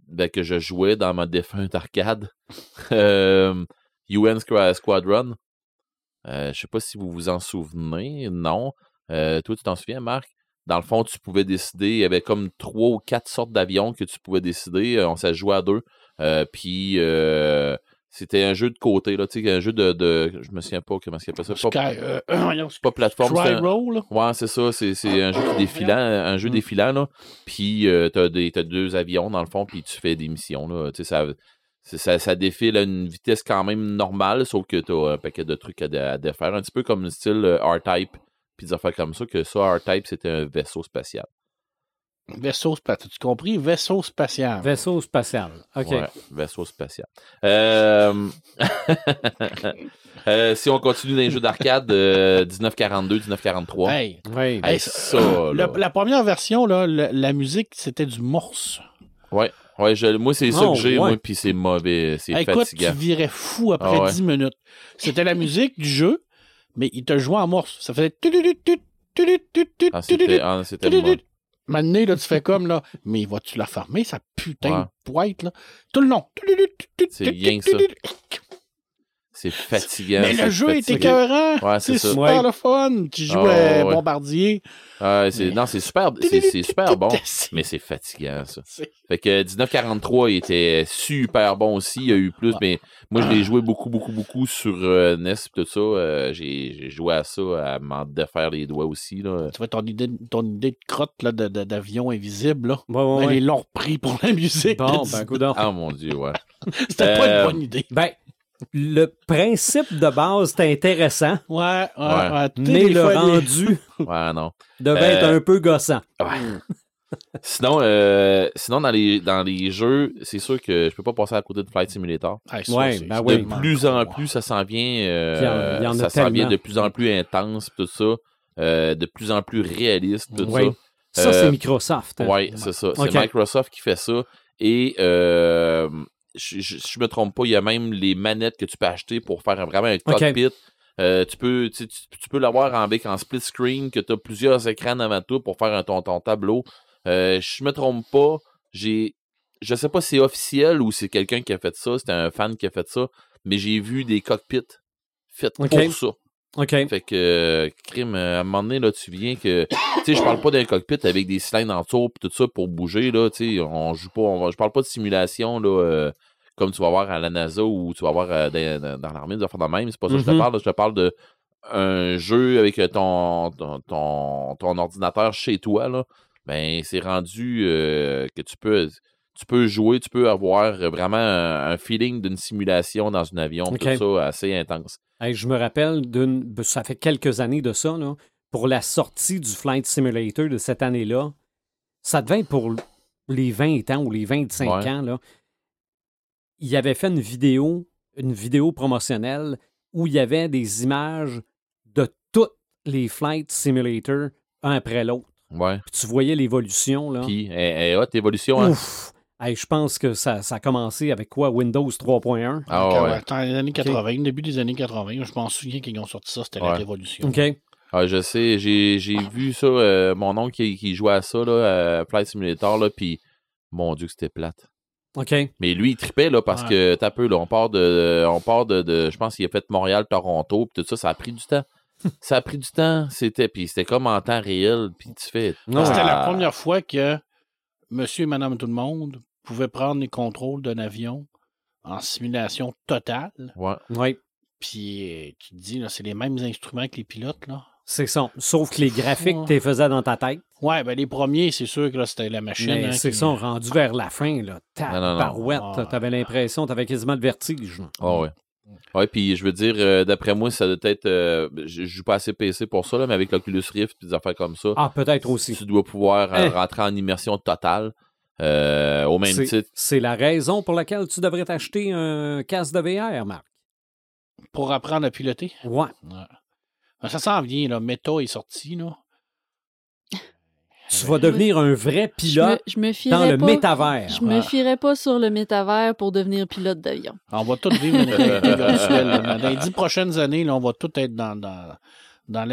ben, que je jouais dans ma défunte arcade. euh, UN Squa- Squadron. Euh, je sais pas si vous vous en souvenez. Non. Euh, toi, tu t'en souviens, Marc? Dans le fond, tu pouvais décider. Il y avait comme trois ou quatre sortes d'avions que tu pouvais décider. Euh, On s'est joué à deux. Euh, puis euh, c'était un jeu de côté, là, tu sais, un jeu de, de. Je me souviens pas comment ça s'appelle ça. Pas, euh, voyons, pas plateforme. c'est un- Roll. Ouais, c'est ça. C'est, c'est un jeu qui défilant, un jeu Mm. défilant, là. Puis euh, t'as, des, t'as deux avions, dans le fond, puis tu fais des missions, là. Tu sais, ça, ça, ça défile à une vitesse quand même normale, sauf que t'as un paquet de trucs à, à défaire. Un petit peu comme le style euh, R-Type, puis des affaires comme ça, que ça, R-Type, c'était un vaisseau spatial. Vaisseau spatial. Tu compris? Vaisseau spatial. Vaisseau spatial. OK. Ouais, vaisseau spatial. Euh, euh, si on continue dans les jeux d'arcade, euh, 1942, 1943. Hey, Oui. Hey, hey, ça, le- là. la première version, là, le- la musique, c'était du morse. Ouais, je- moi, c'est ça Oh, que j'ai, ouais. moi, puis c'est mauvais, c'est Hey, écoute, fatigant. tu virais fou après Ah ouais. 10 minutes. C'était la musique du jeu, mais il te jouait en morse. Ça faisait. Ah, c'était ah, Maintenant, là, tu fais comme, là, mais vas-tu la fermer, sa putain Ouais. de boîte, là? Tout le long. C'est rien que tut. C'est fatigant. Mais le jeu est écœurant. Ouais, c'est super Ouais. le fun. Tu joues à ouais. Bombardier. Non, c'est super, c'est super bon, mais c'est fatigant, ça. Fait que 1943, il était super bon aussi. Il y a eu plus, mais moi, je l'ai joué beaucoup, beaucoup, beaucoup sur euh, NES et tout ça. Euh, J'ai joué à ça, à m'en défaire les doigts aussi. Là. Tu vois, ton idée, ton idée de crotte d'avion invisible, là. Ouais, ouais, Ben. Ils l'ont repris pour la musique. Bon, ben. Ah mon Dieu, ouais. C'était pas une bonne idée. Ben, le principe de base, c'était intéressant, Ouais, ouais, Ouais. ouais. Mais le fois, rendu Ouais, non. devait Euh, être un peu gossant. Sinon, euh, sinon dans, les, dans les jeux, c'est sûr que je peux pas passer à côté de Flight Simulator. Ah, ça, Ouais, c'est- ben c'est oui. De plus en plus, ça s'en vient. euh, Il y en- il y en a ça s'en vient de plus en plus intense, tout ça. euh, de plus en plus réaliste, tout Oui. Ça, Euh, c'est Microsoft. hein. Oui, c'est ça. C'est. Microsoft qui fait ça. Et euh, je, je, me trompe pas, il y a même les manettes que tu peux acheter pour faire un- vraiment un cockpit. Euh, tu peux, tu, peux l'avoir avec en split screen, que tu as plusieurs écrans devant toi pour faire un, ton, ton tableau. Euh, je me trompe pas, j'ai. Je sais pas si c'est officiel ou c'est quelqu'un qui a fait ça, c'était un fan qui a fait ça, mais j'ai vu des cockpits faits Ok. pour ça. OK. Fait que, euh, crime, à un moment donné, là, tu viens que. Tu sais, je parle pas d'un cockpit avec des cylindres en dessous pis tout ça pour bouger, là. Tu sais, on joue pas. On va- je parle pas de simulation, là, euh, comme tu vas voir à la NASA ou tu vas voir euh, dans, dans- l'armée, des affaires de même. C'est pas ça que je te Mhm. parle, là. Je te parle de un jeu avec ton, ton, ton, ton ordinateur chez toi, là. Ben, c'est rendu euh, que tu peux. Tu peux jouer, tu peux avoir vraiment un, un feeling d'une simulation dans un avion, Ok. tout ça assez intense. Hey, je me rappelle d'une. Ça fait quelques années de ça, là. Pour la sortie du Flight Simulator de cette année-là, ça devait être pour les 20 ans ou les 25 Ouais. ans, là. Il avait fait une vidéo, une vidéo promotionnelle où il y avait des images de tous les Flight Simulator, un après l'autre. Ouais. Puis tu voyais l'évolution, là. Puis, elle hot, évolution, hein? Hey, je pense que ça, ça a commencé avec quoi? Windows 3.1? Ah ouais. ouais, Dans les années 80, début des années 80, je m'en souviens qu'ils ont sorti ça, c'était la révolution. OK. Ah, je sais, j'ai, j'ai vu ça, euh, mon oncle qui, qui jouait à ça, là, à Flight Simulator, là, puis mon Dieu que c'était plate. OK. Mais lui, il tripait, là, parce Ouais. que, t'as peu, là, on part de, on part de, de- je pense qu'il a fait Montréal, Toronto, puis tout ça, ça a pris du temps. ça a pris du temps, c'était, puis c'était comme en temps réel, puis tu fais... Non, C'était la première fois que monsieur et madame tout le monde pouvaient prendre les contrôles d'un avion en simulation totale. Ouais. Oui, Puis euh, tu te dis, là, c'est les mêmes instruments que les pilotes, là. c'est ça. Sauf que les graphiques, Ouais. tu les faisais dans ta tête. Ouais, ben les premiers, c'est sûr que là, c'était la machine. Mais hein, c'est qui- ça, rendu vers la fin, là. Non, non, non. Tabarouette. Ah. T'avais l'impression, t'avais quasiment le vertige. Ah ouais. Ouais, puis je veux dire, euh, d'après moi, ça doit être. euh, je, je joue pas assez PC pour ça, là, mais avec l'Oculus Rift et des affaires comme ça, Ah, peut-être aussi. tu dois pouvoir euh, Hein. rentrer en immersion totale. Euh, au même C'est- titre. C'est la raison pour laquelle tu devrais t'acheter un casque de VR, Marc. Pour apprendre à piloter? Ouais. Ouais. Ben, Ça s'en vient, là. Meta est sorti, là. Tu vas devenir un vrai Je me, pilote je me dans le pas, métavers. Je me fierais pas sur le métavers pour devenir pilote d'avion. On va tous vivre une réalité virtuelle. là. Dans les dix prochaines années, là, on va tous être dans, dans, dans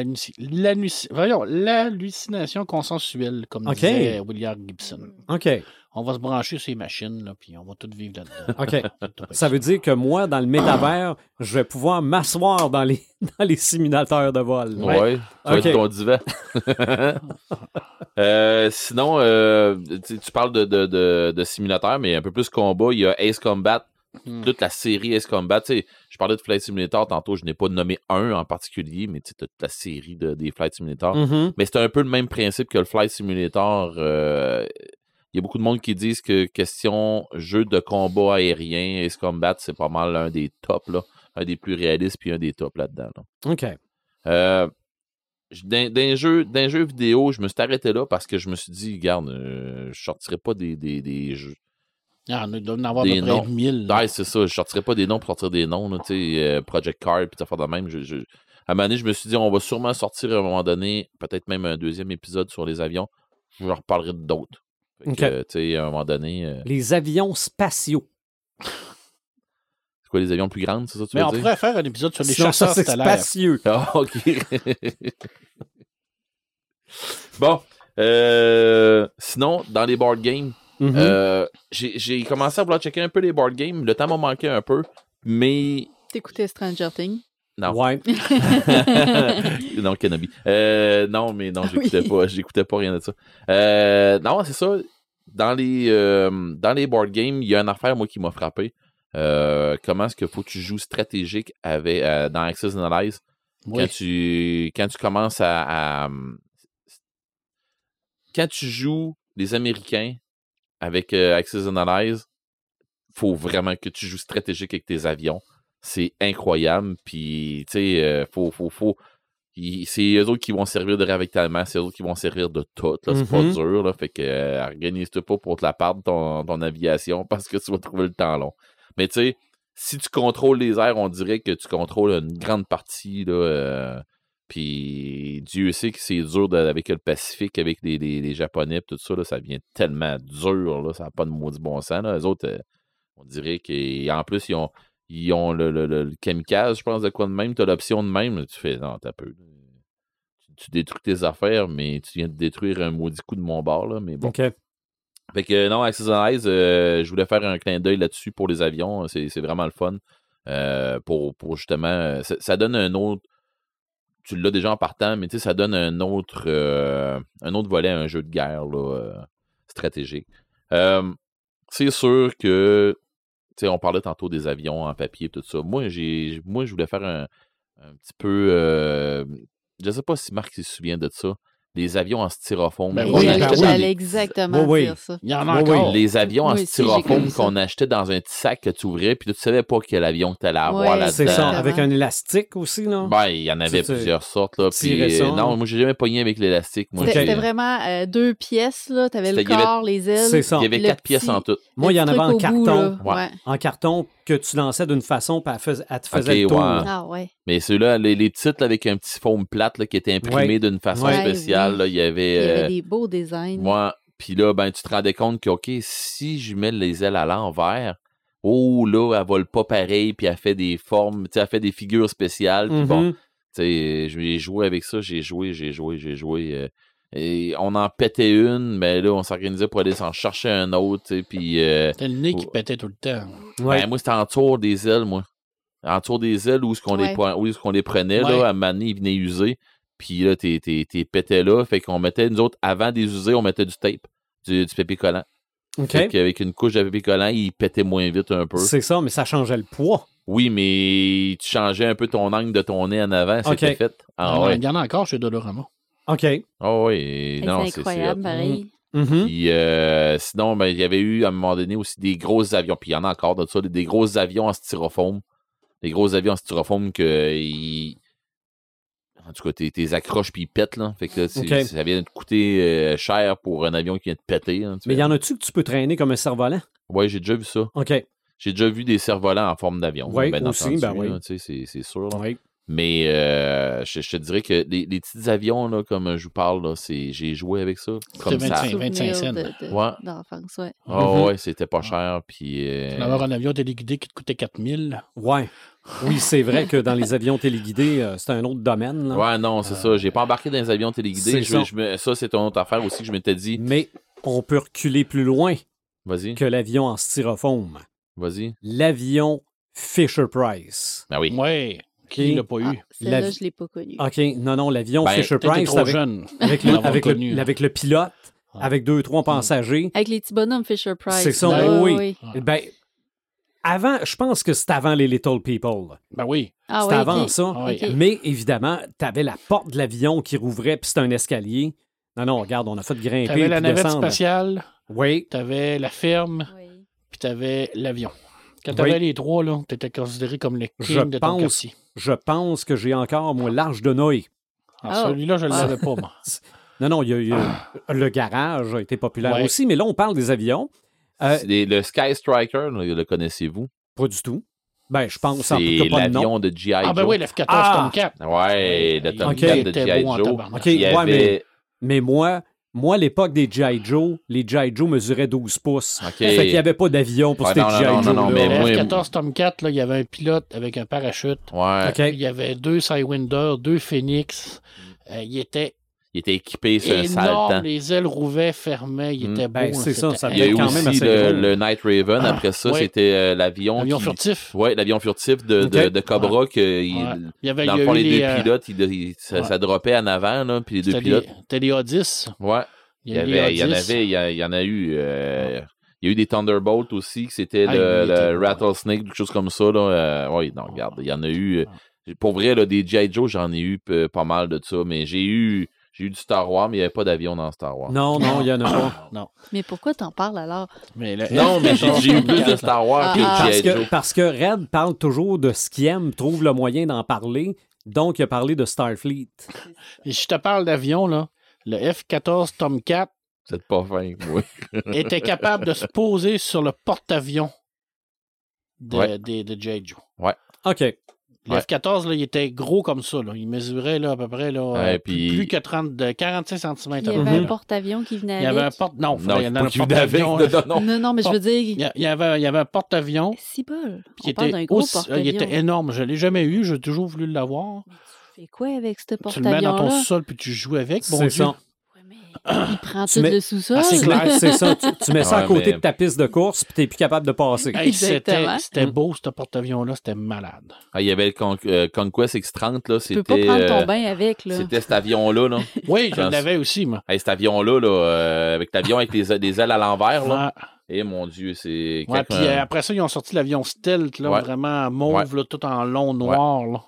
l'hallucination consensuelle, comme Ok. disait William Gibson. OK. On va se brancher sur ces machines, là, puis on va tous vivre là-dedans. OK. Tout Ça veut dire que moi, dans le métavers, je vais pouvoir m'asseoir dans les, dans les simulateurs de vol. Ouais. Tu vas Ok. être ton divan. Euh, sinon, euh, tu, tu parles de, de, de, de simulateur, mais un peu plus combat. Il y a Ace Combat, Hmm. toute la série Ace Combat. Tu sais, je parlais de Flight Simulator tantôt, je n'ai pas nommé un en particulier, mais tu sais, toute la série de, des Flight Simulator. Mhm. Mais c'est un peu le même principe que le Flight Simulator. euh, Il y a beaucoup de monde qui disent que question jeu de combat aérien, Ace Combat, c'est pas mal un des tops, là. Un des plus réalistes, puis un des tops là-dedans. là. OK. Euh, D'un jeu, d'un jeu vidéo, je me suis arrêté là parce que je me suis dit, regarde, euh, je sortirai pas des, des, des jeux. Ah, on doit en avoir Des à peu près noms. 1000. là. Ouais, c'est ça, je sortirai pas des noms pour sortir des noms, là, tu sais, euh, Project Card, puis faire de même. Je, je- À un moment donné, je me suis dit, on va sûrement sortir à un moment donné, peut-être même un deuxième épisode sur les avions. Je leur reparlerai d'autres. Fait que, Ok. euh, tu sais, à un moment donné. euh, Les avions spatiaux. C'est quoi, les avions plus grands, c'est ça que tu Mais veux on dire? pourrait faire un épisode sur les Sinon, ça, chasseurs stellaires. spacieux. Ah, ok. bon. euh, sinon, dans les board games, Mhm. euh, j'ai j'ai commencé à vouloir checker un peu les board games. Le temps m'a manqué un peu, mais. T'écoutais Stranger Things? Non. Ouais. non, Kenobi. Euh, non, mais non, j'écoutais pas, j'écoutais pas rien de ça. Euh, non, c'est ça. Dans les, euh, dans les board games, il y a une affaire, moi, qui m'a frappé. Euh, comment est-ce qu'il faut que tu joues stratégique avec, euh, dans Access Analyze Oui. quand, tu, quand tu commences à, à- Quand tu joues les Américains avec euh, Access Analyze, faut vraiment que tu joues stratégique avec tes avions. C'est incroyable. Puis, tu sais, euh, faut, faut, faut. C'est eux autres qui vont servir de ravitaillement, c'est eux autres qui vont servir de tout. C'est pas Mhm. dur. Là, fait que euh, organise-toi pas pour te la perdre ton, ton aviation parce que tu vas trouver le temps long. Mais tu sais, si tu contrôles les airs, on dirait que tu contrôles une grande partie. Là, euh, puis Dieu sait que c'est dur de- avec le Pacifique, avec les, les- les Japonais, tout ça, là, ça devient tellement dur, là, ça n'a pas de maudit bon sens. Là. Les autres, euh, on dirait qu'en plus, ils ont, ils ont le, le- le- le kamikaze, je pense, de quoi de même. Tu as l'option de même. là, tu fais, non, t'as peu. Tu, tu détruis tes affaires, mais tu viens de détruire un maudit coup de mon bord. Là, mais bon. OK. Fait que non, Access euh, je voulais faire un clin d'œil là-dessus pour les avions. C'est vraiment le fun. Euh, pour, pour justement. euh, Ça, ça donne un autre. Tu l'as déjà en partant, mais ça donne un autre, euh, un autre volet à un jeu de guerre là, euh, stratégique. Euh, c'est sûr que. On parlait tantôt des avions en papier et tout ça. Moi, j'ai, moi, je voulais faire un, un petit peu. je sais pas si Marc se souvient de ça. Les avions en styrofoam. Ben oui, ben oui. exactement Oui, oui. dire ça. Il y en a encore. les avions en styrofoam qu'on achetait dans un petit sac que tu ouvrais, puis tu savais pas quel avion que tu allais avoir là-dedans. C'est ça, Exactement. avec un élastique aussi, là. Ben, il y en avait Tu- tu plusieurs sortes. Là, puis, euh, non, moi, j'ai jamais pogné avec l'élastique. C'était vraiment euh, deux pièces, là. Le il y avait- corps, les ailes. C'est ça. Il y avait le quatre pièces en tout. Moi, il y en le avait en carton. En carton que tu lançais d'une façon, puis elle, te faisait Ok, le. Ah ouais. Mais ceux-là, les, les petites avec un petit foam plate là, qui était imprimé d'une façon spéciale, là, il y avait. Il y avait euh, des beaux designs. Moi, puis là, ben, tu te rendais compte que, OK, si je mets les ailes à l'envers, oh là, elle vole pas pareil, puis elle fait des formes, tu sais, elle fait des figures spéciales. Puis bon, Mhm. Tu sais, j'ai joué avec ça, j'ai joué, j'ai joué, j'ai joué. euh, et on en pétait une, mais là, on s'organisait pour aller s'en chercher un autre, tu sais, puis... euh, C'était le nez qui pétait tout le temps. Ouais. ben, moi, c'était en tour des ailes, moi. En tour des ailes, où est-ce qu'on les, Ouais. où prenait, Ouais. là, à un moment donné, ils venaient user. Puis là, t'es, t'es, t'es pétais là, fait qu'on mettait, nous autres, avant des user, on mettait du tape, du, du papier collant. OK. Fait qu'avec une couche de papier collant, il pétait moins vite un peu. C'est ça, mais ça changeait le poids. Oui, mais tu changeais un peu ton angle de ton nez en avant, c'était Ok. fait. Il y Ah en a- ouais. Il y en a encore chez Dolorama. OK. Ah oui, non, c'est c'est incroyable, c'est- pareil. Mhm. Puis euh, sinon, ben, il y avait eu à un moment donné aussi des gros avions. Puis il y en a encore de ça, des, des gros avions en styrofoam. Des gros avions en styrofoam que ils- en tout cas, t'es, t'es accroches puis ils pètent. Là. Fait que là, c'est- Ok. ça vient de coûter euh, cher pour un avion qui vient de péter. hein, Mais fais- y en a-tu que tu peux traîner comme un cerf-volant? Ouais, j'ai déjà vu ça. OK. J'ai déjà vu des cerfs-volants en forme d'avion. Ouais, ben aussi, entendu, ben oui. là, tu sais, c'est, sûr. là. Oui. Mais euh, je, je te dirais que les, les petits avions, là, comme je vous parle, là, c'est, j'ai joué avec ça. Comme C'était ça. 25. Souvenir 25 cents. de- de- Ouais. d'enfance, ouais. Oh, ouais, c'était pas cher. Puis, euh, avoir un avion téléguidé qui te coûtait 4000. Ouais. Oui, c'est vrai que dans les avions téléguidés, euh, c'est un autre domaine. là. Ouais, non, c'est ça. J'ai pas embarqué dans les avions téléguidés. Je- ça. je me- ça, c'est une autre affaire aussi que je m'étais dit. Mais on peut reculer plus loin Vas-y, que l'avion en styrofoam. vas-y. L'avion Fisher-Price. Ben oui. Ouais. Qui l'a pas eu? Ah, Celle-là, La- je l'ai pas connue. OK, non, non, l'avion Ben, T'étais Fisher-Price trop avec, jeune. avec, pour le, l'avoir avec, le, connu. avec le pilote, Ouais. avec deux, trois passagers. Avec les petits bonhommes Fisher-Price. C'est ça, là, oui. Ben, avant, je pense que c'était avant les Little People. Ben oui. Ah, C'était ouais, avant ça. Ah oui. Mais évidemment, tu avais la porte de l'avion qui rouvrait, puis c'était un escalier. Non, non, regarde, on a fait grimper T'avais la navette descendre. spatiale, Oui, t'avais la ferme, Oui. puis t'avais l'avion. Quand t'avais Oui. les trois, là, t'étais considéré comme le Je king de ton pense- quartier. je pense que j'ai encore, moi, l'arche de Noé. Ah, Oh. Celui-là, je ne Ah. l'avais pas, moi. Non, non, il y a, il y a- le garage a été populaire Ouais. aussi, mais là, on parle des avions. Euh, le Sky Striker, le connaissez-vous? pas du tout. Ben, je pense en tout C'est cas pas de nom. l'avion de G.I. Ah, ben Joe. oui, le F-14 Ah! Tomcat. Ouais, le Tomcat Ok. de était G.I. Joe. Ok, ouais, avait... Mais moi, Moi, à l'époque des G.I. Joe, les G.I. Joe mesuraient 12 pouces. OK. Fait qu'il n'y avait pas d'avion pour Ouais, ces non, non, G.I. non, Joe. non, là. mais Le moi- F-14 Tomcat, là, il y avait un pilote avec un parachute. Ouais. OK. Il y avait deux Sidewinder, deux Phoenix. Euh, il était Il était équipé sur un sale temps. Les ailes rouvaient, fermaient. Il Mm. était beau. Ben, c'est ça, c'était ça Il y a eu quand même aussi le, Night Raven. Après ça, ouais. c'était euh, l'avion. Avion qui- furtif. Ouais, l'avion furtif de, de, Cobra. Que il- Ouais. Il y avait, Dans le fond, les deux euh, pilotes, il- il- ça, ouais. ça droppait en avant, là, puis les deux pilotes. c'était des A10. Ouais. Il y, y, avait avait, il y en des A10. avait, il y, a- il y en a eu. euh, Il y a eu des Thunderbolts aussi, que c'était Ah, le, beau, Rattlesnake, quelque chose comme ça. Là. Euh, oui, non, regarde, il y en a eu. pour vrai, là, des G.I. Joe, j'en ai eu pas mal de ça, mais j'ai eu, j'ai eu du Star Wars, mais il n'y avait pas d'avion dans Star Wars. Non, non, il n'y en a pas. Non. Mais pourquoi t'en parles alors? Mais le Non, mais j'ai j'ai eu plus de F-14, Star Wars Ah, que ah. Parce que, parce que Red parle toujours de ce qu'il aime, trouve le moyen d'en parler. Donc, il a parlé de Starfleet. Et je te parle d'avion, là. Le F-14 Tomcat C'est pas fin, oui. était capable de se poser sur le porte-avions de, Ouais. des- de J. Joe. OK. Le Ouais. F-14, là, il était gros comme ça. Là. Il mesurait là, à peu près là, Ouais, euh, puis- plus, que 30, de 45 cm. Il y avait un porte-avions qui venait Il y avait un avec. porte... Non, Non, il y en a pas un avec. porte-avions. Non, non, non. Mais je veux Il dire, il y avait, il y avait un porte-avions si bol. qui On parle était d'un gros aussi- porte-avions. il était énorme. Je ne l'ai jamais eu. J'ai toujours voulu l'avoir. Tu fais quoi avec ce Tu le mets dans ton sol puis tu joues avec. Bon C'est Dieu. ça. Il prend Tu tout mets- le sous-sol. Ah, c'est clair. c'est ça. Tu, tu mets ça à côté mais- de ta piste de course, puis t'es plus capable de passer. Hey, c'était beau, ce porte-avions-là. C'était malade. Ah, il y avait le Con- euh, Conquest X-30, là, Tu peux pas c'était... prendre ton euh, bain avec, là. C'était cet avion-là, là. Oui, je l'avais aussi, moi. Hey, cet avion-là, là, euh, avec l'avion avec les, des ailes à l'envers, là. Ouais. Et mon Dieu, c'est. Ouais, puis euh, après ça, ils ont sorti l'avion Stealth, là, Ouais. vraiment mauve, là, tout en long noir. Là.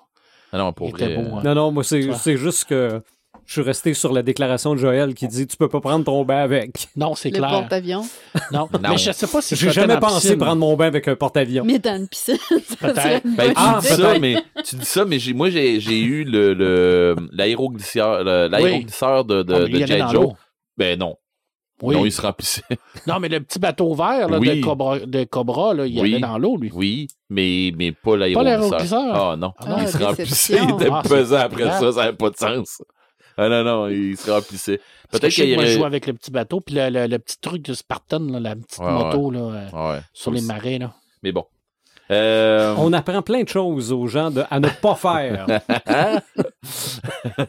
Ah non, pour il était vrai. beau, hein. Non, non, moi, c'est juste que je suis resté sur la déclaration de Joël qui dit Tu peux pas prendre ton bain avec. Non, c'est le clair. porte-avions. Non. Non. mais je sais pas si J'ai jamais pensé piscine. prendre mon bain avec un porte-avions. Mais dans une piscine, ça Peut-être. Ben, bonne tu Ah, dis ça, mais tu dis ça, mais j'ai, moi j'ai, j'ai eu le, le l'aéroglisseur, le- l'aéroglisseur de, de, de J. Joe. Ben non. Oui. Non, il se remplissait. Non, mais le petit bateau vert là, Oui. de, Cobra, de Cobra, là, il Oui. allait dans l'eau, lui. Oui, mais, mais pas l'aéroglisseur. l'aéroglisseur? Ah non. Ah, il se remplissait. Il était Ah, pesant après grave. ça, ça n'avait pas de sens. Ah non, non, il se remplissait. Peut-être qu'il y que moi, je aurait. joue avec le petit bateau, puis le, le- le petit truc de Spartan, là, la petite Ouais, moto là, euh, Ouais. sur les marais. Là. Mais bon. Euh, On apprend plein de choses aux gens de, à ne pas faire.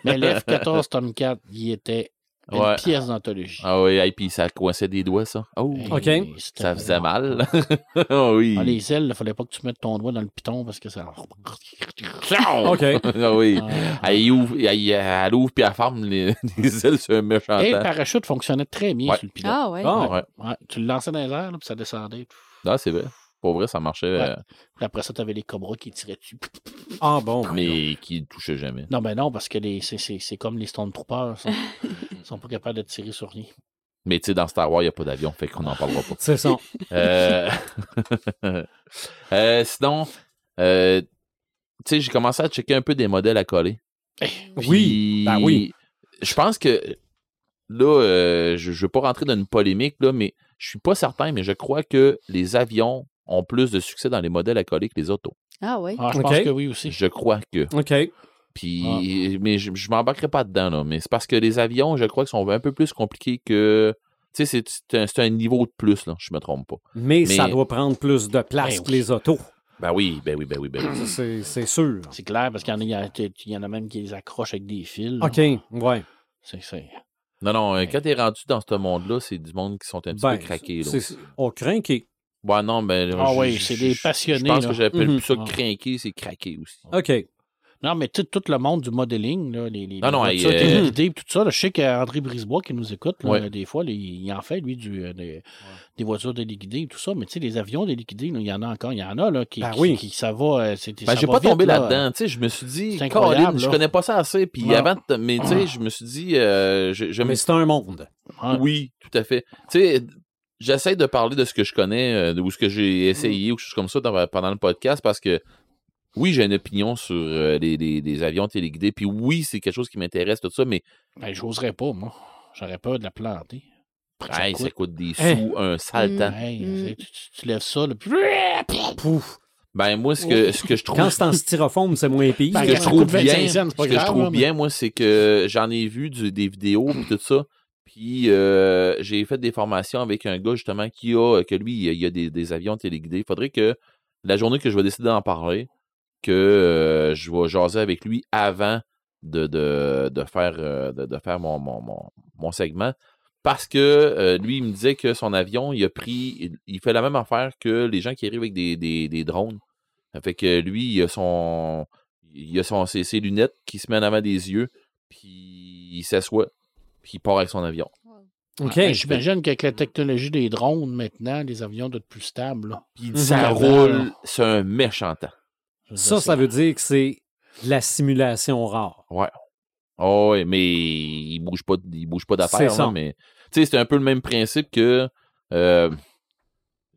Mais le F-14 Tomcat, il était une Ouais. pièce d'anthologie. Ah oui, et puis ça coinçait des doigts, ça. Oh, OK. ça faisait mal. Ah oui. Ah, les ailes, il fallait pas que tu mettes ton doigt dans le piton parce que ça. OK. Ah oui. Ah. Elle ouvre, elle, elle ouvre puis elle ferme les, les ailes sur un méchant Et le parachute fonctionnait très bien Ouais. sur le pilote. Ah, ouais. Ah. Ouais. Ouais, tu le lançais dans les airs, là, puis ça descendait. Ah, c'est vrai. Pour vrai, ça marchait, Ouais. euh, après ça, tu avais les cobras qui tiraient dessus. Ah bon. mais qui ne touchait jamais. Non, ben non, parce que les, c'est, c'est, c'est comme les Stormtroopers. Ils sont, ils sont pas capables de tirer sur rien. Mais tu sais, dans Star Wars, il n'y a pas d'avion, fait qu'on n'en parlera pas. C'est ça. Euh, euh, sinon, euh, tu sais, j'ai commencé à checker un peu des modèles à coller. Oui. Puis, Ben oui. Je pense que là, euh, je ne veux pas rentrer dans une polémique, là, mais je suis pas certain, mais je crois que les avions ont plus de succès dans les modèles à coller que les autos. Ah, ouais? Ah, je Ok. pense que oui aussi. Je crois que. OK. Puis, mais je, je m'embarquerai pas dedans, là. Mais c'est parce que les avions, je crois qu'ils sont un peu plus compliqués que. Tu sais, c'est- c'est un, un niveau de plus, là. Je me trompe pas. Mais, ça Mais- doit prendre plus de place Ben que oui. les autos. Ben oui, ben oui, ben oui, ben oui. Ça, C'est c'est sûr. C'est clair, parce qu'il y en a, il y en a même qui les accrochent avec des fils. là. OK. Ouais. C'est, c'est... Non, non, euh, quand t'es rendu dans ce monde-là, c'est du monde qui sont un petit Ben, peu craqués, là. c'est- On craint qu'il. Ouais, non, ben. Ah je- oui, c'est des passionnés, Je pense là. que j'appelle Mhm. plus ça Ah. craqué, c'est craqué aussi. OK. Non, mais tout, tout le monde du modeling, là, les, les, Non, non, les euh, tout ça, là, je sais qu'André Brisebois qui nous écoute, là, Ouais. des fois, là, il, en fait, lui, du, euh, des, des voitures téléguidées et tout ça, mais tu sais, les avions téléguidés, là, il y en a encore, il y en a, là, qui, Ben qui, oui. qui- ça va, euh, c'est, Ben, j'ai pas vite, tombé là. là-dedans. Tu sais, je me suis dit, Colin, je connais pas ça assez. Puis avant, de- mais tu sais, je me suis dit, euh, je, Mais c'est un monde. Ouais. Oui, tout à fait. Tu sais, j'essaie de parler de ce que je connais euh, ou ce que j'ai essayé ou quelque chose comme ça dans- pendant le podcast parce que oui, j'ai une opinion sur euh, les, les- les avions téléguidés. Puis oui, c'est quelque chose qui m'intéresse, tout ça, mais Ben, j'oserais pas, moi. J'aurais peur de la planter. Ça hey, coûte. ça coûte des Hein? sous, un sale Mm. temps. Hey, Mm. tu, tu- tu lèves ça, là, puis... Pouf. Ben, moi, ce que, ce que je trouve. Quand c'est en styrofoam, c'est moins pire. Ben, ce que je trouve coûte 25 bien, ce que je trouve bien, moi, c'est que j'en ai vu du- des vidéos pis tout ça. Puis euh, j'ai fait des formations avec un gars justement qui a, que lui, il a des, des avions téléguidés. Il faudrait que la journée que je vais décider d'en parler, que euh, je vais jaser avec lui avant de, faire, euh, mon, segment. Parce que euh, lui, il me disait que son avion, il a pris. Il, fait la même affaire que les gens qui arrivent avec des, des, des drones. Fait que lui, il a son. Il a son, ses, ses lunettes qui se mettent en avant des yeux, puis il s'assoit, puis il part avec son avion. OK. J'imagine qu'avec la technologie des drones, maintenant, les avions doivent être plus stables. là. Puis il Mhm. dit, ça roule, c'est un méchant temps. Ça, ça veut dire que c'est la simulation rare. Oh, ouais, mais il bouge pas, il bouge pas d'affaires. Mais tu sais, c'est un peu le même principe que. euh,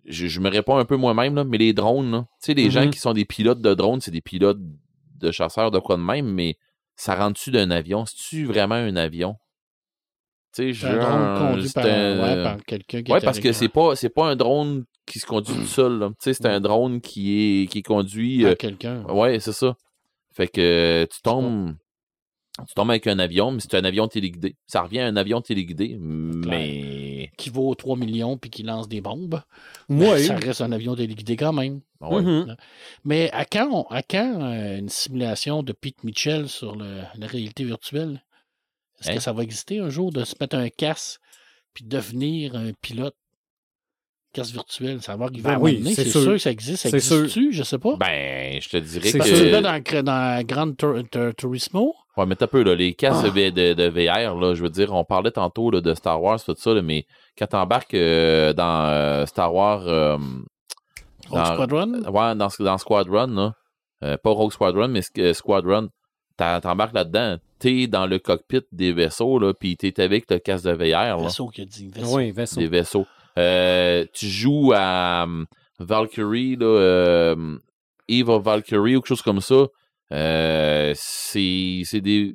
je, je me réponds un peu moi-même, là, mais les drones, tu sais, les gens Mhm. qui sont des pilotes de drones, c'est des pilotes de chasseurs de quoi de même, mais ça rentre-tu d'un avion? C'est-tu vraiment un avion? C'est un drone conduit par, un- ouais, par quelqu'un qui Ouais, parce que un- c'est pas, c'est pas un drone qui se conduit tout seul. là. Tu sais, c'est un drone qui est, qui est conduit. par euh, quelqu'un. Ouais, c'est ça. Fait que euh, tu tombes. Tu tombes avec un avion, mais c'est un avion téléguidé. Ça revient à un avion téléguidé, mais. qui vaut 3 millions puis qui lance des bombes. Moi, Ça reste un avion téléguidé quand même. Ouais. Mhm. Mais à quand, on- à quand euh, une simulation de Pete Mitchell sur le- la réalité virtuelle? Est-ce Hein? que ça va exister un jour de se mettre un casque puis devenir un pilote? Casque virtuel? Ça va arriver Ben à un oui, c'est c'est sûr. sûr. que ça existe. Ça C'est sûr. existe-tu? Je sais pas. Ben, je te dirais C'est que. Mets sûr. dans, dans Grand Tur- Tur- Turismo. Ouais, mais t'as peu, là, les casques Ah. de, VR, là, je veux dire, on parlait tantôt là, de Star Wars, tout ça, là, mais quand t'embarques euh, dans euh, Star Wars. euh, Rogue dans- Squadron? Ouais, dans, dans Squadron, là. Euh, pas Rogue Squadron, mais Squadron. T'en- T'embarques là-dedans. T'es dans le cockpit des vaisseaux, là, puis t'es avec le casque de VR. Vaisseau qui a dit. Vaisseau. Oui, vaisseau. des vaisseaux. Euh, tu joues à um, Valkyrie, là, euh, Eve of Valkyrie ou quelque chose comme ça. Euh, c'est c'est des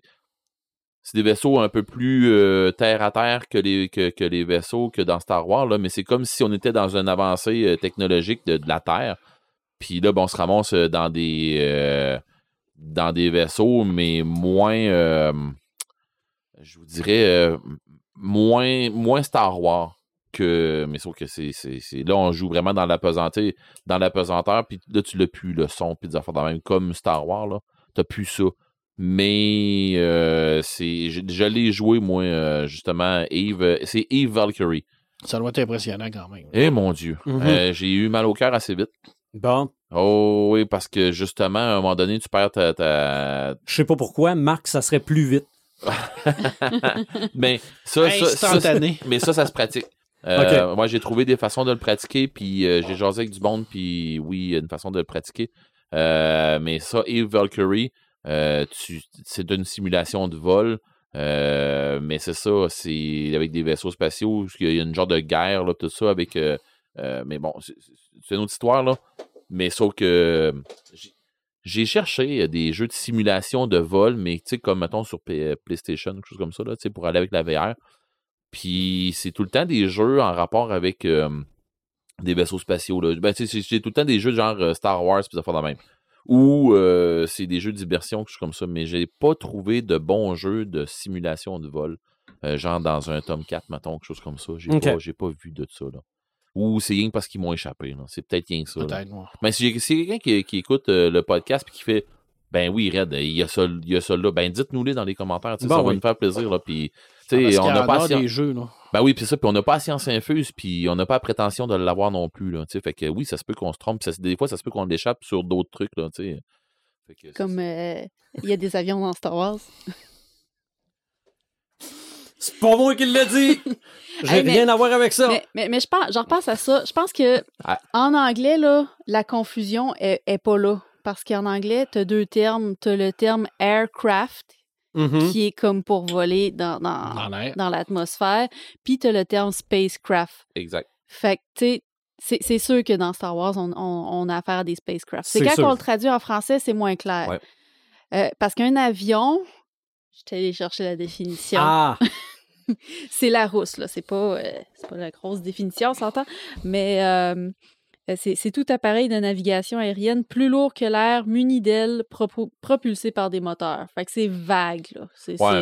c'est des vaisseaux un peu plus euh, terre à terre que les que, que les vaisseaux que dans Star Wars là, mais c'est comme si on était dans une avancée euh, technologique de, de la Terre. Puis là, bon, on se ramasse dans des euh, dans des vaisseaux, mais moins euh, je vous dirais euh, moins moins Star Wars que mais sauf que c'est là on joue vraiment dans la pesanteur dans la pesanteur puis là tu l'as plus le son puis des affaires de même comme Star Wars là. T'as plus ça. Mais euh, c'est je, je l'ai joué moi justement Eve c'est Eve Valkyrie. Ça doit être impressionnant quand même. eh mon dieu. Mhm. Euh, j'ai eu mal au cœur assez vite Bon, oh oui parce que justement à un moment donné tu perds ta, ta... je sais pas pourquoi, Marc, ça serait plus vite. mais ça, ça. Mais ça, ça se pratique. Euh, Moi, j'ai trouvé des façons de le pratiquer, puis euh, j'ai jasé avec du monde, puis oui, il y a une façon de le pratiquer. Euh, mais ça, Eve Valkyrie, euh, c'est une simulation de vol. euh, mais c'est ça, c'est avec des vaisseaux spatiaux, parce qu'il y a une genre de guerre, là, tout ça, avec. Euh, euh, mais bon, c'est une autre histoire, là. Mais sauf que j'ai- j'ai cherché des jeux de simulation de vol, mais tu sais, comme mettons sur P- PlayStation, quelque chose comme ça, là, tu sais, pour aller avec la VR. Puis c'est tout le temps des jeux en rapport avec euh, des vaisseaux spatiaux. Là. Ben, tu sais, c'est tout le temps des jeux de genre euh, Star Wars puis des affaires de même. Ou euh, c'est des jeux d'immersion, quelque chose comme ça. Mais j'ai pas trouvé de bons jeux de simulation de vol. euh, genre dans un tome 4, mettons, quelque chose comme ça. J'ai Ok. pas, j'ai pas vu de ça. Là. Ou c'est rien que parce qu'ils m'ont échappé. C'est peut-être rien que ça. Peut-être, ouais. Mais si si quelqu'un qui, qui écoute euh, le podcast et qui fait Ben oui, Red, il y a ça, il y a ça là, ben dites-nous-les dans les commentaires. Bon, ça va nous faire plaisir. Là, puis, tu Ah, sais, parce on n'a pas a science- des jeux, là. ben oui, puis ça, puis on n'a pas la science infuse, puis on n'a pas la prétention de l'avoir non plus. Là, tu sais. fait que oui, ça se peut qu'on se trompe. ça des fois, ça se peut qu'on l'échappe sur d'autres trucs. Là. Fait que c'est Comme euh, il y a des avions dans Star Wars. C'est pas moi qui l'ai dit! J'ai Hey, mais- rien à voir avec ça. Mais, mais, mais je pense, je repense à ça. Je pense que en anglais, là, la confusion est, est pas là. Parce qu'en anglais, tu as deux termes. Tu as le terme aircraft, Mhm. qui est comme pour voler dans, dans, l'atmosphère. Puis tu as le terme spacecraft. Exact. Fait que, tu sais, c'est- sûr que dans Star Wars, on, on- on a affaire à des spacecraft. C'est quand on le traduit en français, c'est moins clair. Ouais. Euh, parce qu'un avion, je suis allée chercher la définition. Ah, C'est la rousse, là. C'est pas, euh, c'est pas la grosse définition, on s'entend. Mais euh, Euh, C'est c'est tout appareil de navigation aérienne plus lourd que l'air, muni d'ailes, propulsé par des moteurs. Fait que c'est vague, là. C'est Ouais,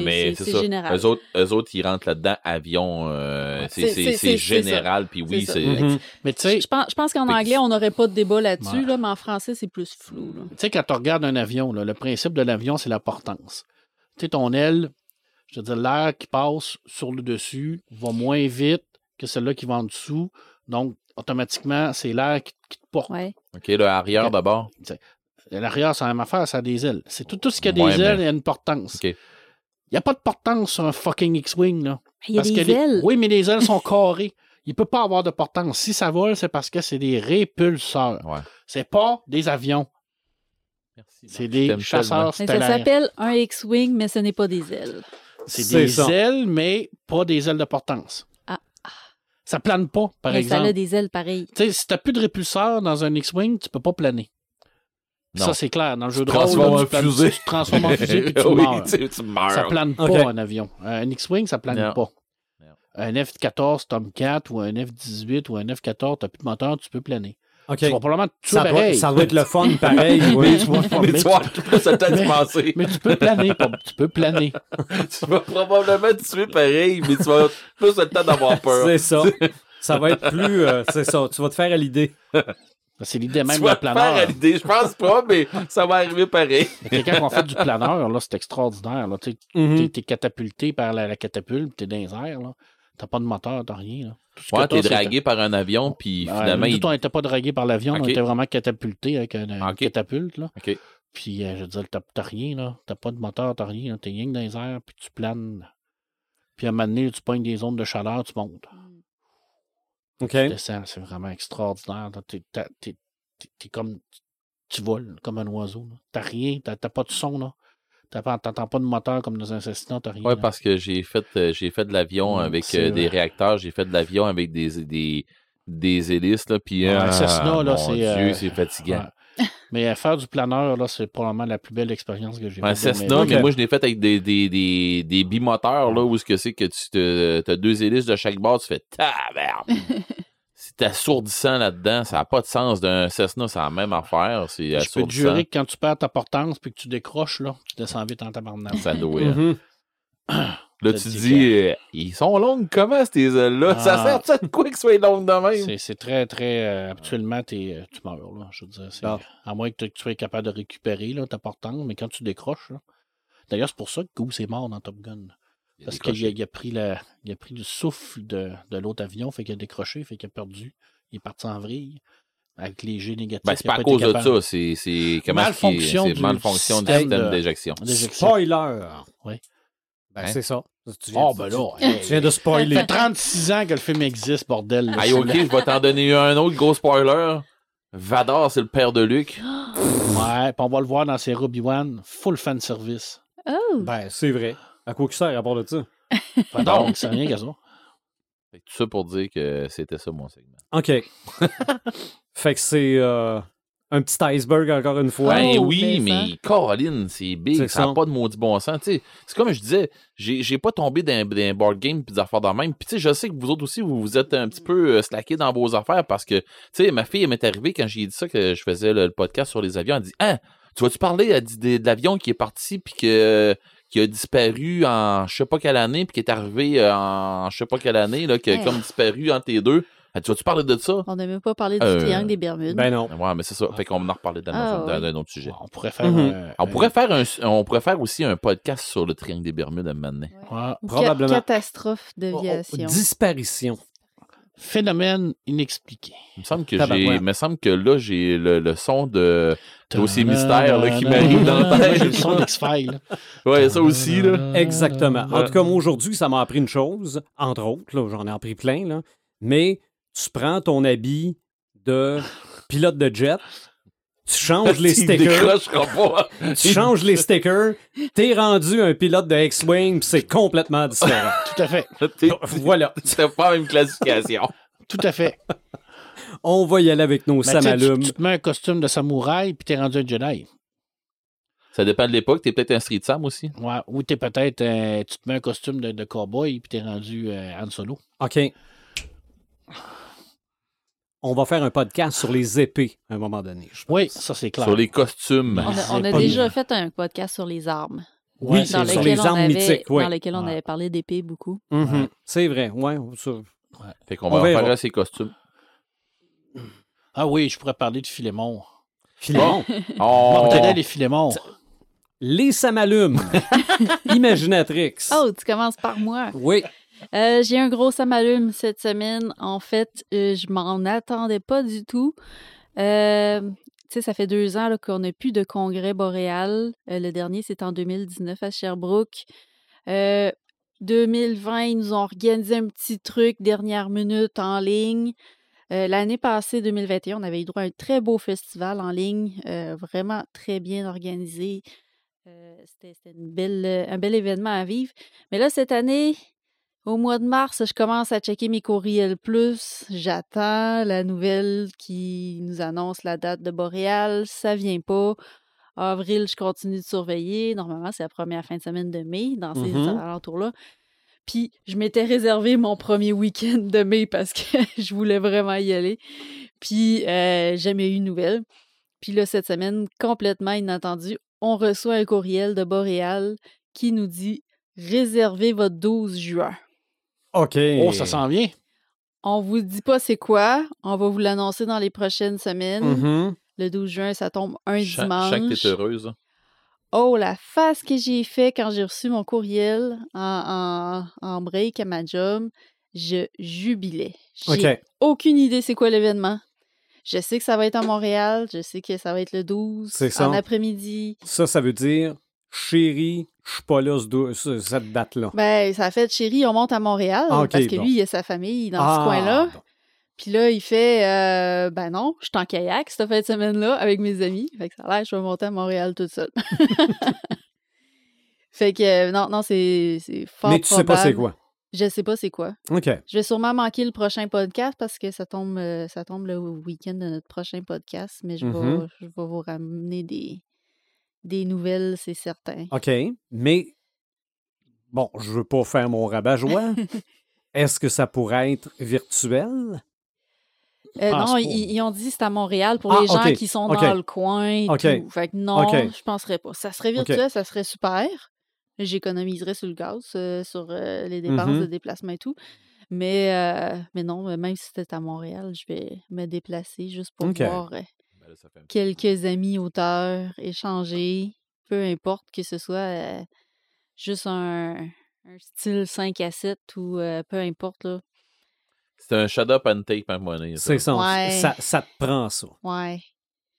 général. Eux autres, eux autres, ils rentrent là-dedans, avion, euh, c'est- général, puis oui, C'est. Mhm. Mais tu sais, Je pense, je pense qu'en anglais, on n'aurait pas de débat là-dessus, Ouais. là, mais en français, c'est plus flou. là. Tu sais, quand tu regardes un avion, là, le principe de l'avion, c'est la portance. Tu sais, ton aile, je veux dire, l'air qui passe sur le dessus va moins vite que celle-là qui va en dessous. Donc, automatiquement, c'est l'air qui, qui te porte. Ouais. OK, le arrière Ok. d'abord. L'arrière, c'est la même affaire, ça a des ailes. C'est tout, tout ce qui a des Ouais, mais- ailes, il y a une portance. OK. Il n'y a pas de portance sur un fucking X-Wing, là. Il y a Parce des que les- ailes. Oui, mais les ailes sont carrées. Il peut pas avoir de portance. Si ça vole, c'est parce que c'est des répulseurs. Ouais. C'est pas des avions. Merci. C'est des chasseurs ça s'appelle un X-Wing, mais ce n'est pas des ailes. C'est des ça. ailes, mais pas des ailes de portance. Ah. Ça plane pas, par mais exemple. ça a des ailes pareilles. Tu sais, si t'as plus de répulseur dans un X-Wing, tu peux pas planer. Non. Ça, c'est clair. Dans le jeu de rôle, tu, planes- tu te transformes en fusée puis tu oui, meurs. tu, meurs. Ça plane pas un avion. Un X-Wing, ça plane Non. pas. Non. Un F-14 Tomcat ou un F-18 ou un F-14, t'as plus de moteur, tu peux planer. OK. Tu vas probablement tuer Ça doit, pareil. ça doit être le fun, pareil. oui. Mais tu vas- Mais tu vas avoir plus le temps d'y mais- penser. mais tu peux planer, tu peux planer. Tu vas probablement te tuer pareil, mais tu vas avoir plus le temps d'avoir peur. C'est ça. Ça va être plus. euh, c'est ça. Tu vas te faire à l'idée. C'est l'idée même vas te faire planeur. à l'idée. Je pense pas, mais ça va arriver pareil. Quelqu'un qui a fait du planeur, là, c'est extraordinaire. Là. Mhm. T'es t'es catapulté par la, la catapulte, t'es dans les airs. là. T'as pas de moteur, t'as rien. Là. Tout Ouais, t'es dragué par un avion, puis Ouais, finalement, nous, il... on n'était pas dragué par l'avion, on Ok. était vraiment catapulté avec une, Ok. catapulte. Là. OK. Puis, euh, je veux dire, t'as rien, là. T'as pas de moteur, t'as rien. là. T'es rien que dans les airs, puis tu planes. Puis, à un moment donné, tu pognes des zones de chaleur, tu montes. OK. Tu descends, c'est vraiment extraordinaire. T'es comme. Tu voles comme un oiseau. là. T'as rien, t'as pas de son, là. T'entends pas de moteur comme dans un Cessna, t'as rien. Là. parce que j'ai fait, euh, j'ai fait de l'avion avec euh, des réacteurs, j'ai fait de l'avion avec des, des, des hélices, là, puis Ouais, ah, Cessna, là, c'est, euh, c'est fatigant. Ouais. Mais faire du planeur, là, c'est probablement la plus belle expérience que j'ai Un faite. ma Cessna, mais moi, je l'ai fait avec des, des, des, des bimoteurs, là, où ce que c'est que tu as deux hélices de chaque bord, tu fais taberne. c'est assourdissant là-dedans, ça n'a pas de sens. D'un Cessna, c'est la même affaire, c'est Je peux te jurer que quand tu perds ta portance puis que tu décroches, là, tu descends vite en tabarnak. Ça doit. Mhm. Là, tu te dis euh, ils sont longues comment, ces ailes-là? Ça Ah. sert ça de quoi qu'ils soient longues de même? C'est- C'est très, très. euh, habituellement, t'es, euh, tu meurs, là. Je veux dire, c'est- Ah. à moins que tu- tu sois capable de récupérer là, ta portance, mais quand tu décroches, là. D'ailleurs, c'est pour ça que Goose est mort dans Top Gun. Parce qu'il a, il a pris la, il a pris le souffle de, de l'autre avion, fait qu'il a décroché, fait qu'il a perdu. Il est parti en vrille avec les G négatifs. Ben, c'est pas à cause de ça, c'est, c'est comment Malfonction du du système d'éjection. Spoiler. Oui. Ben, Hein? c'est ça. Tu viens, Oh, ben tu- là. tu viens de Ça spoiler. fait 36 ans que le film existe, bordel. là. Ok, je vais t'en donner un autre gros spoiler. Vador, c'est le père de Luke. Ouais, puis on va le voir dans ses Obi-Wan, full fan service. Oh! Ben, c'est vrai. À quoi que ça sert à part de ça? Donc, c'est rien qu'à ça. Fait que Tout ça pour dire que c'était ça mon segment. OK. fait que c'est euh, un petit iceberg encore une fois. Ben Oh, oui, c'est mais Caroline, c'est big, C'est ça n'a pas de maudit bon sens. Tu sais, c'est comme je disais, j'ai j'ai pas tombé dans, dans un board game puis des affaires dans le même. Puis tu sais, je sais que vous autres aussi, vous vous êtes un petit peu euh, slacké dans vos affaires parce que, tu sais, ma fille, elle m'est arrivée quand j'ai dit ça, que je faisais le, le podcast sur les avions, elle dit Ah, tu vas-tu parler elle dit, de, de l'avion qui est parti puis que qui a disparu en je sais pas quelle année, puis qui est arrivé euh, en je sais pas quelle année, là, qui a Hey. comme disparu entre les deux. Dit, Tu vas-tu parler de ça? On n'a même pas parlé du Euh, triangle des Bermudes. Ben non. Ouais, mais c'est ça. Fait qu'on va en reparler dans, Ah, dans- ouais. autre sujet. On pourrait faire. Mhm. un- On pourrait, faire un, on pourrait faire aussi un podcast sur le triangle des Bermudes à un moment donné. Ouais. Ca- probablement. catastrophe Oh, d'aviation. disparition. Phénomène inexpliqué. Il me semble que j'ai, me semble que là, j'ai le, le son de dossier mystère là, qui m'arrive dans la tête. Le son d'X-Files. Ouais, ça aussi, là. Exactement. En Ouais. tout cas, moi, aujourd'hui, ça m'a appris une chose, entre autres, là, j'en ai appris plein, là, mais tu prends ton habit de pilote de jet, tu changes les stickers, tu changes les stickers, t'es rendu un pilote de X-Wing, puis c'est complètement différent. Tout à fait. Voilà. C'était pas la même classification. Tout à fait. On va y aller avec nos tu, samalumes. tu te mets un costume de samouraï puis t'es rendu un Jedi. Ça dépend de l'époque. T'es peut-être un Street Sam aussi. Ouais. Ou t'es peut-être. euh, tu te mets un costume de, de cowboy puis t'es rendu euh, Han Solo. OK. On va faire un podcast sur les épées à un moment donné. je pense. Oui, ça c'est clair. Sur les costumes. On a, on a déjà fait un podcast sur les armes. Oui, Ouais, sur dans les armes avait, mythiques, oui. Dans lequel on Ouais. avait parlé d'épée beaucoup. Mhm. C'est vrai, ouais. ça- Fait qu'on On va verra. refaire ses costumes. Ah oui, je pourrais parler de Philémon. Philémon? Oh! Mortadelle et Philémon. Les Samalumes. Imaginatrix. Oh, tu commences par moi. Oui. Euh, J'ai un gros samalume cette semaine. En fait, euh, je m'en attendais pas du tout. Euh, tu sais, ça fait deux ans qu'on n'a plus de congrès boréal. Euh, le dernier, c'est en 2019 à Sherbrooke. Euh, 2020, ils nous ont organisé un petit truc dernière minute en ligne. L'année passée, 2021, on avait eu droit à un très beau festival en ligne, vraiment très bien organisé. C'était un bel événement à vivre. Mais là, cette année, au mois de mars, je commence à checker mes courriels plus. J'attends la nouvelle qui nous annonce la date de Boréal. Ça vient pas. Avril, je continue de surveiller. Normalement, c'est la première fin de semaine de mai dans ces Mhm. alentours-là. Puis, je m'étais réservé mon premier week-end de mai parce que je voulais vraiment y aller. Puis, euh, jamais eu de nouvelles. Puis là, cette semaine, complètement inattendu, on reçoit un courriel de Boréal qui nous dit réservez votre 12 juin. OK. Oh, ça s'en vient. On vous dit pas c'est quoi, on va vous l'annoncer dans les prochaines semaines. Mhm. Le 12 juin, ça tombe un dimanche. chaque t'es heureuse. Oh, la face que j'ai fait quand j'ai reçu mon courriel en, en, en break à ma job, je jubilais. J'ai OK. aucune idée c'est quoi l'événement. Je sais que ça va être à Montréal, je sais que ça va être le 12, C'est ça. en après-midi. Ça, ça veut dire, chérie, je suis pas là ce cette date-là. Ben, ça fait chérie, on monte à Montréal Ah, parce que bon. lui, il a sa famille dans Ah, ce coin-là. bon. Puis là, il fait euh, Ben non, je suis en kayak cette fin de semaine-là avec mes amis. Fait que ça a l'air, je vais monter à Montréal toute seule. fait que euh, non, non, c'est fort Mais tu sais pas c'est quoi? Je sais pas c'est quoi. OK. Je vais sûrement manquer le prochain podcast parce que ça tombe, euh, ça tombe le week-end de notre prochain podcast, mais je, vais, Mhm. je vais vous ramener des, des nouvelles, c'est certain. OK. Mais, bon, je veux pas faire mon rabat-joie. Est-ce que ça pourrait être virtuel? Euh, non, ils, ils ont dit que c'est à Montréal pour Ah, les gens qui sont dans le coin et Ok. tout. Fait que non, je penserais pas. Ça serait virtuel, ça serait super. J'économiserais sur le gaz, euh, sur euh, les dépenses Mhm. de déplacement et tout. Mais, mais non, même si c'était à Montréal, je vais me déplacer juste pour voir quelques amis auteurs, échanger, peu importe que ce soit euh, juste un, un style 5 à 7 ou euh, peu importe. Là. C'est un shut up and take, par monnaie. C'est ça. Ouais. ça. Ça te prend ça. Ouais,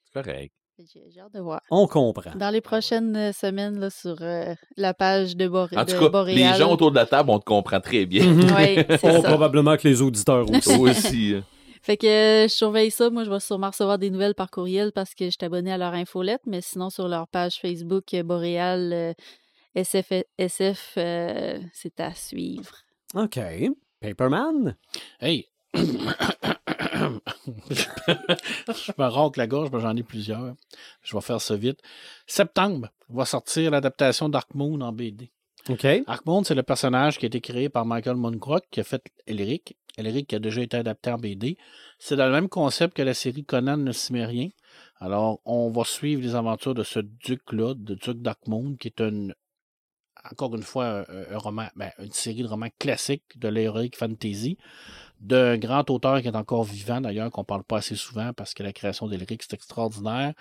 C'est correct. j'ai j'ai hâte de voir. On comprend. Dans les prochaines euh, semaines, là, sur euh, la page de, Boré En de tout cas, Boréal. les gens autour de la table, on te comprend très bien. Oui, c'est Oh, ça. probablement que les auditeurs aussi. Aussi. Fait que euh, je surveille ça. Moi, je vais sûrement recevoir des nouvelles par courriel parce que je suis abonné à leur infolette, mais sinon, sur leur page Facebook euh, Boréal euh, SF, SF euh, c'est à suivre. OK. Paperman? Hey! je me roncle la gorge, mais j'en ai plusieurs. Je vais faire ça vite. Septembre va sortir l'adaptation Dark Moon en BD. OK. Dark Moon, c'est le personnage qui a été créé par Michael Moncroft, qui a fait Elric. Elric qui a déjà été adapté en BD. C'est dans le même concept que la série Conan le Cimérien. Alors, on va suivre les aventures de ce duc-là, de Duc Dark Moon, qui est une, encore une fois, un, roman, ben, une série de romans classiques de l'heroic fantasy d'un grand auteur qui est encore vivant, d'ailleurs, qu'on parle pas assez souvent parce que la création d'Elric, c'est extraordinaire.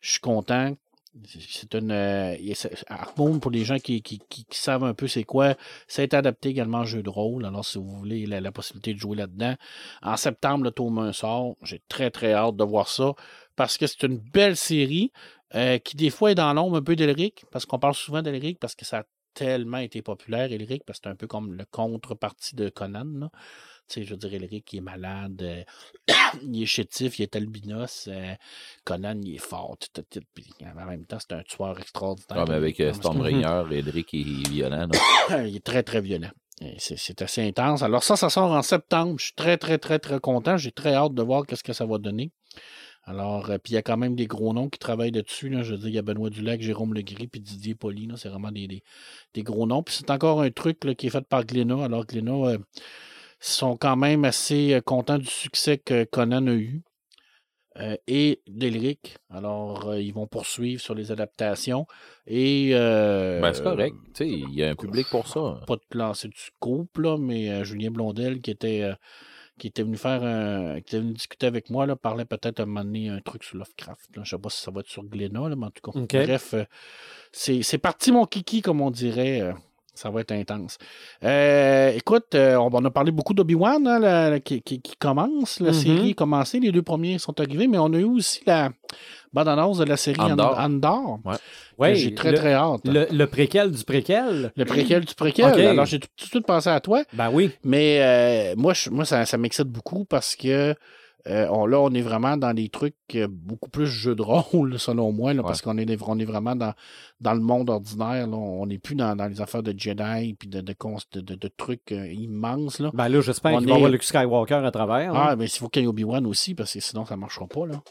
Je suis content. C'est une. Euh, pour les gens qui, savent un peu c'est quoi, ça été adapté également en jeu de rôle. Alors, si vous voulez la, la possibilité de jouer là-dedans. En septembre, le tome 1 sort. J'ai très, très hâte de voir ça parce que c'est une belle série euh, qui, des fois, est dans l'ombre un peu d'Elric parce qu'on parle souvent d'Elric parce que ça a tellement été populaire, Elric, parce que c'est un peu comme le contrepartie de Conan. Sais, je veux dire, Elric, il est malade, euh, il est chétif, il est albinos. euh, Conan, il est fort. tout, tout, tout, puis en même temps, c'est un tueur extraordinaire. Comme avec euh, Stormbringer, Edric est violent. il est très, très violent. C'est assez intense. Alors ça, ça sort en septembre. Je suis très, très, très, très content. J'ai très hâte de voir qu'est-ce que ça va donner. Alors, euh, puis il y a quand même des gros noms qui travaillent dessus. Là. Je veux dire, il y a Benoît Dulac, Jérôme Legris, puis Didier Poli. C'est vraiment des, des, des gros noms. Puis c'est encore un truc là, qui est fait par Glénat. Alors, Glénat, euh, sont quand même assez contents du succès que Conan a eu. Euh, et d'Elric. Alors, euh, ils vont poursuivre sur les adaptations. Et. euh, Ben, c'est correct. Il y a un public pour ça. Pas de lancer du scoop, là, mais Julien Blondel, qui était. qui était venu faire un, qui était venu discuter avec moi, là, parlait peut-être à un moment donné un truc sur Lovecraft. Je sais pas si ça va être sur Glénat, mais en tout cas. Bref, c'est c'est parti mon kiki, comme on dirait. Ça va être intense. Euh, écoute, euh, on, on a parlé beaucoup d'Obi-Wan hein, qui, qui- qui commence. La Mhm. série est commencée. Les deux premiers sont arrivés, mais on a eu aussi la bande-annonce de la série Andor. Andor. Ouais. Ouais, J'ai très, le, très hâte. Le, Le, le préquel du préquel. préquel du préquel. Ok. Alors, j'ai tout, tout de suite pensé à toi. Ben oui. Mais euh, moi, je- moi, ça, ça m'excite beaucoup parce que euh, on, là, on est vraiment dans des trucs euh, beaucoup plus jeux de rôle, selon moi, là, parce qu'on est, on est vraiment dans, dans le monde ordinaire. là. On n'est plus dans, dans les affaires de Jedi puis de, de, trucs euh, immenses. Là. Ben là, j'espère qu'il va y est- avoir Luke Skywalker à travers. Ah, mais il faut qu'il y ait Obi-Wan aussi, parce que sinon, ça ne marchera pas. Là.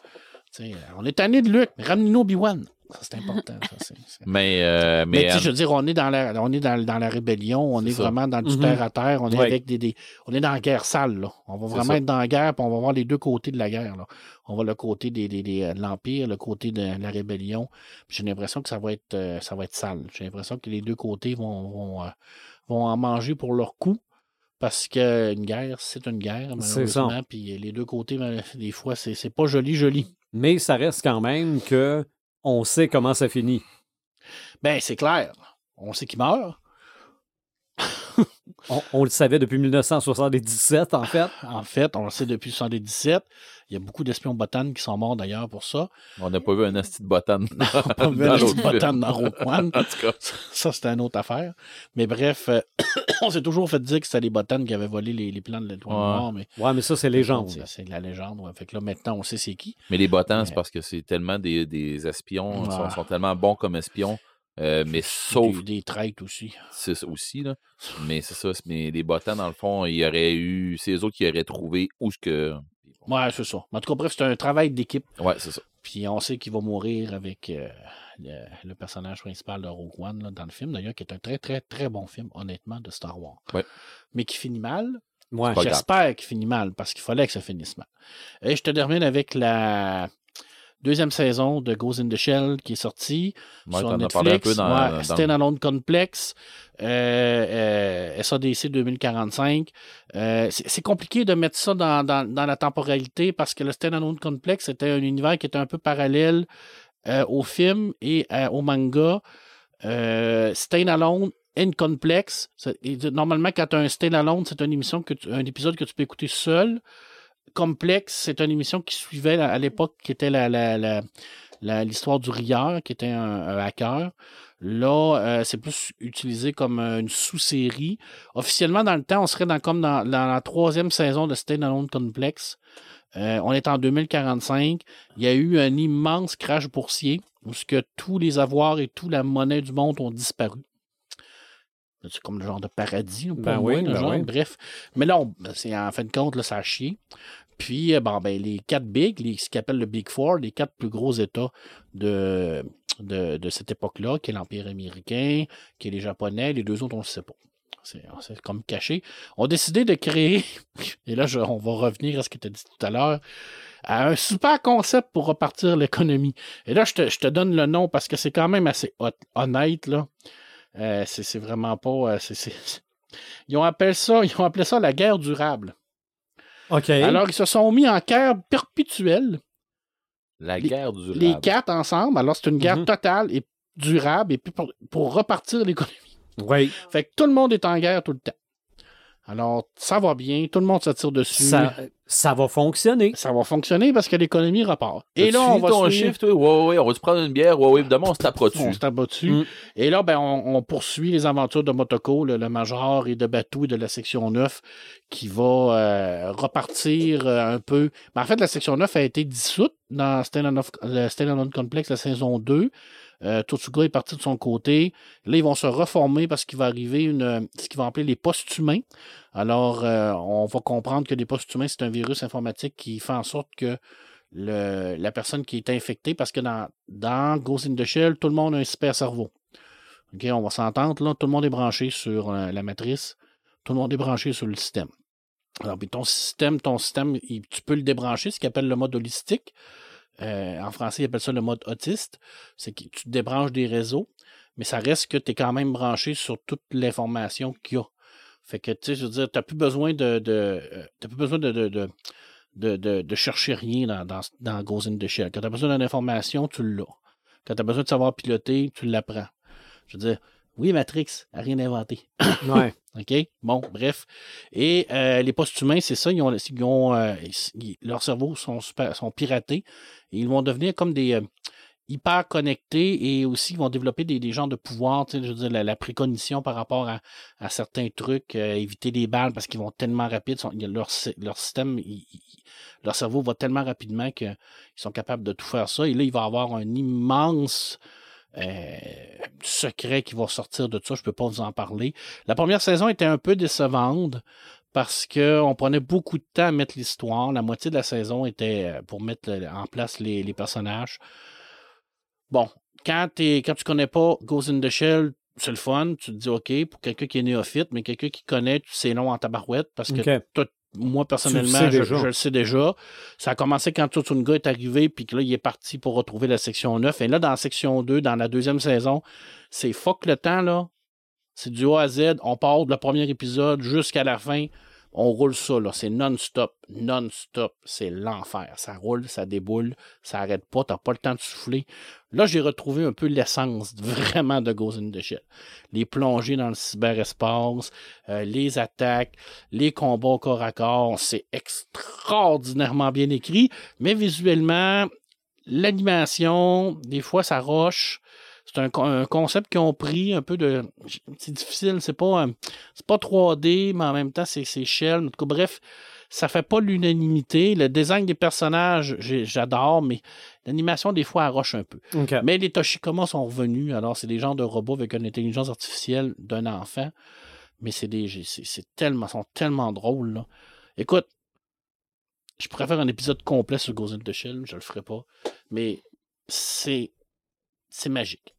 On est tanné de Luke, ramenez-nous Obi-Wan. Ça, c'est important. ça, c'est- c'est- Mais, euh, mais mais, tu sais, je veux dire, on est dans la, on est dans, dans la rébellion, on C'est est, ça. vraiment dans du Mhm. terre à terre, on est Ouais. avec des, des- on est dans la guerre sale, là. On va C'est vraiment ça. être dans la guerre, puis on va voir les deux côtés de la guerre, là. On va le côté des, des- des, euh, de l'Empire, le côté de la rébellion. Puis J'ai l'impression que ça va être, euh, ça va être sale. J'ai l'impression que les deux côtés vont, vont, euh, vont en manger pour leur coup. Parce qu'une guerre, c'est une guerre, C'est ça. malheureusement. Puis les deux côtés, ben, des fois, c'est c'est pas joli, joli. Mais ça reste quand même que on sait comment ça finit. Ben, c'est clair. On sait qu'il meurt. On, on le savait depuis 1977, en fait. En fait, on le sait depuis 1977. Il y a beaucoup d'espions botanes qui sont morts d'ailleurs pour ça. on n'a pas vu un asti de botane dans, Pas vu un l'autre petit botan film. dans Rogue One. En tout cas, Ça, c'était une autre affaire. Mais bref, euh, on s'est toujours fait dire que c'était les botanes qui avaient volé les, les plans de l'étoile Ouais. noire. Mais Ouais, mais ça, c'est légende. C'est c'est de la légende. ouais. Fait que là, maintenant, on sait c'est qui. mais les botans, c'est parce que c'est tellement des, des espions, ils sont, Ouais. sont tellement bons comme espions. Euh, mais sauf Des, des traîtres aussi. c'est ça aussi, là. Mais c'est ça. Mais les botans, dans le fond, il y aurait eu. C'est eux autres qui auraient trouvé où ce que. Ouais, c'est ça. Mais en tout cas, bref, c'est un travail d'équipe. Ouais, c'est ça. Puis on sait qu'il va mourir avec euh, le, le personnage principal de Rogue One là, dans le film, d'ailleurs, qui est un très, très, très bon film, honnêtement, de Star Wars. Ouais. Mais qui finit mal. Ouais. J'espère qu'il finit mal, parce qu'il fallait que ça finisse mal. Et je te termine avec la deuxième saison de Ghost in the Shell qui est sortie Ouais, sur Netflix. parlé un peu dans. Ouais, dans- Standalone Complex, euh, euh, SADC 2045. Euh, c'est compliqué de mettre ça dans, dans- dans la temporalité parce que le Standalone Complex était un univers qui était un peu parallèle euh, au film et euh, au manga. Standalone and Complex. Normalement, quand tu as un Standalone, c'est une émission que tu- un épisode que tu peux écouter seul. Complex, c'est une émission qui suivait à l'époque, qui était la, l'histoire du rieur, qui était un, hacker. Là, euh, c'est plus utilisé comme euh, une sous-série. Officiellement, dans le temps, on serait dans, comme dans, la troisième saison de Standalone Complex. Euh, on est en 2045. Il y a eu un immense crash boursier où que tous les avoirs et toute la monnaie du monde ont disparu. C'est comme le genre de paradis, pour Ben moi, oui, le ben genre. oui. Bref. Mais là, on- c'est en fin de compte, là, ça a chié. Puis, euh, bon, ben, les quatre big, les, ce qu'ils appellent le Big Four, les quatre plus gros États de, de, de cette époque-là, qui est l'Empire américain, qui est les Japonais, les deux autres, on ne le sait pas. C'est comme caché. ont décidé de créer, et là, je- on va revenir à ce que tu as dit tout à l'heure, à un super concept pour repartir l'économie. Et là, je te, je te donne le nom parce que c'est quand même assez honnête, là. Euh, c'est c'est vraiment pas. euh, c'est- c'est- Ils ont appelé ça, ils ont appelé ça la guerre durable. OK. Alors, ils se sont mis en guerre perpétuelle, La Les- guerre du les quatre ensemble. Alors, c'est une guerre Mhm. totale et durable et puis pour, pour repartir l'économie. oui. Fait que tout le monde est en guerre tout le temps. Alors, ça va bien, tout le monde se tire dessus. Ça, ça va fonctionner. Ça va fonctionner parce que l'économie repart. Et là, on va ton suivre- chiffre, toi. Ouais, ouais, on va se prendre une bière? Ouais, ouais, évidemment, on se tapera dessus. On se tape dessus. Mm. Et là, ben, on, on poursuit les aventures de Motoko, le, le Major et de Batou et de la section 9 qui va euh, repartir euh, un peu. Ben, en fait, la section 9 a été dissoute dans le Stand-Alone Complex, la saison 2. Euh, Totsuga est parti de son côté. Là, ils vont se reformer parce qu'il va arriver une, ce qu'ils vont appeler les post-humains. Alors, euh, on va comprendre que les post-humains, c'est un virus informatique qui fait en sorte que la personne qui est infectée, parce que dans, dans Ghost in tout le monde a un super cerveau. On va s'entendre, là, tout le monde est branché sur euh, la matrice, tout le monde est branché sur le système. Alors, puis ton système, ton système, tu peux le débrancher, ce qu'ils appelle le mode holistique. Euh, en français, ils appellent ça le mode autiste. C'est que tu te débranches des réseaux, mais ça reste que tu es quand même branché sur toute l'information qu'il y a. Fait que, tu sais, je veux dire, tu n'as plus besoin de. de euh, plus besoin de. de, de de, chercher rien dans, dans, dans Ghost in. Quand tu as besoin d'une information, tu l'as. Quand tu as besoin de savoir piloter, tu l'apprends. Je veux dire, oui, Matrix, a rien inventé. Ouais. OK? Bon, bref. Et euh, les post-humains, c'est ça, ils ont, ils ont, euh, ils- leurs cerveaux sont, super- sont piratés et ils vont devenir comme des euh, hyper connectés et aussi ils vont développer des, des genres de pouvoirs, tu sais, je veux dire, la, la précognition par rapport à, à certains trucs, euh, éviter les balles parce qu'ils vont tellement rapides, sont- leur, leur système, il- il- leur cerveau va tellement rapidement qu'ils sont capables de tout faire ça. Et là, il va avoir un immense euh, secret qui va sortir de ça. Je ne peux pas vous en parler. La première saison était un peu décevante parce qu'on prenait beaucoup de temps à mettre l'histoire. La moitié de la saison était euh, pour mettre en place les, les personnages. Bon, quand, t'es- quand tu connais pas Ghost in the Shell, c'est le fun. Tu te dis, OK, pour quelqu'un qui est néophyte, mais quelqu'un qui connaît, tu sais non en tabarouette parce que OK. toi, moi, personnellement, je, le sais déjà. Ça a commencé quand Tutsunga est arrivé, puis que là, il est parti pour retrouver la section 9. Et là, dans la section 2, dans la deuxième saison, c'est fuck le temps, là. C'est du A à Z. On part de le premier épisode jusqu'à la fin. On roule ça, là. C'est non-stop. Non-stop. C'est l'enfer. Ça roule, ça déboule, ça arrête pas. T'as pas le temps de souffler. Là, j'ai retrouvé un peu l'essence vraiment de Ghost in the Shell. Les plongées dans le cyberespace, euh, les attaques, les combats corps à corps. C'est extraordinairement bien écrit. Mais visuellement, l'animation, des fois, ça roche. C'est un, un concept qu'ils ont pris un peu de. C'est difficile, c'est pas, euh, c'est pas 3D, mais en même temps, c'est c'est Shell. En tout cas, bref, ça fait pas l'unanimité. Le design des personnages, j'adore, mais l'animation, des fois, elle roche un peu. Mais les Toshikoma sont revenus. Alors, c'est des genres de robots avec une intelligence artificielle d'un enfant. Mais c'est des. C'est c'est tellement. sont tellement drôles, là. Écoute, je pourrais faire un épisode complet sur Ghost in the Shell, je le ferai pas. Mais c'est. C'est magique.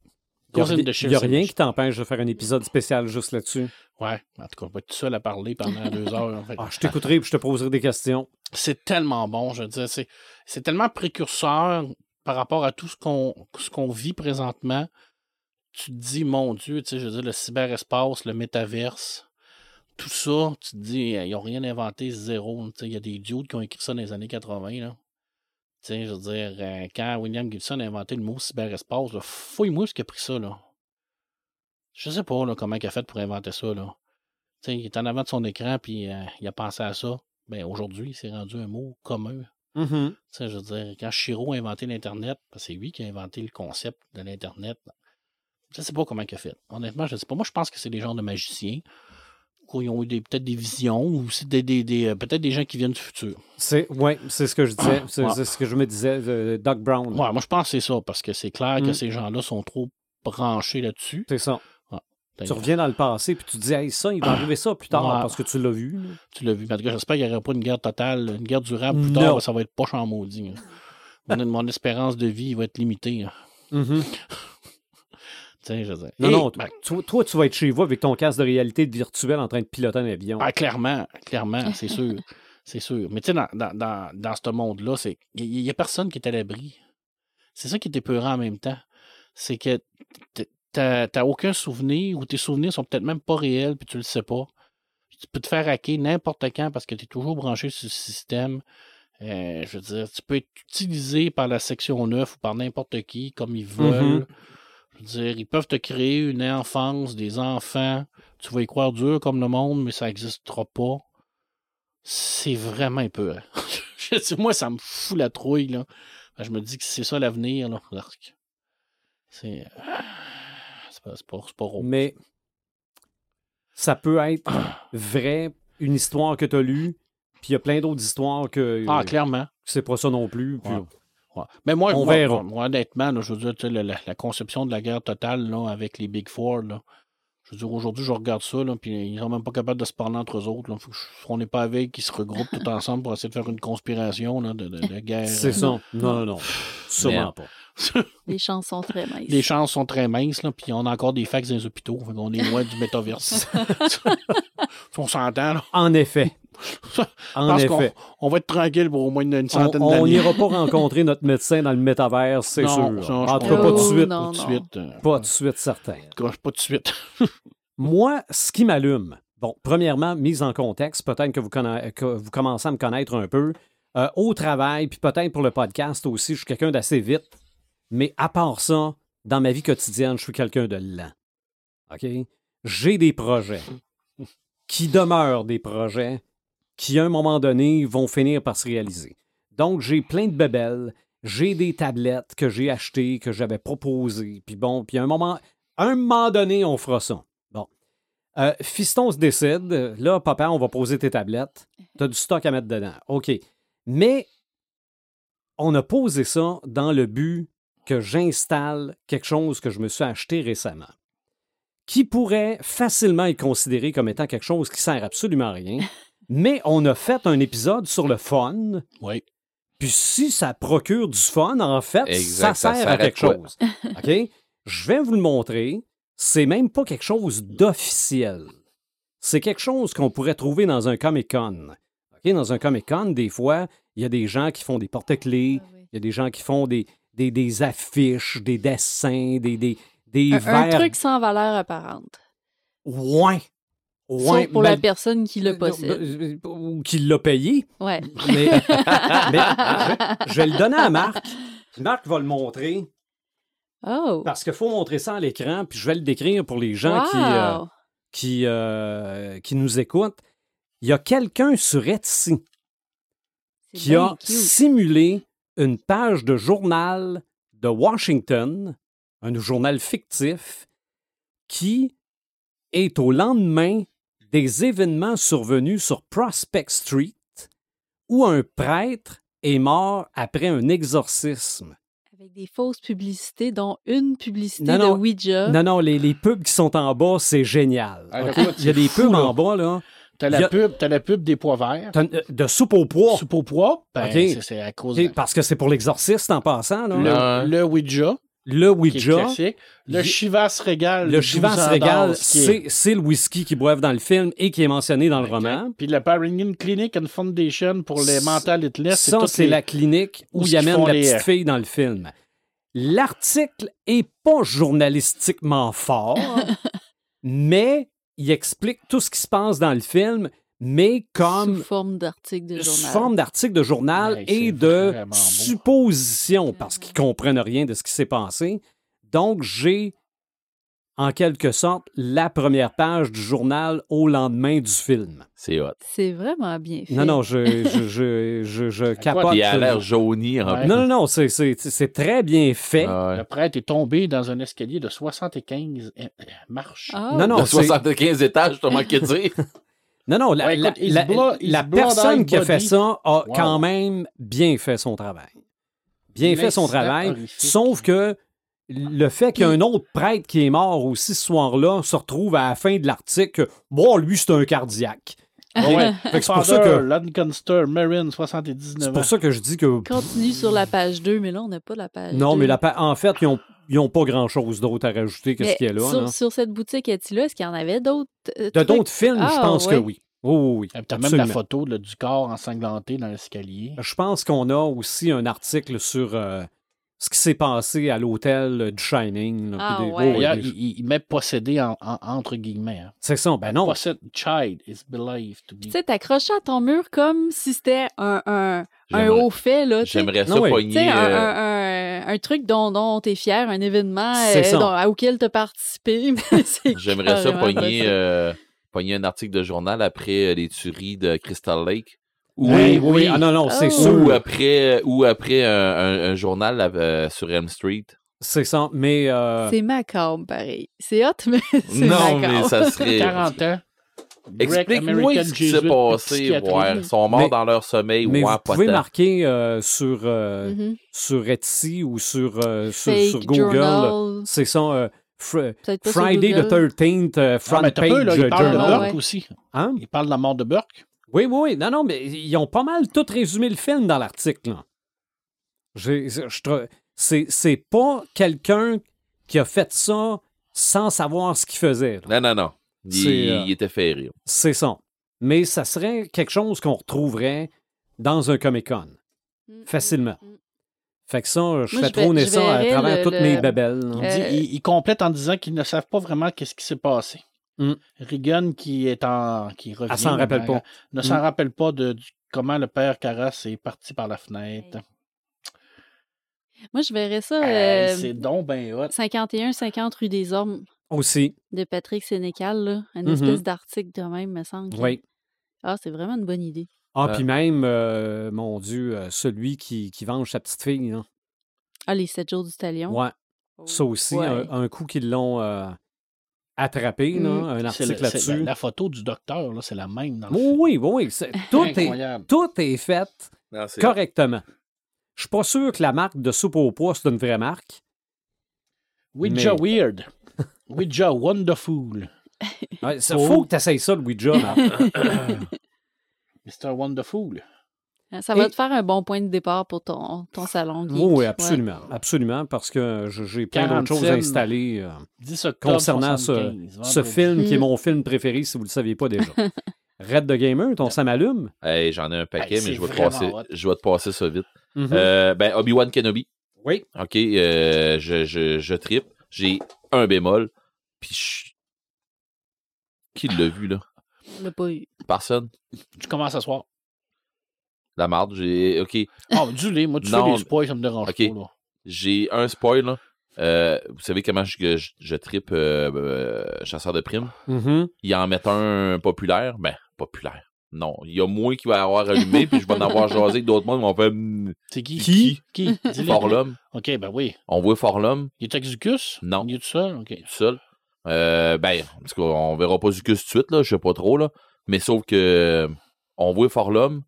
Il n'y a, rien qui t'empêche de faire un épisode spécial juste là-dessus. Ouais, en tout cas, on va être tout seul à parler pendant deux heures. en fait. Ah, je t'écouterai et je te poserai des questions. c'est tellement bon, je veux dire, c'est, tellement précurseur par rapport à tout ce qu'on, vit présentement. Tu te dis, mon Dieu, tu sais, je veux dire, le cyberespace, le métaverse, tout ça, tu te dis, ils n'ont rien inventé, zéro. Tu sais, Il y a des dudes qui ont écrit ça dans les années 80. Là. Sais, je veux dire, euh, quand William Gibson a inventé le mot cyberespace, fouille-moi ce qui a pris ça. Là. Je sais pas là, comment il a fait pour inventer ça. Là. Tu sais, il est en avant de son écran, puis euh, il a pensé à ça. Ben, aujourd'hui, c'est rendu un mot commun. Tu sais, je veux dire, quand Shiro a inventé l'Internet, que c'est lui qui a inventé le concept de l'Internet, je sais pas comment il a fait. Honnêtement, je sais pas. Moi, je pense que c'est des genres de magiciens. Ou ils ont eu peut-être des visions, ou c'est des, des- des, euh, peut-être des gens qui viennent du futur. C'est ouais, c'est ce que je disais. C'est Ouais. ce que je me disais. de Doc Brown. Ouais, moi, je pense que c'est ça, parce que c'est clair que Mm. ces gens-là sont trop branchés là-dessus. C'est ça. Tu reviens dans le passé puis tu te dis, hey, ça, il va arriver ça plus tard Ouais. parce que tu l'as vu. là. Tu l'as vu. En tout cas, j'espère qu'il n'y aura pas une guerre totale, une guerre durable plus Non. tard, ça va être poche en maudit. mon, mon espérance de vie va être limitée. hein. Mhm. Tu sais, je veux dire. Non, Et- non, ben, toi, toi, tu vas être chez vous avec ton casque de réalité virtuelle en train de piloter un avion. Ah, clairement, clairement, c'est sûr. C'est sûr. Mais tu sais, dans, dans, dans, dans ce monde-là, c'est il n'y a personne qui est à l'abri. C'est ça qui est épeurant en même temps. C'est que t'as t'as aucun souvenir ou tes souvenirs sont peut-être même pas réels puis tu le sais pas. Tu peux te faire hacker n'importe quand parce que tu es toujours branché sur le système. Euh, je veux dire, tu peux être utilisé par la section 9 ou par n'importe qui comme ils veulent. Mhm. Je veux dire, ils peuvent te créer une enfance, des enfants. Tu vas y croire dur comme le monde, mais ça n'existera pas. C'est vraiment épeurant. Moi, ça me fout la trouille, là. Je me dis que c'est ça l'avenir, là. C'est. C'est pas, c'est pas, c'est pas rose. Mais ça peut être vrai, une histoire que tu as lue, puis il y a plein d'autres histoires que, Ah, que clairement. c'est pas ça non plus. puis- Ouais. Ouais. Mais moi, On moi, verra. moi, honnêtement, là, je veux dire, tu sais, la, la- la conception de la guerre totale là, avec les Big Four, là, je veux dire, aujourd'hui, je regarde ça, là, puis ils sont même pas capables de se parler entre eux autres. Là. Faut que je- on n'est pas avec qu'ils se regroupent tout ensemble pour essayer de faire une conspiration là, de, de- de guerre. C'est ça. Non, non, non. Sûrement pas. Les chances sont très minces. Les chances sont très minces, là, puis on a encore des fax dans les hôpitaux. Qu'on est loin du métaverse. on s'entend, là. En effet. En qu'on effet. on va être tranquille pour au moins une, On centaine on d'années. n'ira pas rencontrer notre médecin dans le métavers, c'est sûr. en tout cas, pas de suite. non. Pas de suite. euh, Pas tout de suite, certain. pas de suite. Moi, ce qui m'allume, bon, premièrement, mise en contexte, peut-être que vous, conna- que vous commencez à me connaître un peu. Euh, au travail, puis peut-être pour le podcast aussi, je suis quelqu'un d'assez vite. Mais à part ça, dans ma vie quotidienne, je suis quelqu'un de lent. OK? J'ai des projets qui demeurent des projets qui, à un moment donné, vont finir par se réaliser. Donc, j'ai plein de bébelles. J'ai des tablettes que j'ai achetées, que j'avais proposées. Puis bon, puis à un moment, à un moment donné, on fera ça. Bon. Euh, fiston se décide. Là, papa, on va poser tes tablettes. T'as du stock à mettre dedans. OK. Mais on a posé ça dans le but que j'installe quelque chose que je me suis acheté récemment, qui pourrait facilement être considéré comme étant quelque chose qui sert absolument à rien. Mais on a fait un épisode sur le fun. Oui. Puis si ça procure du fun, en fait, Exact, ça ça sert à quelque quoi? chose. OK? Je vais vous le montrer. C'est même pas quelque chose d'officiel. C'est quelque chose qu'on pourrait trouver dans un Comic-Con. OK? Dans un Comic-Con, des fois, il y a des gens qui font des porte-clés, Ah oui. il y a des gens qui font des, des, des affiches, des dessins, des, des, des Un, un verres. truc sans valeur apparente. Ouais. Ouais, Sauf pour la personne qui le possède. Euh, Ou qui l'a payé. Ouais. Mais, mais je, je vais le donner à Marc. Marc va le montrer. Oh! Parce qu'il faut montrer ça à l'écran, puis je vais le décrire pour les gens qui, euh, qui, euh, qui nous écoutent. Il y a quelqu'un sur Etsy qui a cute. simulé une page de journal de Washington, un journal fictif, qui est au lendemain des événements survenus sur Prospect Street, où un prêtre est mort après un exorcisme. Avec des fausses publicités, dont une publicité Non, non. de Ouija. Non, non, les, les pubs qui sont en bas, c'est génial. Ah, Il y a des fou, pubs là. en bas, là. T'as la, a- pub, t'as la pub des pois verts. T'as une- De soupe au pois. Soupe au pois, ben, OK. c'est- c'est à cause OK, de Parce que c'est pour l'exorciste en passant. Là. le, le Ouija, Le Ouija. Le Chivas Régal. le 12 Chivas Régal, c'est c'est le whisky qu'ils boivent dans le film et qui est mentionné dans le Exact. roman. Puis le Paringen Clinic and Foundation pour les mental illness. Ça, c'est la clinique où où ce il qu'ils amène font la les, petite euh, fille dans le film. L'article est pas journalistiquement fort, mais il explique tout ce qui se passe dans le film, mais comme Sous forme d'article de sous journal. forme d'article de journal Ouais, et de suppositions, parce qu'ils comprennent rien de ce qui s'est passé. Donc, j'ai, en quelque sorte, la première page du journal au lendemain du film. C'est hot. C'est vraiment bien fait. Non, non, je, je, je, je, je capote. Il a l'air jauni en Ouais. Non, non, non, c'est- c'est c'est très bien fait. Ah ouais. Le prêtre est tombé dans un escalier de 75 euh, euh, marches. Ah, Non, non, De c'est- 75 étages, je te manqué de dire. Non, non, la, Ouais, la- écoute, personne qui a fait ça a Wow. quand même bien fait son travail. Bien fait son travail, horrifique. sauf que le fait qu'il y a un autre prêtre qui est mort aussi ce soir-là se retrouve à la fin de l'article bon, lui, c'est un cardiaque. Ouais. C'est pour ça que- Lancaster, Marin, 79 C'est pour ça que je dis que. Continue sur la page 2, mais là, on n'a pas la page Non, 2. mais la pa- en fait, ils n'ont ils ont pas grand-chose d'autre à rajouter que ce qu'il y a là. sur, cette boutique Etsy-là, est-ce qu'il y en avait d'autres? euh, De d'autres films, je Ah, pense que oui. Oui, oui, oui. T'as même la photo là, du corps ensanglanté dans l'escalier. Je pense qu'on a aussi un article sur euh, ce qui s'est passé à l'hôtel du Shining. là, Ah, des- ouais. oh, D'ailleurs, il, il- il met possédé en, en- entre guillemets. hein. C'est ça, ben non. Child is believed to be. Tu sais, t'accrochais à ton mur comme si c'était un, un, un haut fait, là. tu. J'aimerais ça. Tu un, euh, un- un- un truc dont, dont t'es fier, un événement euh, dont- auquel t'as participé. mais c'est J'aimerais ça pogner, euh, pogner un article de journal après euh, les tueries de Crystal Lake. Ou, Oui, oui, oui. Ah non, non, c'est Oh. sûr. ou après, ou après un, un- un journal euh, sur Elm Street. C'est ça, mais euh, C'est macabre, pareil. C'est hot, mais c'est Non, macabre. mais ça serait. 40 ans. Explique-moi ce qui s'est passé. Ouais, ils sont morts Mais- dans leur sommeil. mais ouais, vous pas pouvez marquer euh, sur, euh, Mhm. sur Etsy ou sur, euh, sur, Fake sur Google. journal. C'est ça, euh, fr- Friday the Google. 13th, euh, Non, front page peu, là, il parle de journal. Ah, Burke ouais. aussi. Hein? Il parle de la mort de Burke. Oui, oui, oui. Non, non, mais ils ont pas mal tout résumé le film dans l'article. C'est c'est pas quelqu'un qui a fait ça sans savoir ce qu'il faisait. là. Non, non, non. Il, euh, il était ferré. C'est ça. mais ça serait quelque chose qu'on retrouverait dans un Comic-Con, Mm, facilement. mm, mm. Fait que ça, je Moi, fais je vais- je ça à verrais travers le- toutes le- mes babelles. Il, là. dit- Euh, il- il complète en disant qu'ils ne savent pas vraiment qu'est-ce qui s'est passé. Mm. Regan, qui est en. qui revient. Elle s'en rappelle pas. Ne s'en Mm. rappelle pas de du- comment le père Carras est parti par la fenêtre. Moi, je verrais ça Hey, euh, c'est donc ben hot. 51-50 rue des Ormes Aussi, de Patrick Sénécal, là. Une Mhm. espèce d'article de même, me semble. oui. Ah, c'est vraiment une bonne idée. Ah, Euh. puis même, euh, mon Dieu, euh, celui qui, qui venge sa petite fille. là. Ah, les 7 jours du talion? Ouais, ça aussi, Ouais. un, un coup qu'ils l'ont euh, attrapé, là, Mm. un article la, là-dessus. la photo du docteur, là, c'est la même dans le Oui, film. oui, oui. Tout est, tout est fait Non, correctement. Je suis pas sûr que la marque de soupe au pois, c'est une vraie marque. Ouija Mais- Weird. Ouija Wonderful. Il Oh. faut que tu essayes ça, le Ouija. Mr. Wonderful. Ça va Et- te faire un bon point de départ pour ton, ton salon. geek. oui, Ouais. absolument. Absolument, parce que j'ai plein d'autres choses Quarantaine. installées euh, 10 octobre concernant ce, 75, ce film qui est Mm. mon film préféré, si vous ne le saviez pas déjà. Red the Gamer, ton Sam allume. Hey, J'en ai un paquet, Hey, mais je vais, te passer, hot. je vais te passer ça vite. Mhm. Euh, ben, Obi-Wan Kenobi. Oui. OK, euh, je, je, je trippe. J'ai un bémol. Puis je- Qui l'a vu, là? On pas eu. Personne? Tu commences à soir. La marde, j'ai... OK, Ah, du lait, moi, tu Non, fais les spoils, ça me dérange pas. Là. j'ai un spoil, là. Euh, vous savez comment je, je, je trippe euh, euh, Chasseur de primes? Mhm. Il en met un populaire. Ben, populaire. Non, il y a moi qui va avoir allumé, puis je vais en avoir jasé avec d'autres mondes, mais on fait... hmm, C'est qui? Qui? Qui? Forlum. OK, ben oui. On voit Forlum, Il est Exucus? Non. Il est tout seul? OK. tout seul. Euh, ben, parce qu'on verra pas Zucus tout de suite, là, je sais pas trop, là. Mais sauf que on voit Forlum,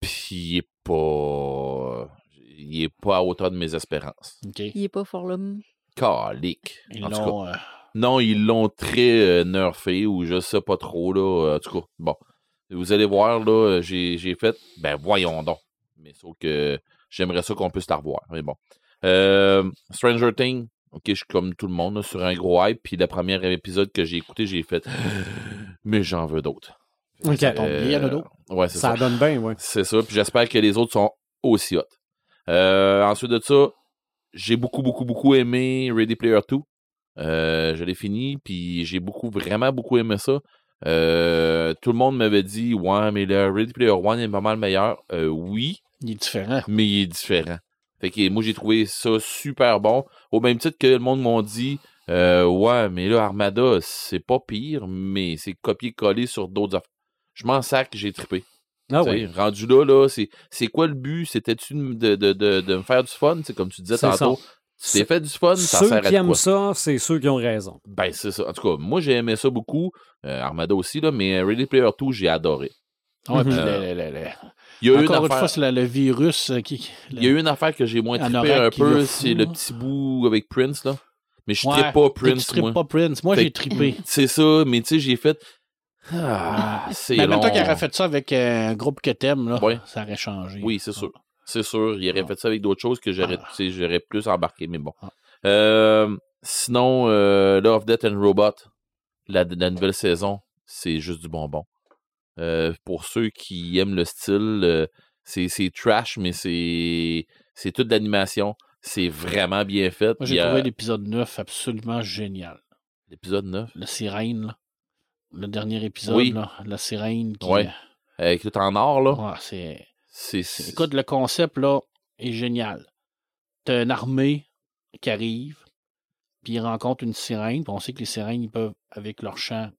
puis il est pas. Il est pas à hauteur de mes espérances. OK. Il est pas fort là. Calique. Ils En tout cas, l'ont... euh, non, ils l'ont très euh, nerfé ou je sais pas trop, là. euh, En tout cas, bon. Vous allez voir, là, j'ai j'ai fait. Ben, voyons donc. Mais sauf que j'aimerais ça qu'on puisse la revoir. Mais bon. Euh, Stranger Things, ok, je suis comme tout le monde, là, sur un gros hype. Puis le premier épisode que j'ai écouté, j'ai fait. Mais j'en veux d'autres. OK. Il y en a Euh, d'autres. Ouais, c'est Ça ça. donne bien, oui. C'est ça. Puis j'espère que les autres sont aussi hot. Euh, ensuite de ça, j'ai beaucoup, beaucoup, beaucoup aimé Ready Player 2. Euh, je l'ai fini, puis j'ai beaucoup, vraiment beaucoup aimé ça. Euh, tout le monde m'avait dit, ouais, mais le Ready Player 1 est pas mal meilleur. Euh, oui, Il est différent. mais il est différent. Fait que moi, j'ai trouvé ça super bon. Au même titre que le monde m'a dit, euh, ouais, mais là, Armada, c'est pas pire, mais c'est copier-coller sur d'autres affaires. Je m'en sac, j'ai trippé. Ah oui. Rendu là, là c'est, quoi le but? C'était-tu de, de, de, de me faire du fun? C'est comme tu disais tantôt. Tu t'es fait du fun, ça Ceux sert à qui aiment quoi? ça, c'est ceux qui ont raison. Ben, c'est ça. En tout cas, moi, j'ai aimé ça beaucoup. Euh, Armada aussi, là, mais Ready Player 2, j'ai adoré. Ouais, le- le- le- Il y a eu une Encore une affaire, fois, c'est la- le virus euh, qui. il y a eu une affaire que j'ai moins trippé un peu, c'est le petit bout avec Prince, là. Mais je Ouais, trippe pas Prince, moi. pas Prince. Moi, Fait j'ai trippé. C'est ça, mais tu sais, j'ai fait. Ah, c'est Mais qu'il aurait fait ça avec un groupe que t'aimes, là, Ouais. ça aurait changé. Oui, c'est sûr. C'est sûr. Il aurait Ah. fait ça avec d'autres choses que j'aurais Ah. j'aurais plus embarqué, mais bon. Ah. Euh, sinon, euh, Love, Death and Robot, la, la nouvelle saison, c'est juste du bonbon. Euh, pour ceux qui aiment le style, c'est trash, mais c'est c'est toute l'animation. C'est vraiment bien fait. Moi, j'ai trouvé l'épisode 9 absolument génial. l'épisode 9. La sirène, là. Le dernier épisode, Oui. là. La sirène qui. Ouais. Avec tout en or, là. Ouais, c'est. C'est. c'est- Écoute, le concept, là, est génial. T'as une armée qui arrive, puis ils rencontrent une sirène, puis on sait que les sirènes, ils peuvent, avec leur chant,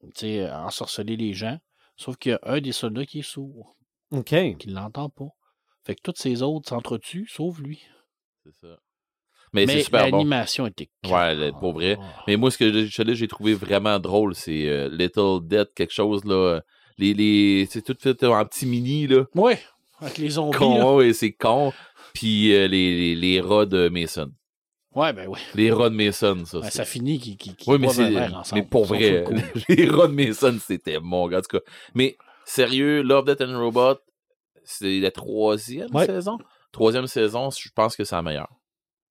tu sais, ensorceler les gens. Sauf qu'il y a un des soldats qui est sourd, OK. qui ne l'entend pas. Fait que tous ces autres s'entretuent, sauf lui. c'est ça. Mais, Mais c'est super bon. l'animation était Ouais, pour vrai. Mais moi, ce que j'ai- j'ai trouvé vraiment drôle, c'est euh, Little Dead, quelque chose, là. Les, les, c'est tout fait en petit mini, là. Ouais, avec les zombies. Con, ouais, c'est con. Puis euh, les, les, les rats de Mason. Ouais, ben oui. Les rats de Mason, ça. Ouais, c'est- ça finit qui qui qui oui, mais, mais pour vrai, les rats de Mason, c'était mon gars, en tout cas. Mais sérieux, Love, Death and Robot, c'est la troisième Ouais. saison? Troisième saison, je pense que c'est la meilleure.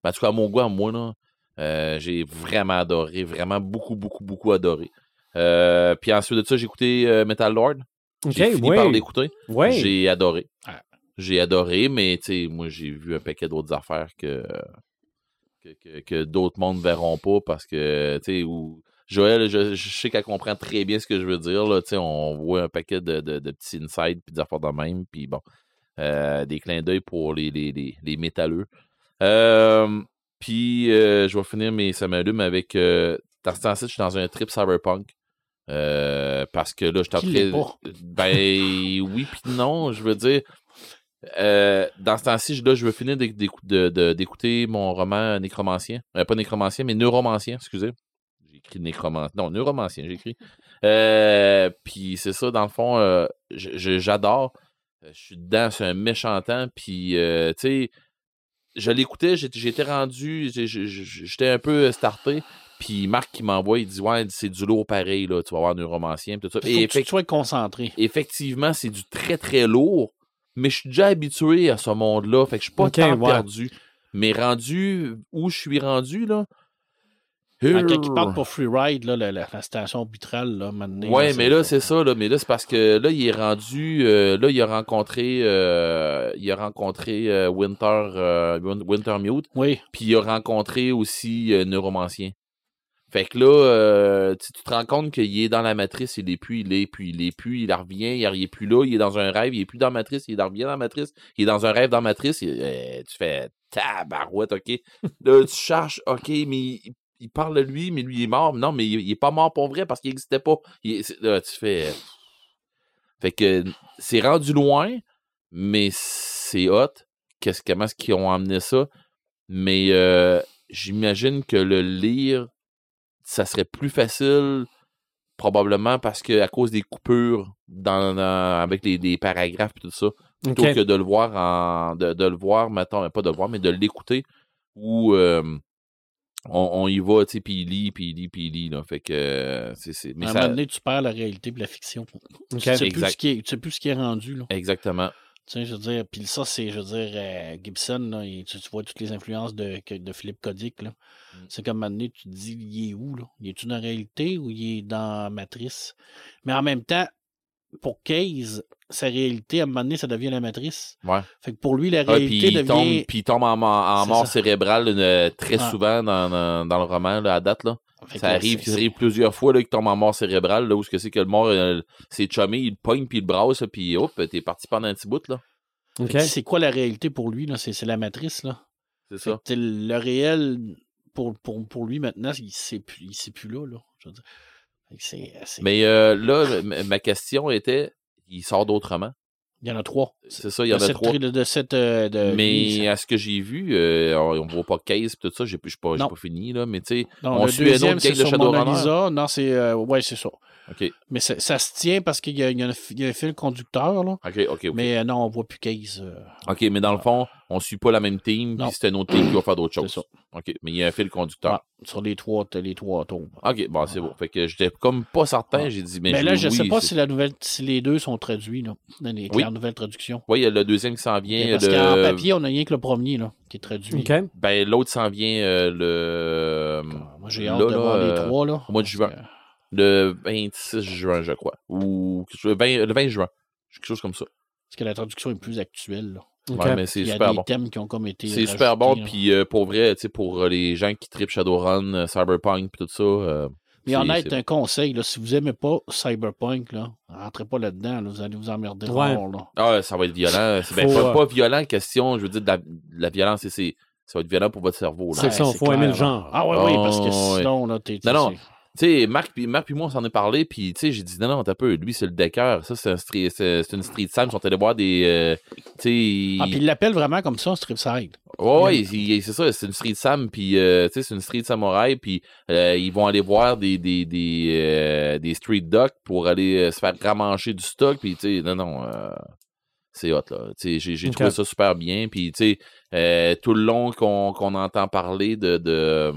En tout cas, à mon goût, à moi, là, euh, j'ai vraiment adoré, vraiment beaucoup, beaucoup, beaucoup adoré. Euh, puis ensuite de ça, j'ai écouté euh, Metal Lord. J'ai fini par oui. l'écouter. J'ai adoré. Ah. J'ai adoré, mais tu sais, moi, j'ai vu un paquet d'autres affaires que, que, que- que d'autres mondes verront pas parce que, tu sais, ou Joël, je, je sais qu'elle comprend très bien ce que je veux dire. Là, tu sais, on voit un paquet de, de, de petits insides puis des affaires de même. Puis bon, euh, des clins d'œil pour les, les, les, les métalleux. Euh, puis euh, je vais finir mes ça m'allume avec. Euh, je suis dans un trip cyberpunk. Euh, parce que là, je train. pas? Ben oui, puis non. Je veux dire. euh, dans ce temps-ci, je- là, je veux finir d'écouter mon roman Nécromancien. Euh, pas Nécromancien, mais Neuromancien, excusez. J'ai écrit Nécromancien. Non, Neuromancien, j'ai écrit. Puis c'est ça, dans le fond, j'adore. Je suis dedans, c'est un méchant temps. Puis, euh, tu sais, je l'écoutais, j'étais rendu, j'étais un peu starté. Puis Marc qui m'envoie, il dit Ouais, c'est du lourd pareil, là, tu vas voir Neuromancien. puis Tout ça. Faut Et que tu sois concentré. effectivement, c'est du très très lourd, mais je suis déjà habitué à ce monde-là, fait que je suis pas tant ouais. perdu. Mais rendu où je suis rendu, là. Quand il parle pour Freeride, là, la, la- la station arbitrale, là, maintenant. Ouais, mais là, c'est ça, là. Mais là, c'est parce que là, il est rendu. euh, là, il a rencontré. euh, il a rencontré euh, Winter, euh, Win- Wintermute, Oui, puis il a rencontré aussi Neuromancien. Fait que là, euh, tu te rends compte qu'il est dans la matrice, il est plus, il est plus, il est plus, il revient, il est plus là, il est dans un rêve, il est plus dans la matrice, il revient dans la matrice, il est dans un rêve dans la matrice, euh, tu fais tabarouette, ok? Là, tu cherches, ok, mais il, parle de lui, mais lui il est mort. Non, mais il, est pas mort pour vrai parce qu'il n'existait pas. Là, tu fais. Fait que c'est rendu loin, mais c'est hot. Qu'est-ce, comment est-ce qu'ils ont amené ça? Mais euh, j'imagine que le lire, ça serait plus facile, probablement parce que à cause des coupures dans, dans- avec les, les paragraphes et tout ça, plutôt que de le voir en. de, de le voir, mettons, pas de le voir, mais de l'écouter où euh, on, on y va, tu sais, puis il lit, puis il lit, puis il lit, là. Fait que c'est. mais à un ça- moment donné, tu perds la réalité et la fiction. Tu sais plus ce qui est, tu sais plus ce qui est rendu. Là. Exactement. Tu sais, je veux dire, puis ça, c'est, je veux dire, euh, Gibson, là, il- tu, tu vois toutes les influences de, de Philippe Codic. Là. Mm. C'est comme un moment donné, tu te dis, il est où? Là? Il dans la réalité ou il est dans Matrice? Mais en même temps, pour Case, sa réalité, à un moment donné, ça devient la Matrice. Ouais. Fait que pour lui, la Ah, puis réalité il devient. tombe, puis il tombe en, mort- en C'est mort ça. cérébrale euh, très Ah. souvent dans, dans, dans le roman, là, à date. Là. Fait Ça arrive, ça arrive plusieurs fois là, qu'il tombe en mort cérébrale, là, où ce que c'est que le mort, euh, c'est chumé, il le pogne, puis il le brasse, puis hop, t'es parti pendant un petit bout, là. OK. Fait que C'est quoi la réalité pour lui? Là? C'est, la matrice. Là. C'est ça. le réel, pour, pour, pour lui maintenant, il ne sait plus, il sait plus là. là c'est, c'est- Mais euh, là, ma question était, il sort d'autrement? Il y en a trois. C'est ça, il y en a trois. tri- de cette, euh, de Mais à ce que j'ai vu, euh, on, on voit pas case tout ça, j'ai j'ai pas, j'ai pas fini, là, mais tu sais, on le suit un deuxième, autre c'est case de Shadowrunner. Non, c'est. euh, ouais, c'est ça. Mais ça, ça se tient parce qu'il y a, y a un, il y a un fil conducteur, là. Mais euh, non, on voit plus Case. euh, OK, mais dans le fond, on suit pas la même team, Non. puis c'est un autre team qui va faire d'autres C'est choses. ça. OK, mais il y a un fil conducteur. sur les trois, les trois tours. OK, bon, c'est bon. Fait que j'étais comme pas certain, j'ai dit, mais, Mais là, je oui, sais pas si la nouvelle, si les deux sont traduits, là, dans les Oui. la nouvelle traduction. Oui, il y a le deuxième qui s'en vient. Parce le- qu'en papier, on n'a rien que le premier, là, qui est traduit. OK. Ben, l'autre s'en vient euh, le. Moi, j'ai hâte là, de là, voir euh, les trois, là. au mois de juin. Le 26 juin, je crois. Ou le 20, le 20 juin. Quelque chose comme ça. Parce que la traduction est plus actuelle, là. Ouais, mais c'est Il y a super des bon. thèmes qui ont comme été. C'est super bon, puis euh, pour vrai, tu sais, pour euh, les gens qui tripent Shadowrun, euh, Cyberpunk, puis tout ça. euh, Mais honnête, un conseil, là, si vous aimez pas Cyberpunk, là, rentrez pas là-dedans, là, vous allez vous emmerder Ouais. rare, là. Ah, ça va être violent. C'est ben, Faut, pas, pas violent, question, je veux dire, de la, de la violence, c'est-. Ça va être violent pour votre cerveau. C'est ça, faut aimer le genre. Ah oui, oui, parce que ouais. sinon, là, t'es. Non, non. Tu sais, Marc puis Marc puis moi, on s'en est parlé, puis tu sais, j'ai dit non, non, t'as peu. Lui, c'est le decker. Ça, c'est un street, c'est une street sam. Ils sont allés voir des. euh, tu sais. Ah, puis il l'appelle vraiment comme ça, Stripside. Ouais, ouais, il- il- c'est ça, c'est une street sam, puis euh, tu sais, c'est une street samouraï, puis euh, ils vont aller voir des des des, euh, des street ducks pour aller euh, se faire ramancher du stock, puis tu sais, non non, euh, c'est hot là. Tu sais, j'ai trouvé ça super bien, puis tu sais, tout le long qu'on entend parler de de, euh,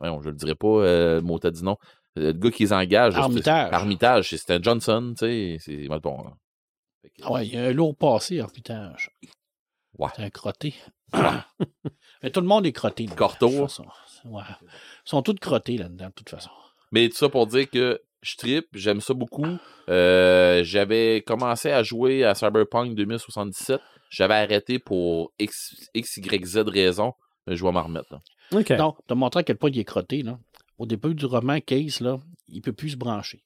voyons, je le dirais pas, euh, mot dit non, le gars qui les engage, Armitage. Armitage, c'est Stan Johnson, tu sais, c'est bon. que- Ah ouais, il y a un lourd passé en putain. Ouais. C'est un crotté. Mais tout le monde est crotté. Corto. de toute façon. Ouais. Ils sont tous crottés là-dedans, de toute façon. Mais tout ça pour dire que je tripe, j'aime ça beaucoup. Euh, j'avais commencé à jouer à Cyberpunk 2077. J'avais arrêté pour X, X, Y, Z raison. Je vais m'en remettre. là. OK. Non, t'as montré à quel point il est crotté, là. Au début du roman, Case, là, il peut plus se brancher.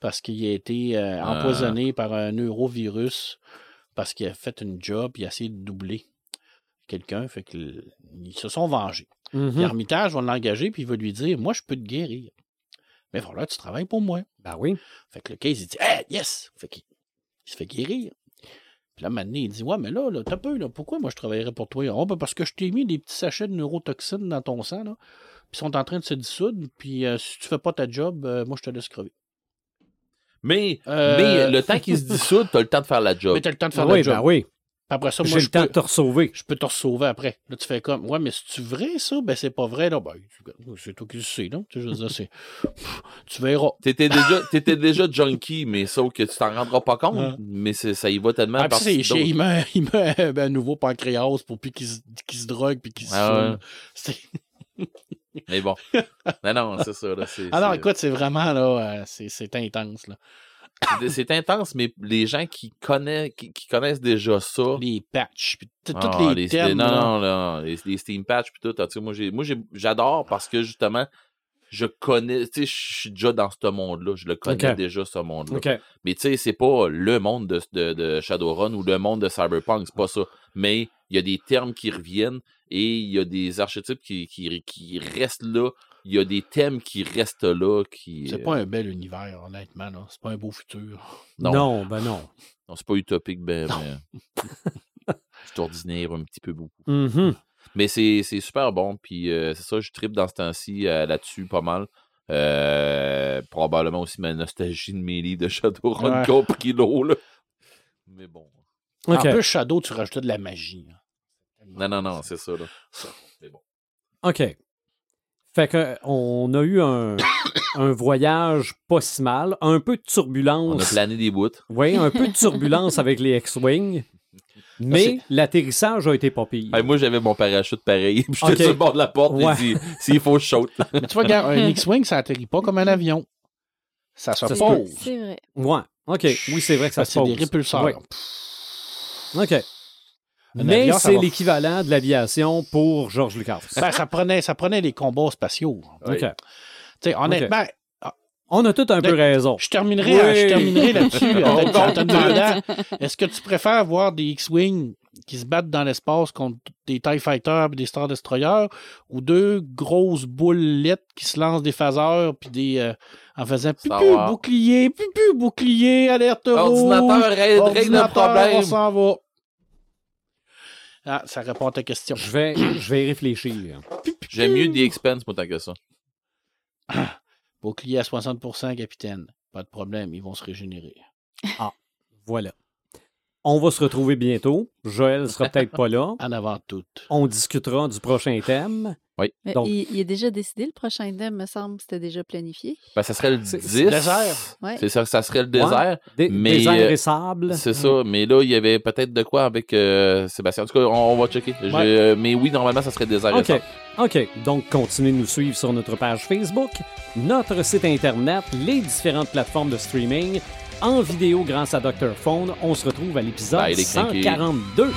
Parce qu'il a été euh, Ah. empoisonné par un neurovirus, parce qu'il a fait une job, il a essayé de doubler quelqu'un, fait qu'ils se sont vengés. Mhm. Puis Armitage va l'engager, puis il va lui dire Moi, je peux te guérir. Mais voilà, tu travailles pour moi. Ben oui. Fait que le case, il dit Hey, yes! Fait qu'il il se fait guérir. Puis là, maintenant, il dit Ouais, mais là, là t'as peu, là, pourquoi moi je travaillerais pour toi? Oh, ben parce que je t'ai mis des petits sachets de neurotoxines dans ton sang, là. Puis ils sont en train de se dissoudre, puis euh, si tu fais pas ta job, euh, moi je te laisse crever. Mais, Euh, mais le temps qu'il se dissoute, t'as le temps de faire la job. Mais t'as le temps de faire Ah oui, la job. ben oui. Puis après ça, moi, J'ai je le temps peux, de te ressauver. je peux te sauver après. Là, tu fais comme Ouais, mais c'est-tu vrai, ça? Ben, c'est pas vrai, là. Ben, c'est toi qui le sais, là. Tu veux dire, c'est- Tu verras. T'étais déjà, t'étais déjà junkie, mais sauf que tu t'en rendras pas compte. Mais c'est- ça y va tellement. Ah, puis par- c'est d'autres- il met, il met un nouveau pancréas pour plus qu'il se, qu'il se drogue puis qu'il se Ah ouais. Mais bon. non, non, c'est ça. Là, Ah non, c'est- écoute, c'est vraiment là, euh, c'est, intense. Là. c'est, intense, mais les gens qui connaissent, qui, déjà ça. Les patchs, puis Ah, tous les, les- thèmes. Non, non, non, les, les Steam Patch puis tout. sais, Moi, j'adore parce que justement, je connais, tu sais, je suis déjà dans ce monde-là. Je le connais déjà, ce monde-là. Mais tu sais, c'est pas le monde de, de, de Shadowrun ou le monde de Cyberpunk, c'est pas ça. Mais il y a des termes qui reviennent et il y a des archétypes qui, qui, qui restent là. Il y a des thèmes qui restent là. Qui, C'est euh, pas un bel univers, honnêtement. Là. C'est pas un beau futur. Non, Non. ben non. non, c'est pas utopique, ben, mais c'est ordinaire un petit peu beaucoup. Mhm. Mais c'est c'est super bon. Puis euh, c'est ça, je tripe dans ce temps-ci euh, là-dessus pas mal. Euh, probablement aussi ma nostalgie de mes livres de Shadowrun Ouais. compris l'eau, là. Mais bon. OK. En plus, Shadow, tu rajoutais de la magie. là. Non, non, non, c'est ça, là. C'est bon. OK. Fait que on a eu un, un voyage pas si mal, un peu de On a turbulence. plané des bouts. Oui, un peu de turbulence avec les X-Wing. Mais l'atterrissage a été pas pire. Hey, moi, j'avais mon parachute pareil. puis J'étais Ok. sur le bord de la porte. Ouais. S'il faut, je saute. Mais tu vois, regarde, un X-Wing, ça atterrit pas comme un avion. Ça se Ça pose. C'est vrai. Ouais. OK. Oui, c'est vrai que ça se que c'est pose. des répulseurs. Ouais. OK. Un Mais avion, c'est va- l'équivalent de l'aviation pour George Lucas. Ben, ça, prenait, ça prenait les combats spatiaux. Ouais. OK. Tu sais, honnêtement, On a tout un peu raison. Je terminerai, Oui. je terminerai là-dessus en te- demandant est-ce que tu préfères voir des X-Wing qui se battent dans l'espace contre des TIE Fighters et des Star Destroyers ou deux grosses boulettes qui se lancent des phaseurs puis des euh, en faisant pupu bouclier, pupu bouclier, alerte rouge. Ordinateur, règle, problème. On s'en va. Ah, ça répond à ta question. Je vais, je vais y réfléchir. J'aime mieux The Expense, moi, tant que ça. Bouclier à 60%, capitaine. Pas de problème, ils vont se régénérer. Voilà. On va se retrouver bientôt. Joël sera peut-être pas là. En avant de tout. On discutera du prochain thème. Mais Donc- il, il est déjà décidé, le prochain thème, me semble, c'était déjà planifié. Ben, ça serait le C'est- 10. c'est désert. Ouais. C'est ça, ça serait le désert. Mais, airs euh, et sable. C'est ça. Mais là, il y avait peut-être de quoi avec euh, Sébastien. En tout cas, on, on va checker. Je- euh, mais oui, normalement, ça serait désert. et OK. sable. OK. Donc, continuez de nous suivre sur notre page Facebook, notre site Internet, les différentes plateformes de streaming, en vidéo grâce à Dr. Phone. On se retrouve à l'épisode Bye, les crinqués. 142.